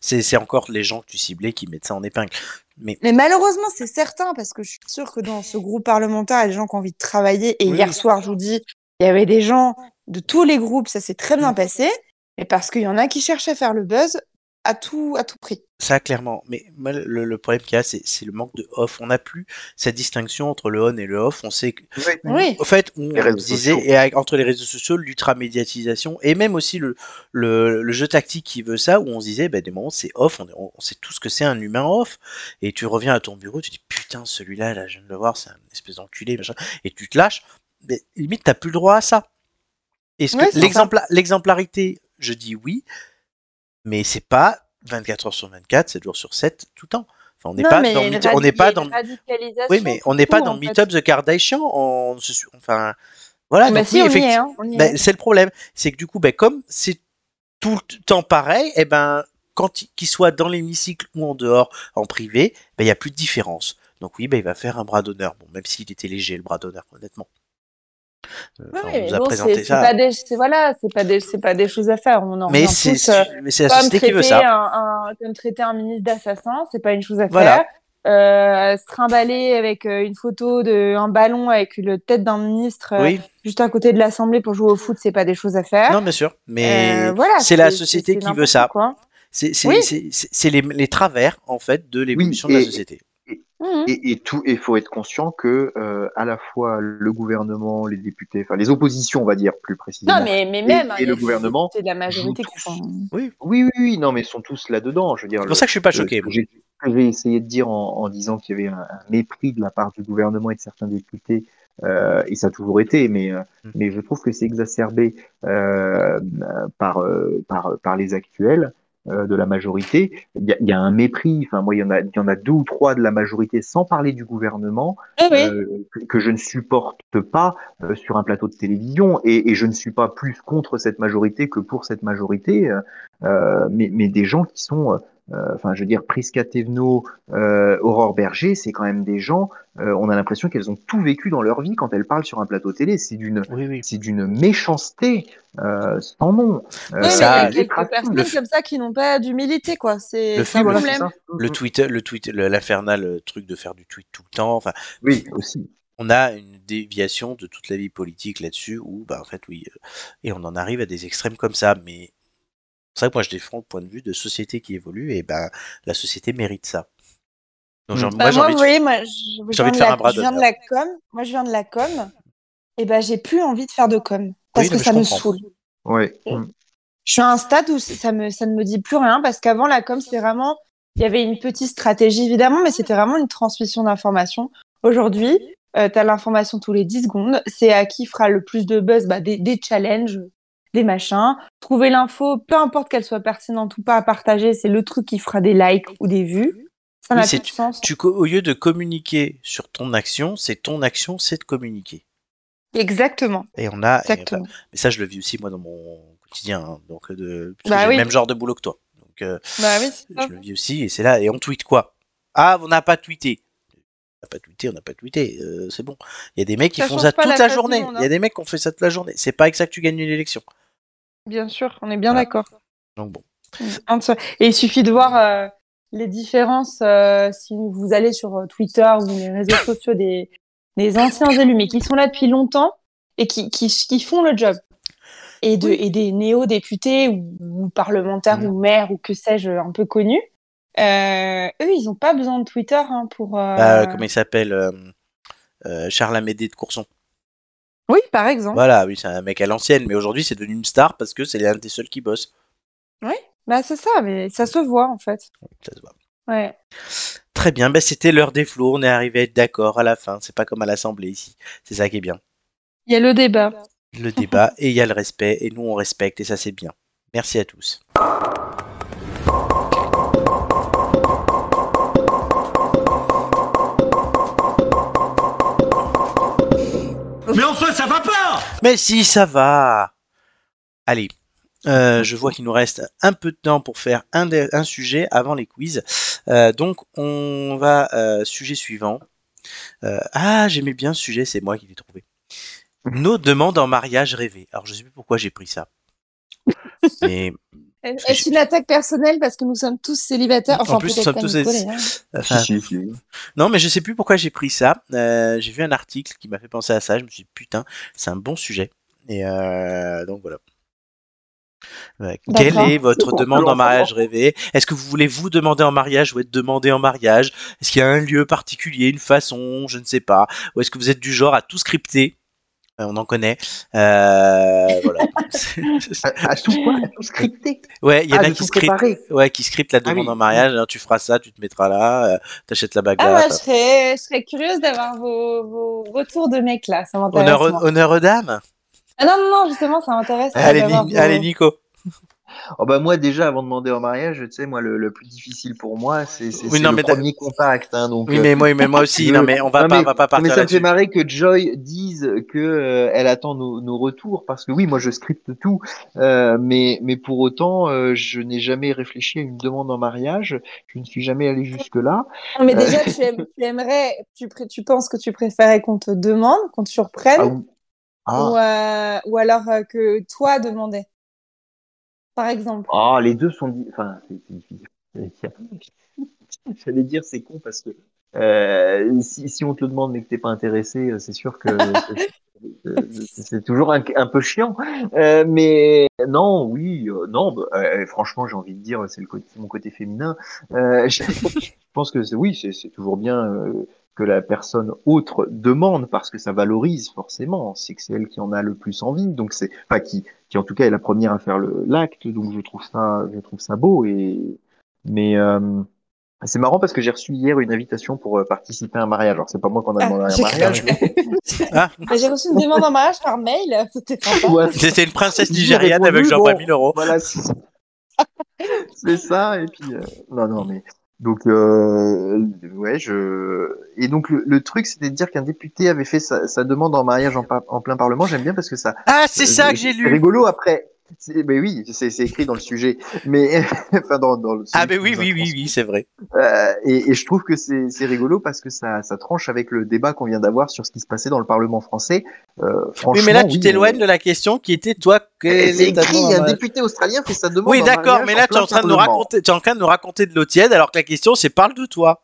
c'est encore les gens que tu ciblais qui mettent ça en épingle. Mais Mais malheureusement, c'est certain parce que je suis sûre que dans ce groupe parlementaire, il y a des gens qui ont envie de travailler. Et Oui, hier soir, je vous dis, il y avait des gens de tous les groupes, ça s'est très bien Mm. passé. Mais parce qu'il y en a qui cherchent à faire le buzz à tout, à tout prix. ça, clairement. Mais le, le problème qu'il y a, c'est c'est le manque de off. On n'a plus cette distinction entre le on et le off. On sait que Oui. Au fait, on réseaux disait, sociaux. et avec- entre les réseaux sociaux, l'ultra-médiatisation, et même aussi le, le, le jeu tactique qui veut ça, où on se disait, bah, des moments, c'est off, on, on sait tout ce que c'est un humain off, et tu reviens à ton bureau, tu dis, putain, celui-là, là, je viens de le voir, c'est un espèce d'enculé, machin, et tu te lâches, mais limite, t'as plus le droit à ça. Est-ce que c'est l'exempla- l'exemplarité, je dis oui, mais c'est pas 24 heures sur 24, 7 jours sur 7, tout le temps. Enfin, on n'est pas dans, Meet- on n'est pas dans, oui, mais on n'est pas dans en fait. Meetup the Kardashian, on enfin, voilà, Bah donc si, oui, effectivement, hein, c'est le problème, c'est que du coup, ben, comme c'est tout le temps pareil, et ben, quand il- qu'il soit dans l'hémicycle ou en dehors, en privé, ben, il y a plus de différence. Donc oui, ben, il va faire un bras d'honneur. Bon, même s'il était léger, le bras d'honneur, honnêtement. Euh, enfin, bon, présenté c'est pas des, c'est voilà, c'est pas des, c'est pas des choses à faire. On en mais c'est euh, mais c'est la comme société qui traiter veut ça. un, un- comme traiter un ministre d'assassin, c'est pas une chose à Voilà. faire. Euh, se trimballer avec euh, une photo de un ballon avec le tête d'un ministre euh, Oui, juste à côté de l'Assemblée pour jouer au foot, c'est pas des choses à faire. non, bien sûr. Mais Euh, voilà, c'est la société qui veut ça. C'est Oui. les, les travers, en fait, de l'évolution de la et- société. Mhm. Et, et tout, il faut être conscient que euh, à la fois le gouvernement, les députés, enfin les oppositions, on va dire plus précisément. Non, mais, mais même, hein, et a le gouvernement de la majorité qui sont. Oui, Oui, oui, oui, non, mais ils sont tous là-dedans. Je veux dire, c'est le- pour ça que je suis pas le- choqué. j'ai essayé de dire en, en disant qu'il y avait un, un mépris de la part du gouvernement et de certains députés, euh, et ça a toujours été, mais, euh, Mm. mais je trouve que c'est exacerbé euh, par, euh, par, par les actuels euh, de la majorité. Il y, y a un mépris, enfin moi il y, en a, il y en a deux ou trois de la majorité, sans parler du gouvernement, Oui, oui. euh, que, que je ne supporte pas euh, sur un plateau de télévision et, et je ne suis pas plus contre cette majorité que pour cette majorité, euh, euh, mais, mais des gens qui sont, euh, enfin je veux dire, Prisca Thévenot, euh, Aurore Berger, c'est quand même des gens euh, on a l'impression qu'elles ont tout vécu dans leur vie quand elles parlent sur un plateau télé. C'est d'une, Oui, oui. c'est d'une méchanceté euh, sans nom. Euh, Oui, mais ça, il y a quelques personnes le comme ça qui n'ont pas d'humilité, quoi. C'est un film, Voilà, problème. Le Twitter, le tweet, l'infernal euh, truc de faire du tweet tout le temps. Enfin, Oui, aussi. on a une déviation de toute la vie politique là-dessus où, bah, en fait, oui, euh, et on en arrive à des extrêmes comme ça. Mais c'est ça que moi, je défends le point de vue de société qui évolue et ben, la société mérite ça. Donc, Mm. j'ai- Bah, moi, j'ai envie vous de- voyez, moi, je, je j'ai viens envie de de faire la- un bras je viens de la com. Moi, je viens de la com. Et ben, j'ai plus envie de faire de com parce Oui, que ça me comprends. saoule. Ouais. Ouais. Mm. Je suis à un stade où ça me, ça ne me dit plus rien parce qu'avant, la com, c'était vraiment, il y avait une petite stratégie évidemment, mais c'était vraiment une transmission d'informations. Aujourd'hui, euh, tu as l'information tous les 10 secondes. C'est à qui fera le plus de buzz, bah, des, des challenges, des machins. Trouver l'info, peu importe qu'elle soit pertinente ou pas à partager, c'est le truc qui fera des likes ou des vues. Ça n'a plus de sens. tu, au lieu de communiquer sur ton action, c'est ton action, c'est de communiquer. Exactement. Et on a, et, Exactement. bah, mais ça, je le vis aussi moi dans mon quotidien, hein, donc euh, de, Bah oui. le même genre de boulot que toi. Donc, euh, Bah oui, c'est ça. je le vis aussi, et c'est là, et on tweet quoi? Ah, on n'a pas tweeté. On n'a pas tweeté, on n'a pas tweeté, euh, c'est bon. Il y a des mecs qui Ça font ça toute la journée. Il y a hein. des mecs qui ont fait ça toute la journée. C'est pas ça que tu gagnes une élection. Bien sûr, on est bien Voilà. d'accord. Donc bon. Ça. Et il suffit de voir euh, les différences euh, si vous allez sur euh, Twitter ou les réseaux [LAUGHS] sociaux des, des anciens élus, mais qui sont là depuis longtemps et qui, qui, qui font le job. Et, de, et des néo-députés ou, ou parlementaires Mhm. ou maires ou que sais-je un peu connus, euh, eux, ils n'ont pas besoin de Twitter hein, pour... Bah, comment il s'appelle Charles Amédée de Courson. Oui, par exemple. Voilà, oui, c'est un mec à l'ancienne, mais aujourd'hui c'est devenu une star parce que c'est l'un des seuls qui bosse. Bah, c'est ça, mais ça se voit en fait. Ça se voit. Ouais. Très bien, bah, c'était l'heure des flots, on est arrivé à être d'accord à la fin, c'est pas comme à l'Assemblée ici, c'est ça qui est bien. Il y a le débat. Le débat, et il y a le respect, et nous on respecte, et ça c'est bien. Merci à tous. Mais si, ça va Allez, euh, je vois qu'il nous reste un peu de temps pour faire un, sujet avant les quiz. Euh, donc, on va... euh, sujet suivant. Ah, j'aimais bien ce sujet, c'est moi qui l'ai trouvé. [LAUGHS] Nos demandes en mariage rêvées. Alors, je sais plus pourquoi j'ai pris ça. [LAUGHS] Mais, Est-ce une attaque personnelle parce que nous sommes tous célibataires En Enfin, plus, nous sommes tous enfin, Si, si, si. Non, mais je sais plus pourquoi j'ai pris ça. Euh, j'ai vu un article qui m'a fait penser à ça. Je me suis dit, putain, c'est un bon sujet. Et euh, donc voilà. Ouais. Quelle est votre Bon, demande en mariage rêvée Est-ce que vous voulez vous demander en mariage ou être demandé en mariage? Est-ce qu'il y a un lieu particulier, une façon, je ne sais pas Ou est-ce que vous êtes du genre à tout scripter? Euh, On en connaît. Euh, voilà. [LAUGHS] [LAUGHS] À, à tout quoi? À tout scripté ouais, il y en Ah, a qui scriptent. Ouais, qui scriptent la Ah demande oui. en mariage. Alors, tu feras ça, tu te mettras là, euh, t'achètes la bague Ah ouais, je serais, je serais curieuse d'avoir vos, vos retours de mecs là, ça m'intéresse. honneur, aux dames? Ah non, non, non, justement, ça m'intéresse. Allez, d'avoir Ni- vos- allez, Nico. Oh bah moi déjà avant de demander en mariage, tu sais moi le, le plus difficile pour moi c'est c'est Oui, le premier contact hein, donc Oui, euh, mais moi, mais moi aussi. Non, mais on va Non, pas, mais- on va pas partir mais ça me fait marrer que Joy dise que euh, elle attend nos, nos retours parce que oui moi je scripte tout euh, mais mais pour autant euh, je n'ai jamais réfléchi à une demande en mariage je ne suis jamais allé jusque là Non, mais déjà, tu, aimes- [LAUGHS] tu aimerais, tu, pré- tu penses que tu préférais qu'on te demande, qu'on te surprenne, ah, ou- ah, ou, euh, ou alors euh, que toi demandais, par exemple. ah, les deux sont enfin c'est difficile. [LAUGHS] J'allais dire- c'est con parce que euh, si, si on te le demande mais que t'es pas intéressé euh, c'est sûr que [LAUGHS] c'est- toujours un, un peu chiant. Euh, mais non oui euh, non bah, franchement j'ai envie de dire c'est le côté c'est mon côté féminin. [LAUGHS] Je, pense que oui c'est toujours bien que la personne autre demande parce que ça valorise forcément c'est que c'est elle qui en a le plus envie donc c'est enfin qui qui en tout cas est la première à faire le l'acte donc je trouve ça je trouve ça beau et mais euh, c'est marrant parce que j'ai reçu hier une invitation pour euh, participer à un mariage. Alors c'est pas moi qu'on a Ah, demandé un mariage. mais- [LAUGHS] Ah, Mais J'ai reçu une demande en mariage par mail, c'était. Ouais, c'était une princesse nigériane avec Jean-Baptiste bon, Euros. Voilà, c'est c'est ça. Et puis euh, non, non, mais donc euh, ouais, je et donc le, le truc c'était de dire qu'un député avait fait sa, sa demande en mariage en, en plein parlement. J'aime bien parce que ça Ah, c'est ça Euh, que j'ai lu. rigolo après. Mais oui, c'est écrit dans le sujet. Mais [LAUGHS] enfin dans, dans le. Ah, mais oui, oui, oui, oui, c'est vrai. Euh, et, et je trouve que c'est rigolo parce que ça, ça tranche avec le débat qu'on vient d'avoir sur ce qui se passait dans le Parlement français. Euh, franchement, Oui, mais là, tu oui, t'éloignes on- de la question qui était, toi, Eh, quel C'est écrit, un député australien fait sa demande. Oui, d'accord, mais là, tu es en train de nous raconter, es en train de nous raconter de l'eau tiède, alors que la question, c'est parle de toi.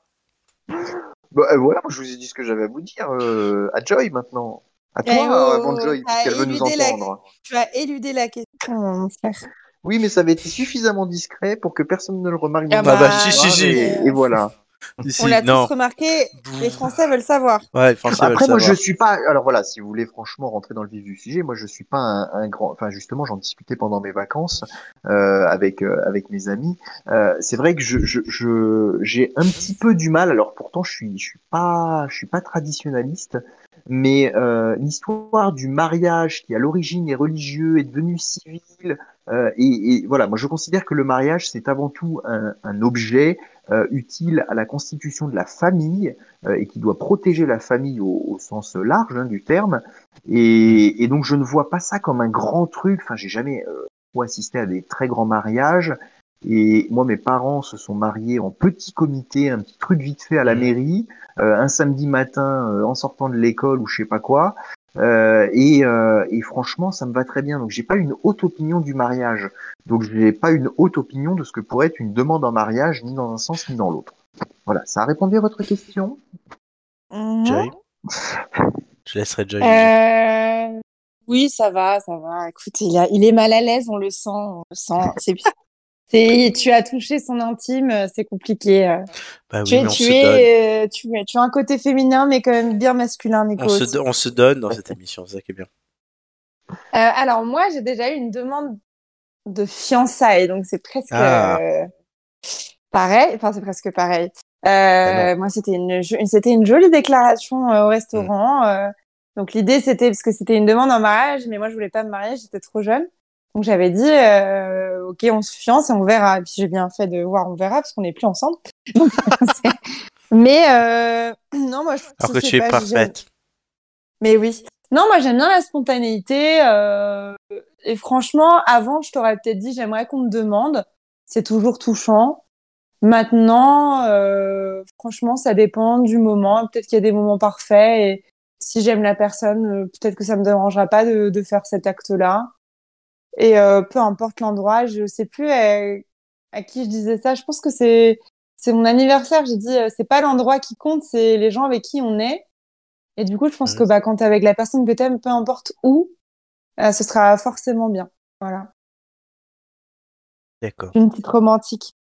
Bah, euh, voilà, je vous ai dit ce que j'avais à vous dire. Euh, à Joy maintenant. À toi, Eh oh, avant Joy, t'as puisqu'elle veut nous la- entendre. Tu as éludé la question, mon frère. Oui, mais ça avait été suffisamment discret pour que personne ne le remarque. Ah bah, si, si, soir, si. Et, et voilà. [LAUGHS] On l'a tous remarqué, les Français veulent savoir. Ouais, les Français veulent Après, moi, savoir. je suis pas. Alors voilà, si vous voulez franchement rentrer dans le vif du sujet, moi, je suis pas un, un grand. Enfin, justement, j'en discutais pendant mes vacances euh, avec euh, avec mes amis. Euh, c'est vrai que je je je- j'ai un petit peu du mal. Alors pourtant, je suis je suis pas je suis pas traditionnaliste, mais euh, l'histoire du mariage qui à l'origine est religieux est devenu civil. euh, et, voilà, moi, je considère que le mariage c'est avant tout un, objet euh, utile à la constitution de la famille et qui doit protéger la famille au, sens large hein, du terme. Et, donc je ne vois pas ça comme un grand truc. Enfin, j'ai jamais assisté à des très grands mariages. Et moi, mes parents se sont mariés en petit comité, un petit truc vite fait à la Mhm. mairie, euh, un samedi matin euh, en sortant de l'école ou je sais pas quoi. Euh, et, euh, et franchement, ça me va très bien. Donc, j'ai pas une haute opinion du mariage. Donc, j'ai pas une haute opinion de ce que pourrait être une demande en mariage, ni dans un sens ni dans l'autre. Voilà, ça a répondu à votre question? Joy? Je laisserai Joy. Euh, Oui, ça va, ça va. Écoute, il, a- il est mal à l'aise, on le sent, on le sent. C'est, c'est, tu as touché son intime, euh, c'est compliqué. euh. Bah tu oui, es, tu es, euh, tu es, tu as un côté féminin, mais quand même bien masculin, Nico. On se, on se donne dans cette émission, c'est ça qui est bien. Euh, alors moi, j'ai déjà eu une demande de fiançailles, donc c'est presque Ah. euh, pareil. Enfin, c'est presque pareil. Euh, Ah moi, c'était une, c'était une jolie déclaration au restaurant. euh, donc l'idée, c'était parce que c'était une demande en mariage, mais moi, je voulais pas me marier, j'étais trop jeune. Donc j'avais dit, euh, ok, on se fiance et on verra. Et puis j'ai bien fait de voir, on verra, parce qu'on n'est plus ensemble. Donc, [LAUGHS] mais euh, non, moi, je, Alors que tu es parfaite. mais oui. Non, moi j'aime bien la spontanéité. euh, et franchement, avant, je t'aurais peut-être dit j'aimerais qu'on me demande. C'est toujours touchant. Maintenant, euh, franchement, ça dépend du moment. Peut-être qu'il y a des moments parfaits. Et si j'aime la personne, euh, peut-être que ça me dérangera pas de, de faire cet acte-là. Et euh, peu importe l'endroit, je sais plus à, à qui je disais ça. Je pense que c'est c'est mon anniversaire. J'ai dit euh, c'est pas l'endroit qui compte, c'est les gens avec qui on est. Et du coup, je pense Mhm. que bah, quand t'es avec la personne que t'aimes, peu importe où, euh, ce sera forcément bien. Voilà. D'accord. Une petite romantique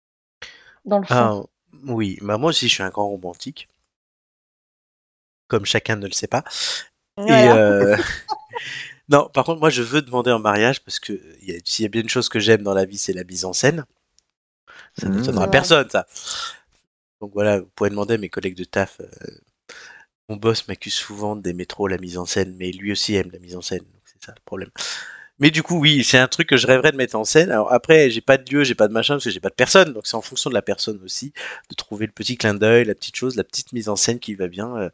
dans le fond. Ah, oui, bah moi aussi je suis un grand romantique. Comme chacun ne le sait pas. Et Voilà. euh, [LAUGHS] non, par contre, moi je veux demander en mariage parce que y a- s'il y a bien une chose que j'aime dans la vie, c'est la mise en scène. Ça Mmh. n'étonnera Ouais. personne, ça. Donc voilà, vous pouvez demander à mes collègues de taf. euh, mon boss m'accuse souvent d'aimer trop la mise en scène, mais lui aussi aime la mise en scène. C'est ça le problème. Mais du coup, oui, c'est un truc que je rêverais de mettre en scène. Alors après, j'ai pas de lieu, j'ai pas de machin, parce que j'ai pas de personne. Donc c'est en fonction de la personne aussi, de trouver le petit clin d'œil, la petite chose, la petite mise en scène qui va bien. euh,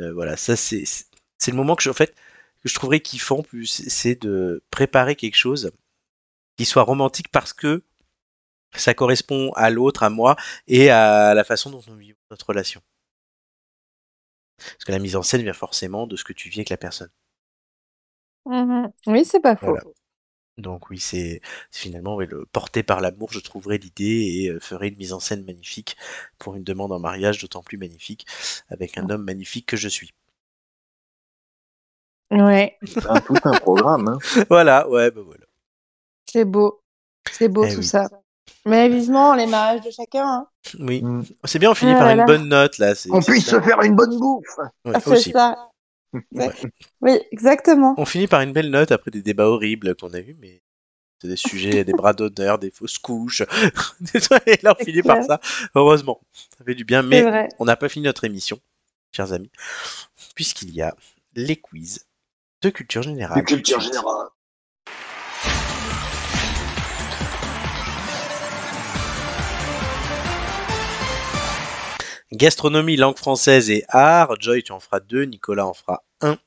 euh, voilà, ça c'est c'est c'est le moment que je, en fait, que je trouverais kiffant c'est- de préparer quelque chose qui soit romantique parce que ça correspond à l'autre, à moi, et à la façon dont nous vivons notre relation. Parce que la mise en scène vient forcément de ce que tu vis avec la personne. Mhm. Oui, c'est pas faux. Voilà. Donc oui, c'est finalement le, porté par l'amour, je trouverai l'idée et euh, ferai une mise en scène magnifique pour une demande en mariage, d'autant plus magnifique, avec un homme magnifique que je suis. Ouais, C'est un- tout un programme. Hein. [LAUGHS] voilà, ouais, bah voilà. c'est beau. C'est beau Eh tout oui. ça. Mais vivement les mariages de chacun. hein. Oui, Mm. c'est bien, on finit Ah par une bonne note là. On puisse ça. se faire une bonne bouffe. Ouais, Ah, c'est ça. [LAUGHS] Ouais. Oui, exactement. On finit par une belle note après des débats horribles qu'on a vus, mais c'est des sujets, des bras d'honneur, des fausses couches. [LAUGHS] et là, on finit par ça. Heureusement, ça fait du bien, mais vrai. on n'a pas fini notre émission, chers amis, puisqu'il y a les quiz de culture générale. De culture générale. Gastronomie, langue française et art. Joy, tu en feras deux. Nicolas en fera un.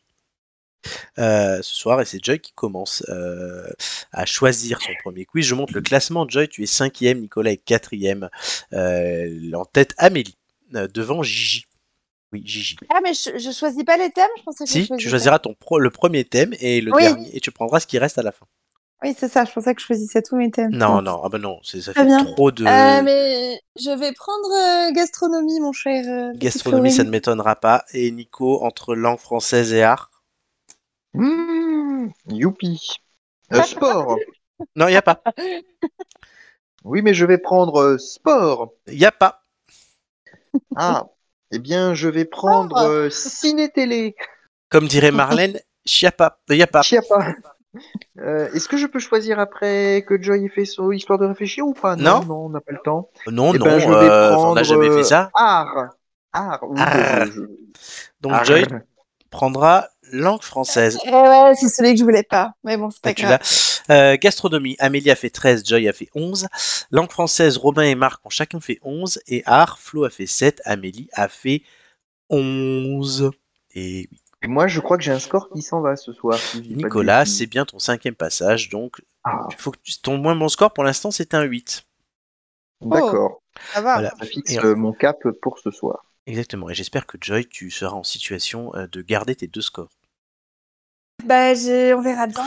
euh, ce soir et c'est Joy qui commence euh, à choisir son premier quiz. Je montre le classement. Joy, tu es cinquième, Nicolas est quatrième. Euh, en tête, Amélie, devant Gigi. Oui, Gigi. Ah, mais je, je choisis pas les thèmes, je pensais que je Si, tu choisiras ton pro- le premier thème et le Oui. dernier et tu prendras ce qui reste à la fin. Oui, c'est ça, je pensais que je choisissais tous mes thèmes. Non, non, ah bah non, c'est- ça fait bien. trop de Euh, mais je vais prendre euh, gastronomie, mon cher. euh, gastronomie, ça ne m'étonnera pas. Et Nico, entre langue française et art? Mmh, youpi. Euh, sport. [LAUGHS] Non, il n'y a pas. Oui, mais je vais prendre euh, sport. Il n'y a pas. Ah, eh bien, je vais prendre euh, ciné-télé. Comme dirait Marlène, chiapa. Il n'y a pas. Chiappa. Euh, Est-ce que je peux choisir après que Joy ait fait son histoire de réfléchir ou pas? Non. non, on n'a pas le temps. Non, Eh non, ben, je vais euh, on prendre n'a jamais fait euh, ça. Art. Art. Oui, Art. je- je- Donc Art. Joy prendra langue française. Eh ouais, c'est celui que je voulais pas. Mais bon, c'est pas Ah, tu grave. Euh, gastronomie, Amélie a fait 13, Joy a fait 11. Langue française, Robin et Marc ont chacun fait 11. Et art, Flo a fait 7, Amélie a fait 11. Et oui, Et moi, je crois que j'ai un score qui s'en va ce soir. si je Nicolas, c'est bien ton cinquième passage. Donc, Ah, il faut que tu- ton moins bon score pour l'instant, c'est un 8. d'accord. Ça va. Voilà. Ça fixe Et- mon cap pour ce soir. Exactement. Et j'espère que Joy, tu seras en situation euh, de garder tes deux scores. Bah, on verra bien.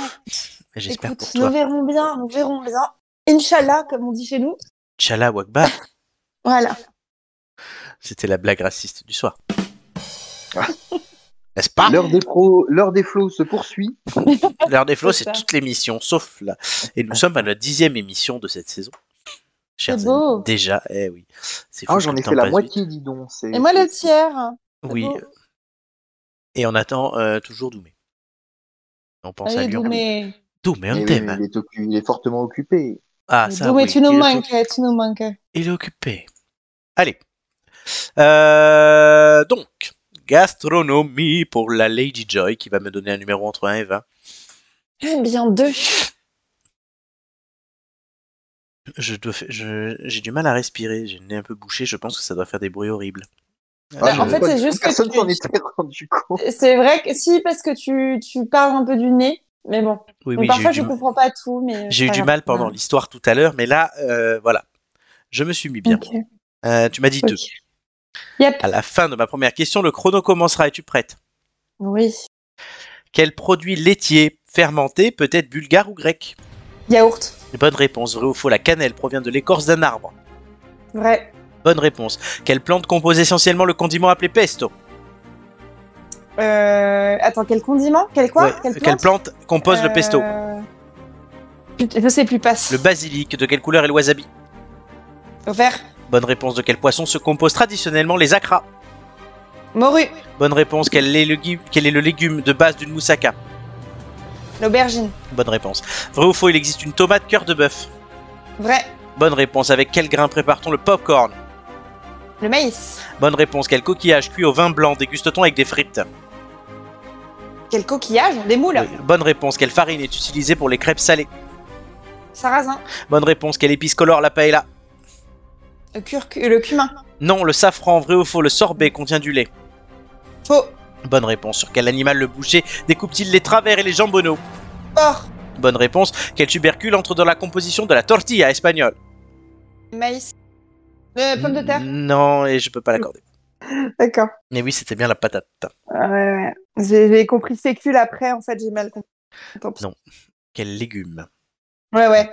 J'espère pour nous toi. verrons bien, nous verrons bien. Inch'Allah, comme on dit chez nous. Tchala Wakbar, Voilà. c'était la blague raciste du soir. Ah. [LAUGHS] N'est-ce pas? L'heure des pros, l'heure des flots se poursuit. [LAUGHS] L'heure des flots, C'est toute l'émission, sauf là. Et nous sommes à la dixième émission de cette saison. Chers C'est beau. amis, déjà, eh oui. C'est fou Ah, j'en ai fait la moitié, dis donc. Et moi, le tiers. Oui. beau. Et on attend euh, toujours Doumé. On pense à Allez, lui. Doumé. Doumé, on t'aime. mais il, occu- il est fortement occupé. Ah, ça, Doumé, oui. tu nous il, est manques, occupé. tu nous manques. Il est occupé. Allez. Euh, donc, gastronomie pour la Lady Joy qui va me donner un numéro entre 1 et 20. Eh bien, deux. Je dois fa- je- J'ai du mal à respirer, j'ai le nez un peu bouché, je pense que ça doit faire des bruits horribles. Bah, je- en fait, c'est juste que personne tu- s'en était rendu compte. C'est vrai que si, parce que tu, tu parles un peu du nez. Mais bon. oui, Donc, oui, j'ai parfois, je du... comprends pas tout. mais j'ai eu du mal pendant l'histoire tout à l'heure, mais là, euh, voilà. Je me suis mis bien. Euh, tu m'as dit deux. Yep. À la fin de ma première question, le chrono commencera. Es-tu prête? Oui. Quel produit laitier fermenté peut être bulgare ou grec? Yaourt. Bonne réponse. Vrai ou faux La cannelle provient de l'écorce d'un arbre. Vrai. Bonne réponse. Quelle plante compose essentiellement le condiment appelé pesto? Euh... Attends, quel condiment? Quel quoi? Ouais, Quelle plante, compose le pesto? Euh, Je sais plus, passe. Le basilic. De quelle couleur est le wasabi? Vert. Bonne réponse. De quel poisson se composent traditionnellement les acras Morue. Bonne réponse. Quel est le, quel est le légume de base d'une moussaka? L'aubergine. Bonne réponse. Vrai ou faux Il existe une tomate cœur de bœuf? Vrai. Bonne réponse. Avec quel grain prépare-t-on le popcorn? Le maïs. Bonne réponse. Quel coquillage cuit au vin blanc déguste-t-on avec des frites Quel coquillage Des moules. Bonne réponse. Quelle farine est utilisée pour les crêpes salées Sarrasin. Bonne réponse. Quelle épice colore la paella Le, curcu- le cumin. Non, le safran. Vrai ou faux Le sorbet contient du lait Faux. Bonne réponse. Sur quel animal le boucher découpe-t-il les travers et les jambonneaux Porc. Bonne réponse. Quel tubercule entre dans la composition de la tortilla espagnole Maïs. Euh, pomme de terre. Non, et je peux pas l'accorder. [LAUGHS] D'accord. Mais oui, c'était bien la patate. Ouais, ouais. J'ai compris fécule après, en fait, j'ai mal compris. Non. Quel légume? Ouais, ouais.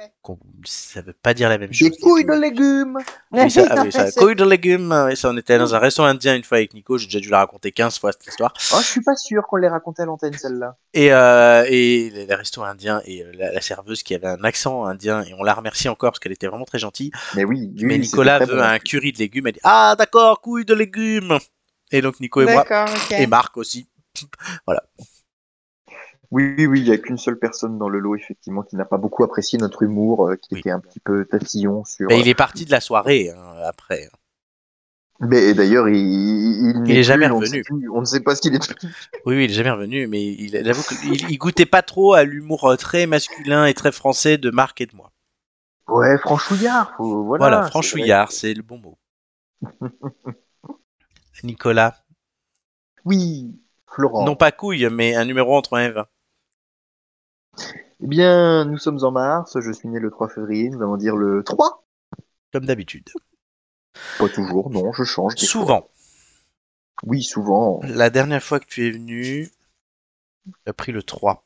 Ça veut pas dire la même chose. Des couilles de légumes. Oui, ça, ah oui, [LAUGHS] ça, C'est- couilles de légumes. ah ça, on était dans un restaurant indien une fois avec Nico. J'ai déjà dû la raconter 15 fois cette histoire. Oh, je suis pas sûr qu'on l'ait raconté à l'antenne celle-là. Et, euh, et les, restos indiens et euh, la, la serveuse qui avait un accent indien et on la remercie encore parce qu'elle était vraiment très gentille. Mais oui. oui, Mais Nicolas veut bon. un curry de légumes. Elle dit Ah, d'accord, couilles de légumes. Et donc Nico et moi, et Marc aussi. Oui, oui, oui, il y a qu'une seule personne dans le lot, effectivement, qui n'a pas beaucoup apprécié notre humour, euh, qui Oui. était un petit peu tatillon sur. Mais il est parti de la soirée hein, après. Mais d'ailleurs, il, il, est jamais plus, revenu. plus- On ne sait pas ce qu'il est. Oui, oui, il est jamais revenu, mais il, j'avoue qu'il il goûtait pas trop à l'humour euh, très masculin et très français de Marc et de moi. Ouais, franchouillard. Faut, voilà, Voilà, franchouillard, c'est le bon mot. [LAUGHS] Nicolas. Oui. Florent. Non pas couille, mais un numéro entre 1 et 20. Eh bien, nous sommes en mars. Je suis né le 3 février. Nous allons dire le 3. Comme d'habitude. Pas toujours, non, je change. des fois. Souvent. Oui, souvent. La dernière fois que tu es venu, tu as pris le 3.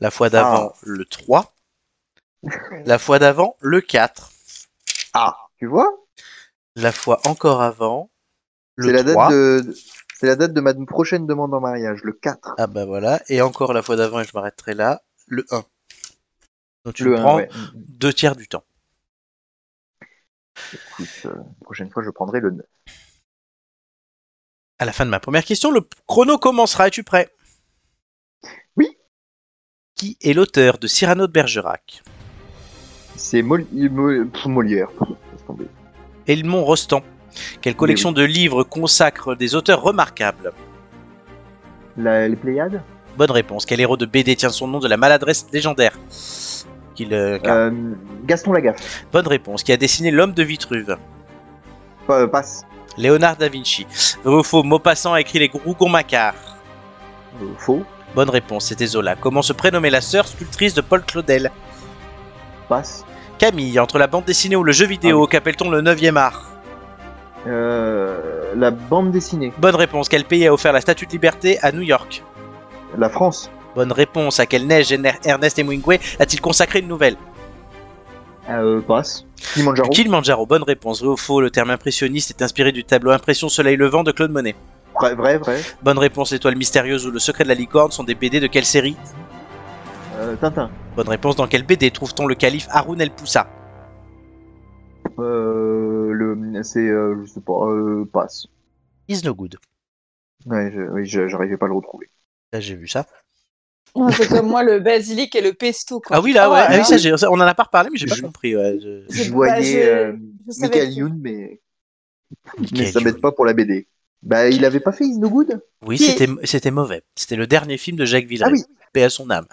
La fois d'avant, le 3. La fois d'avant, le 4. Ah, tu vois? La fois encore avant, le C'est la 3. date de. C'est la date de ma prochaine demande en mariage, le 4. Ah bah voilà. Et encore la fois d'avant, et je m'arrêterai là, le 1. Donc tu le le 1, prends ouais. deux tiers du temps. Écoute, euh, la prochaine fois, je prendrai le 9. À la fin de ma première question, le chrono commencera. Es-tu prêt? Oui. Qui est l'auteur de Cyrano de Bergerac? C'est Mol... Mo- pff, Molière. Edmond Rostand. Quelle collection de livres consacre des auteurs remarquables? La... Les Pléiades? Bonne réponse. Quel héros de BD tient son nom de la maladresse légendaire qu'il euh, Euh, Gaston Lagaffe. Bonne réponse. Qui a dessiné l'homme de Vitruve Pa- passe. Léonard da Vinci. Vrai ou faux Maupassant a écrit les Rougon-Macquart. Euh, faux. Bonne réponse. C'était Zola. Comment se prénommait la sœur sculptrice de Paul Claudel Passe. Camille. Entre la bande dessinée ou le jeu vidéo, qu'appelle-t-on le 9e art Euh, la bande dessinée. Bonne réponse. Quel pays a offert la statue de liberté à New York La France. Bonne réponse. À quelle neige Ernest Hemingway a-t-il consacré une nouvelle Euh, passe. Kilimanjaro. Kilimanjaro. Bonne réponse. Vrai ou faux Le terme impressionniste est inspiré du tableau Impression Soleil Levant de Claude Monet. Vrai, vrai, vrai. Bonne réponse. L'étoile mystérieuse ou le secret de la licorne sont des BD de quelle série Euh, Tintin. Bonne réponse. Dans quelle BD trouve-t-on le calife Haroun El Poussa Euh, le, c'est, euh, je sais pas, euh, passe. Is no good. Ouais, je, oui, j'arrivais pas à le retrouver. Là, j'ai vu ça. Ouais, C'est comme moi le basilic et le pesto. Quoi. Ah oui, là, Ah ouais. Ah oui, là. ça, j'ai- ça, on en a pas reparlé, mais j'ai pas Je- compris. Ouais. je- C'est- bah, voyais je- euh, je savais Michael que- Youn, mais, Michael mais ça m'aide Youn. pas pour la BD. Bah, il avait pas fait Is No Good? Oui, Qui- c'était c'était mauvais. C'était le dernier film de Jacques Villeray. Ah oui. Paix à son âme.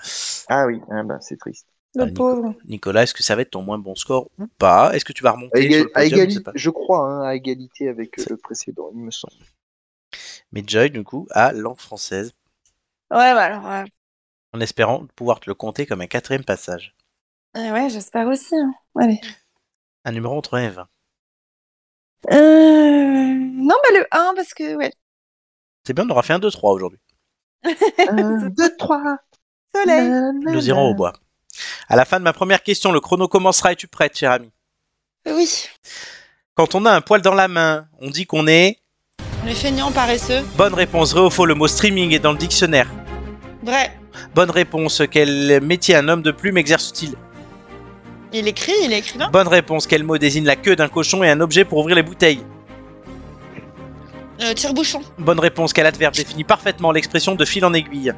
Ah oui, ah bah, c'est triste. Le Nico. pauvre. Nicolas, est-ce que ça va être ton moins bon score ou pas? Est-ce que tu vas À, remonter éga- sur le à podium Je égali- sais pas. je crois, hein, à égalité avec euh, le précédent, il me semble. Mais Joy, du coup, a langue française, bah alors. euh, en espérant pouvoir te le compter comme un quatrième passage. euh, ouais, j'espère aussi. hein. Allez. Un numéro entre 1 et 20. Euh... Non, bah le 1, parce que, ouais. C'est bien, on aura fait un 2-3 aujourd'hui. 1, 2, 3. Soleil. Nous irons au bois. À la fin de ma première question, le chrono commencera. Es-tu prête, cher ami? Oui. Quand on a un poil dans la main, on dit qu'on est. Les feignants paresseux. Bonne réponse, vrai ou faux, le mot streaming est dans le dictionnaire. Vrai. Bonne réponse, quel métier un homme de plume exerce-t-il Il écrit, il est écrivain. Bonne réponse, quel mot désigne la queue d'un cochon et un objet pour ouvrir les bouteilles Euh, tire-bouchon. Bonne réponse, quel adverbe définit parfaitement l'expression de fil en aiguille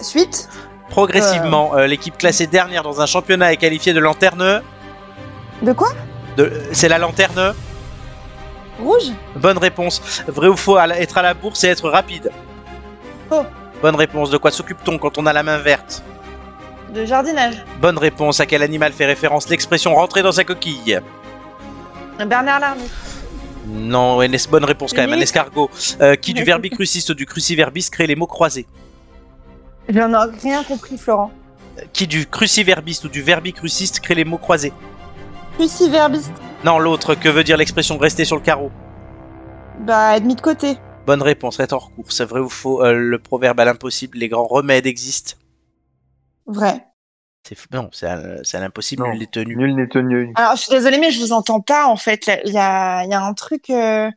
Suite. Progressivement, euh, l'équipe classée dernière dans un championnat est qualifiée de lanterne. De quoi De... C'est la lanterne. Rouge. Bonne réponse. Vrai ou faux, être à la bourse et être rapide Faux. Bonne réponse. De quoi s'occupe-t-on quand on a la main verte De jardinage. Bonne réponse. À quel animal fait référence l'expression rentrer dans sa coquille Bernard Larmy. Non, une bonne réponse quand même. Un escargot. Euh, qui du verbicruciste ou du cruciverbiste crée les mots croisés J'en ai rien compris, Florent. Qui du cruciverbiste ou du verbicruciste crée les mots croisés Cruciverbiste. Non, l'autre. Que veut dire l'expression rester sur le carreau Bah, être mis de côté. Bonne réponse. Être hors course. Vrai ou faux euh, Le proverbe à l'impossible, les grands remèdes existent. Vrai. C'est f- non, c'est à, c'est à l'impossible, Non. nul n'est tenu. Nul n'est tenu. Alors, je suis désolée, mais je vous entends pas, en fait. Il y a, il y a un truc... euh...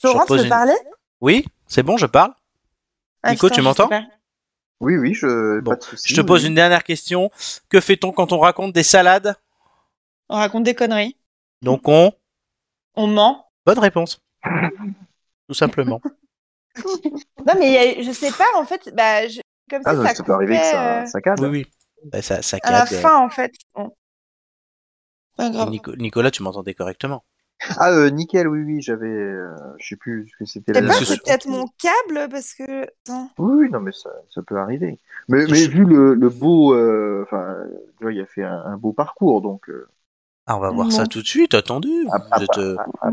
Florent, tu une- parler? Oui, c'est bon, je parle. Ah, Nico, putain, tu m'entends? Oui, oui, je. Bon, pas de souci. Je te pose oui. une dernière question. Que fait-on quand on raconte des salades? On raconte des conneries. Donc on... On ment. Bonne réponse. Tout simplement. [LAUGHS] Non, mais a- je sais pas, en fait, bah, je- comme Ah, si ça, ça, ça peut arriver que ça, euh, ça cadre. Oui, oui. Bah, ça, ça à la cadre. fin, en fait. Bon. Pas grave. Nico- Nicolas, tu m'entendais correctement. Ah, euh, nickel, oui, oui, j'avais. euh, je sais plus ce que c'était. Je sais la c'est peut-être mon câble, parce que... Attends. Oui, oui, non, mais ça, ça peut arriver. Mais, vu le, le beau, euh, enfin, tu vois, il a fait un, un beau parcours, donc. euh, Ah, on va voir ça Non. tout de suite, attendez. ah, Vous ah, êtes, euh, ah, ah,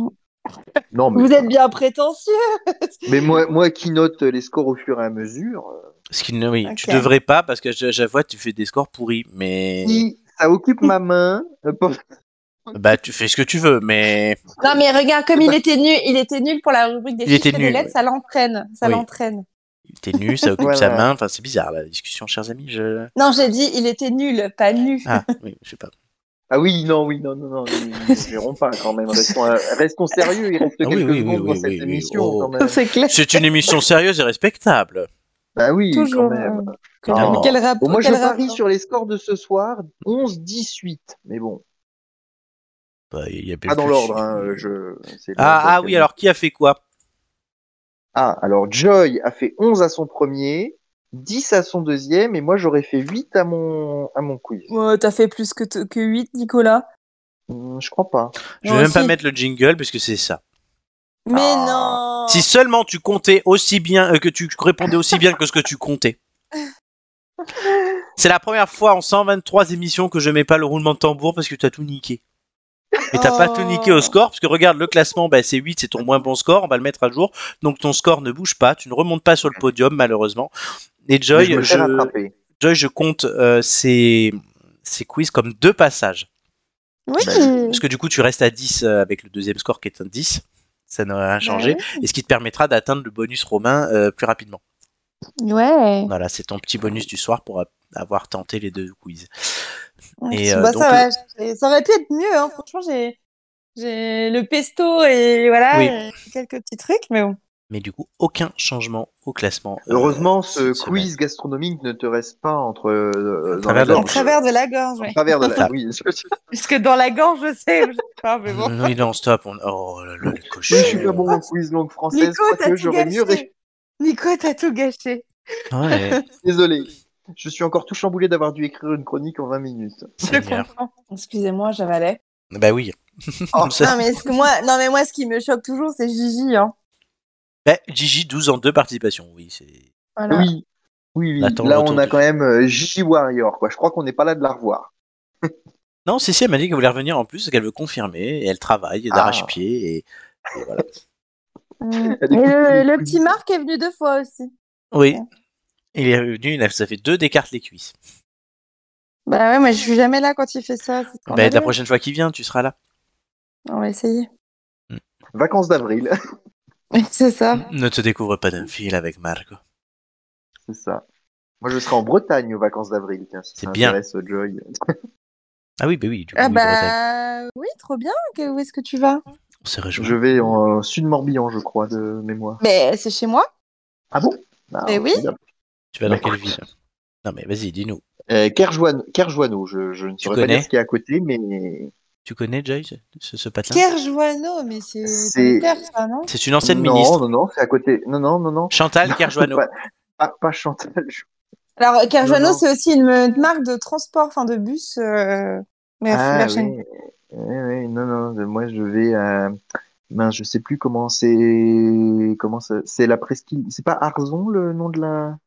Non, mais, Vous êtes bien prétentieux. [LAUGHS] mais moi, moi qui note les scores au fur et à mesure, euh, Ce qui ne- oui, tu devrais pas parce que je- j'avoue, tu fais des scores pourris, mais si ça occupe ma main, euh, [LAUGHS] bah tu fais ce que tu veux, mais Non, mais regarde, comme il était nul, il était nul pour la rubrique des Il était chiffres et des nul, lettres, ouais. ça l'entraîne. Ça Oui. l'entraîne. t'es nu, ça occupe Voilà. sa main. Enfin, c'est bizarre la discussion, chers amis. Je... Non, j'ai dit, il était nul, pas nu. Ah oui, je sais pas. Ah oui, non, oui, non, non, non, ils ne verront pas quand même. Restons, euh, restons sérieux, il reste Ah oui, quelques oui, dans oui, cette oui, oui. émission Oh. quand même. C'est clair. C'est une émission sérieuse et respectable. Bah oui, Toujours. quand même. euh, Non. quel- mais quel rapport Bon, moi, je parie sur les scores de ce soir, 11-18. Mais bon, Bah, il y a pas dans l'ordre. Hein, euh, je... Ah, ah oui, alors qui a fait quoi? Ah, alors Joy a fait 11 à son premier, 10 à son deuxième, et moi j'aurais fait 8 à mon, à mon quiz. Ouais, t'as fait plus que, t- que 8, Nicolas? Hmm, je crois pas. Je vais Moi même pas aussi. mettre le jingle parce que c'est ça. Mais Ah. non Si seulement tu comptais aussi bien, euh, que tu répondais aussi bien que ce que tu comptais. [LAUGHS] C'est la première fois en 123 émissions que je mets pas le roulement de tambour parce que tu as tout niqué. Mais t'as pas Oh. tout niqué au score, parce que regarde le classement, bah, c'est 8, c'est ton moins bon score, on va le mettre à jour. Donc ton score ne bouge pas, tu ne remontes pas sur le podium malheureusement. Et Joy, je. Joy, je compte euh, ces, ces quiz comme deux passages. Oui Parce que du coup, tu restes à 10 euh, avec le deuxième score qui est un 10. Ça n'a rien changé. Et ce qui te permettra d'atteindre le bonus romain euh, plus rapidement. Ouais. Voilà, c'est ton petit bonus du soir pour avoir tenté les deux quiz. Et, euh, bah, donc, ça, va, j'ai- ça aurait pu être mieux, hein. franchement, j'ai j'ai le pesto et voilà, Oui. et quelques petits trucs, mais bon. Mais du coup, aucun changement au classement. euh, Heureusement, ce quiz gastronomique ne te reste pas entre euh, dans travers la de la En gorge. travers de la gorge, ouais. En travers de la. [LAUGHS] Oui, je, Parce que dans la gorge, je sais, je sais pas, mais bon. [LAUGHS] Oui, non, stop. on- Oh là là, les cochons. je suis pas bon en quiz langue française, Nico, t'as tout j'aurais mieux. ré- gâché. Nico, t'as tout gâché. Ouais, [LAUGHS] Désolé. Je suis encore tout chamboulé d'avoir dû écrire une chronique en 20 minutes. Je Seigneur. comprends. Excusez-moi, j'avalais. Bah oui. Oh, [LAUGHS] Non, mais, ce que moi, non, mais moi, ce qui me choque toujours, c'est Gigi. Hein. Bah, Gigi, 12 en deux participations. Oui, c'est. Voilà. Oui. Oui, oui. Attends, Là, on a de- quand même euh, Gigi Warrior, quoi. Je crois qu'on n'est pas là de la revoir. [LAUGHS] Non, Cécile elle m'a dit qu'elle voulait revenir en plus, qu'elle veut confirmer. Et elle travaille d'arrache-pied. Et... et voilà. Mm. Et le, petit Marc est venu deux fois aussi. Oui. Il est revenu, il a- ça fait deux d'écarte les cuisses. Bah ouais, mais je suis jamais là quand il fait ça. Bah, la prochaine fois qu'il vient, tu seras là. On va essayer. Vacances d'avril, c'est ça. Ne te découvre pas d'un fil avec Marco. c'est ça. Moi, je serai en Bretagne aux vacances d'avril, C'est bien. Joy. Ah oui, bah oui, du coup, Ah bah oui, trop bien. Où est-ce que tu vas? On s'est. Je vais en euh, sud Morbihan, je crois, de mémoire. Mais c'est chez moi. Ah bon? Ah, Mais oui. Tu vas dans quelle ville? Non, mais vas-y, dis-nous. Euh, je, je ne saurais pas dire ce qu'il y a à côté, mais Tu connais, Joy, ce, ce, patelin Kerjoano, mais c'est ça, non? C'est une ancienne non, ministre. non, non, c'est à côté. Non, non, non, non. Chantal Kerjoano. Pas, pas, pas Chantal. je- Alors, Kerjoano, Non, non. c'est aussi une, une marque de transport, enfin de bus. Euh... Mais Ah, la chaîne. oui. Oui, oui, non, non, de- moi je vais à. Mince, je sais plus comment c'est. Comment ça. C'est la presqu'île. C'est pas Arzon le nom de la.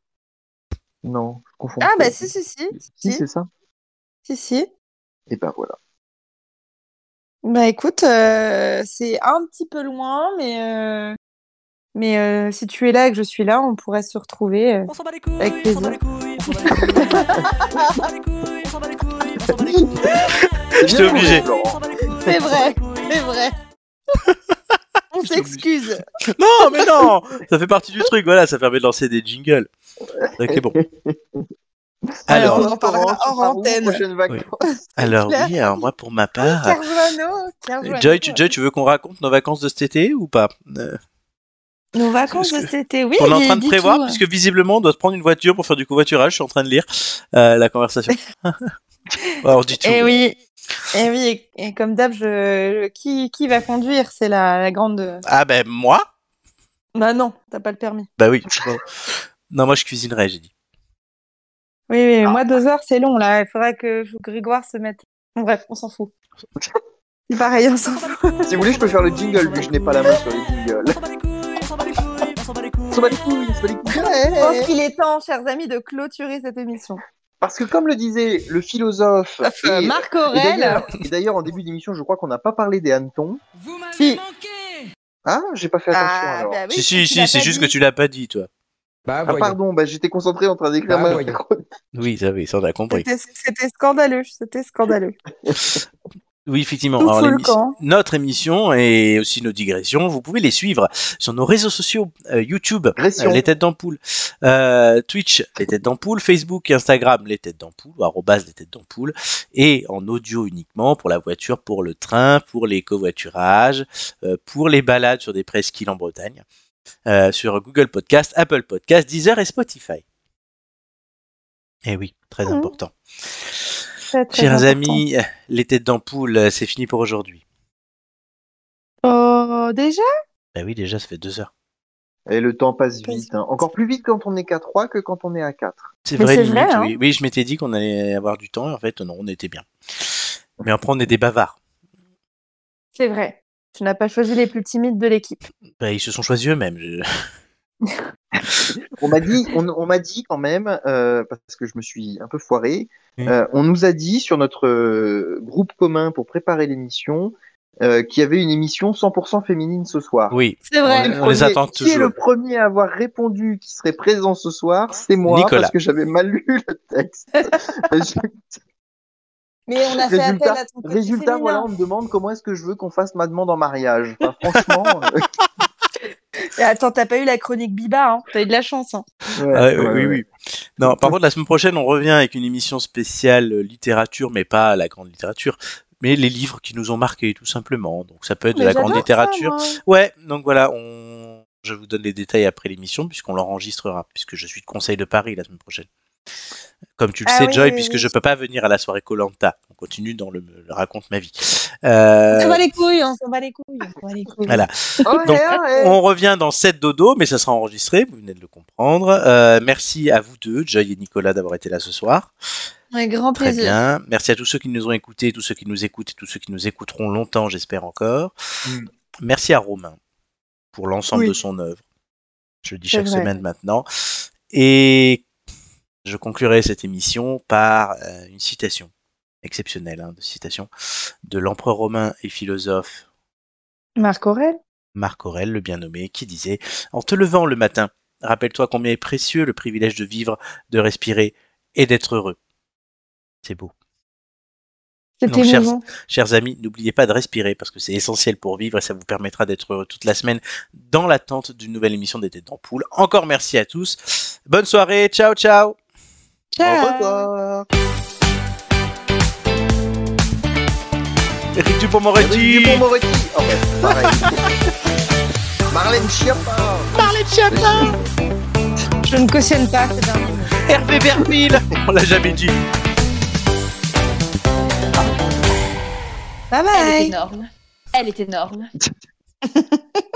Non, je confonds. Ah bah si, si, si. Si, Si, c'est ça. si, si. Et ben voilà. Bah écoute, euh, c'est un petit peu loin, mais, euh, mais euh, si tu es là et que je suis là, on pourrait se retrouver. euh. On s'en bat les couilles, Avec on s'en bat plaisir. les couilles, on s'en bat les couilles, [LAUGHS] on s'en bat les couilles, on s'en bat les couilles, on s'en bat les couilles. J'étais obligé. C'est vrai, les couilles. c'est vrai. On s'excuse. [LAUGHS] Non, mais non Ça fait partie du truc, voilà, ça permet de lancer des jingles. Ok, bon. [LAUGHS] Alors, Alors, on en parlera hors antenne. vacances [LAUGHS] alors clair. oui, alors moi pour ma part, Kerjoano. Joy, tu, Joy, tu veux qu'on raconte nos vacances de cet été ou pas? Euh, Nos vacances de cet été, oui. On est en train de prévoir, tout. puisque visiblement on doit se prendre une voiture pour faire du covoiturage. Je suis en train de lire euh, la conversation. Alors, dis tout. Eh oui, eh oui, et, et comme d'hab, je... qui, qui va conduire? C'est la, la grande. Ah ben moi? Bah non, t'as pas le permis. Bah oui. [LAUGHS] Non, moi je cuisinerai, j'ai dit. Oui, oui, mais moi deux heures, c'est long là. Il faudrait que Grégoire se mette. Bon, bref, on s'en fout. [LAUGHS] C'est pareil, on s'en fout. [LAUGHS] Si vous voulez, je peux faire le jingle, vu que je n'ai pas la main sur les jingles. On s'en bat les couilles, on s'en bat les couilles, on s'en bat les couilles. On s'en bat les couilles, on s'en bat les couilles. Je pense qu'il est temps, chers amis, de clôturer cette émission. Parce que comme le disait le philosophe, Euh, et- Marc d'ailleurs- et d'ailleurs en début d'émission, je crois qu'on n'a pas parlé des hannetons. Vous m'avez Si. manqué Ah, j'ai pas fait attention Ah, alors. bah oui, si, si, si, c'est juste que tu l'as pas dit, toi. Bah, Ah pardon, bah j'étais concentré en train d'écrire Bah, ma chronique. Oui, ça, oui, ça on a compris. C'était scandaleux, c'était scandaleux. [LAUGHS] Oui, effectivement. Alors, notre émission et aussi nos digressions, vous pouvez les suivre sur nos réseaux sociaux euh, YouTube, euh, les têtes d'ampoule, euh, Twitch, les têtes d'ampoule, Facebook, Instagram, les têtes d'ampoule, ou arrobas les têtes d'ampoule, et en audio uniquement pour la voiture, pour le train, pour les covoiturages, euh, pour les balades sur des presqu'îles en Bretagne, euh, sur Google Podcast, Apple Podcast, Deezer et Spotify. Eh oui, très Mhm. important. Très, très Chers important. amis, les têtes d'ampoule, c'est fini pour aujourd'hui. Oh, déjà? Bah oui, déjà, ça fait deux heures. Et le temps passe Passe vite. hein. Encore plus vite quand on est qu'à 3 que quand on est à 4. C'est Mais vrai, c'est limite, vrai, hein. oui. Oui, je m'étais dit qu'on allait avoir du temps, et en fait, non, on était bien. Mais après, on est des bavards. C'est vrai. Tu n'as pas choisi les plus timides de l'équipe. Bah, ils se sont choisis eux-mêmes. je- [LAUGHS] On m'a dit, on, on m'a dit quand même, euh, parce que je me suis un peu foiré, Euh, on nous a dit sur notre euh, groupe commun pour préparer l'émission euh, qu'il y avait une émission 100% féminine ce soir. Oui, C'est On vrai. est- on les attend Qui est toujours. le premier à avoir répondu qui serait présent ce soir C'est moi, Nicolas. parce que j'avais mal lu le texte. [LAUGHS] [LAUGHS] Mais on a fait appel résultat, à ton côté résultat féminin. voilà, on me demande comment est-ce que je veux qu'on fasse ma demande en mariage. Enfin, franchement, [LAUGHS] Et attends, t'as pas eu la chronique Biba, hein T'as eu de la chance. Hein. ouais, Ah, oui, ouais, oui, ouais. oui. Non, par contre, la semaine prochaine, on revient avec une émission spéciale euh, littérature, mais pas la grande littérature, mais les livres qui nous ont marqués, tout simplement. Donc, ça peut être de la grande littérature. ça. Ouais, donc voilà, on... je vous donne les détails après l'émission, puisqu'on l'enregistrera, puisque je suis de Conseil de Paris la semaine prochaine. Comme tu le Ah sais, oui, Joy, oui, puisque oui. je peux pas venir à la soirée Colanta. On continue dans le, le raconte ma vie. Euh, On s'en bat les couilles, on s'en bat les couilles, on bat les couilles. Voilà. Donc, ouais. On revient dans 7 dodo, mais ça sera enregistré, vous venez de le comprendre. Euh, merci à vous deux, Joy et Nicolas, d'avoir été là ce soir. Un grand Très plaisir. bien. Merci à tous ceux qui nous ont écoutés, tous ceux qui nous écoutent et tous ceux qui nous écouteront longtemps, j'espère encore. Mm. Merci à Romain pour l'ensemble Oui. de son œuvre. Je le dis chaque vrai. semaine maintenant. Et je conclurai cette émission par euh, une citation exceptionnelle, hein, de citation de l'empereur romain et philosophe Marc Aurel Marc Aurèle, le bien nommé, qui disait En te levant le matin, rappelle-toi combien est précieux le privilège de vivre, de respirer et d'être heureux. C'est beau. Donc, chers, chers amis, n'oubliez pas de respirer parce que c'est essentiel pour vivre et ça vous permettra d'être heureux toute la semaine dans l'attente d'une nouvelle émission des Têtes d'Ampoule. Encore merci à tous. Bonne soirée. Ciao, ciao. Au revoir. Eric Dupond-Moretti. Du bon Moretti. Oh, ouais, pareil. [LAUGHS] Marlène Schiappa. Je ne cautionne pas. Hervé Verville. [LAUGHS] On l'a jamais dit. Bye Elle est bye. énorme. Elle est énorme. [LAUGHS]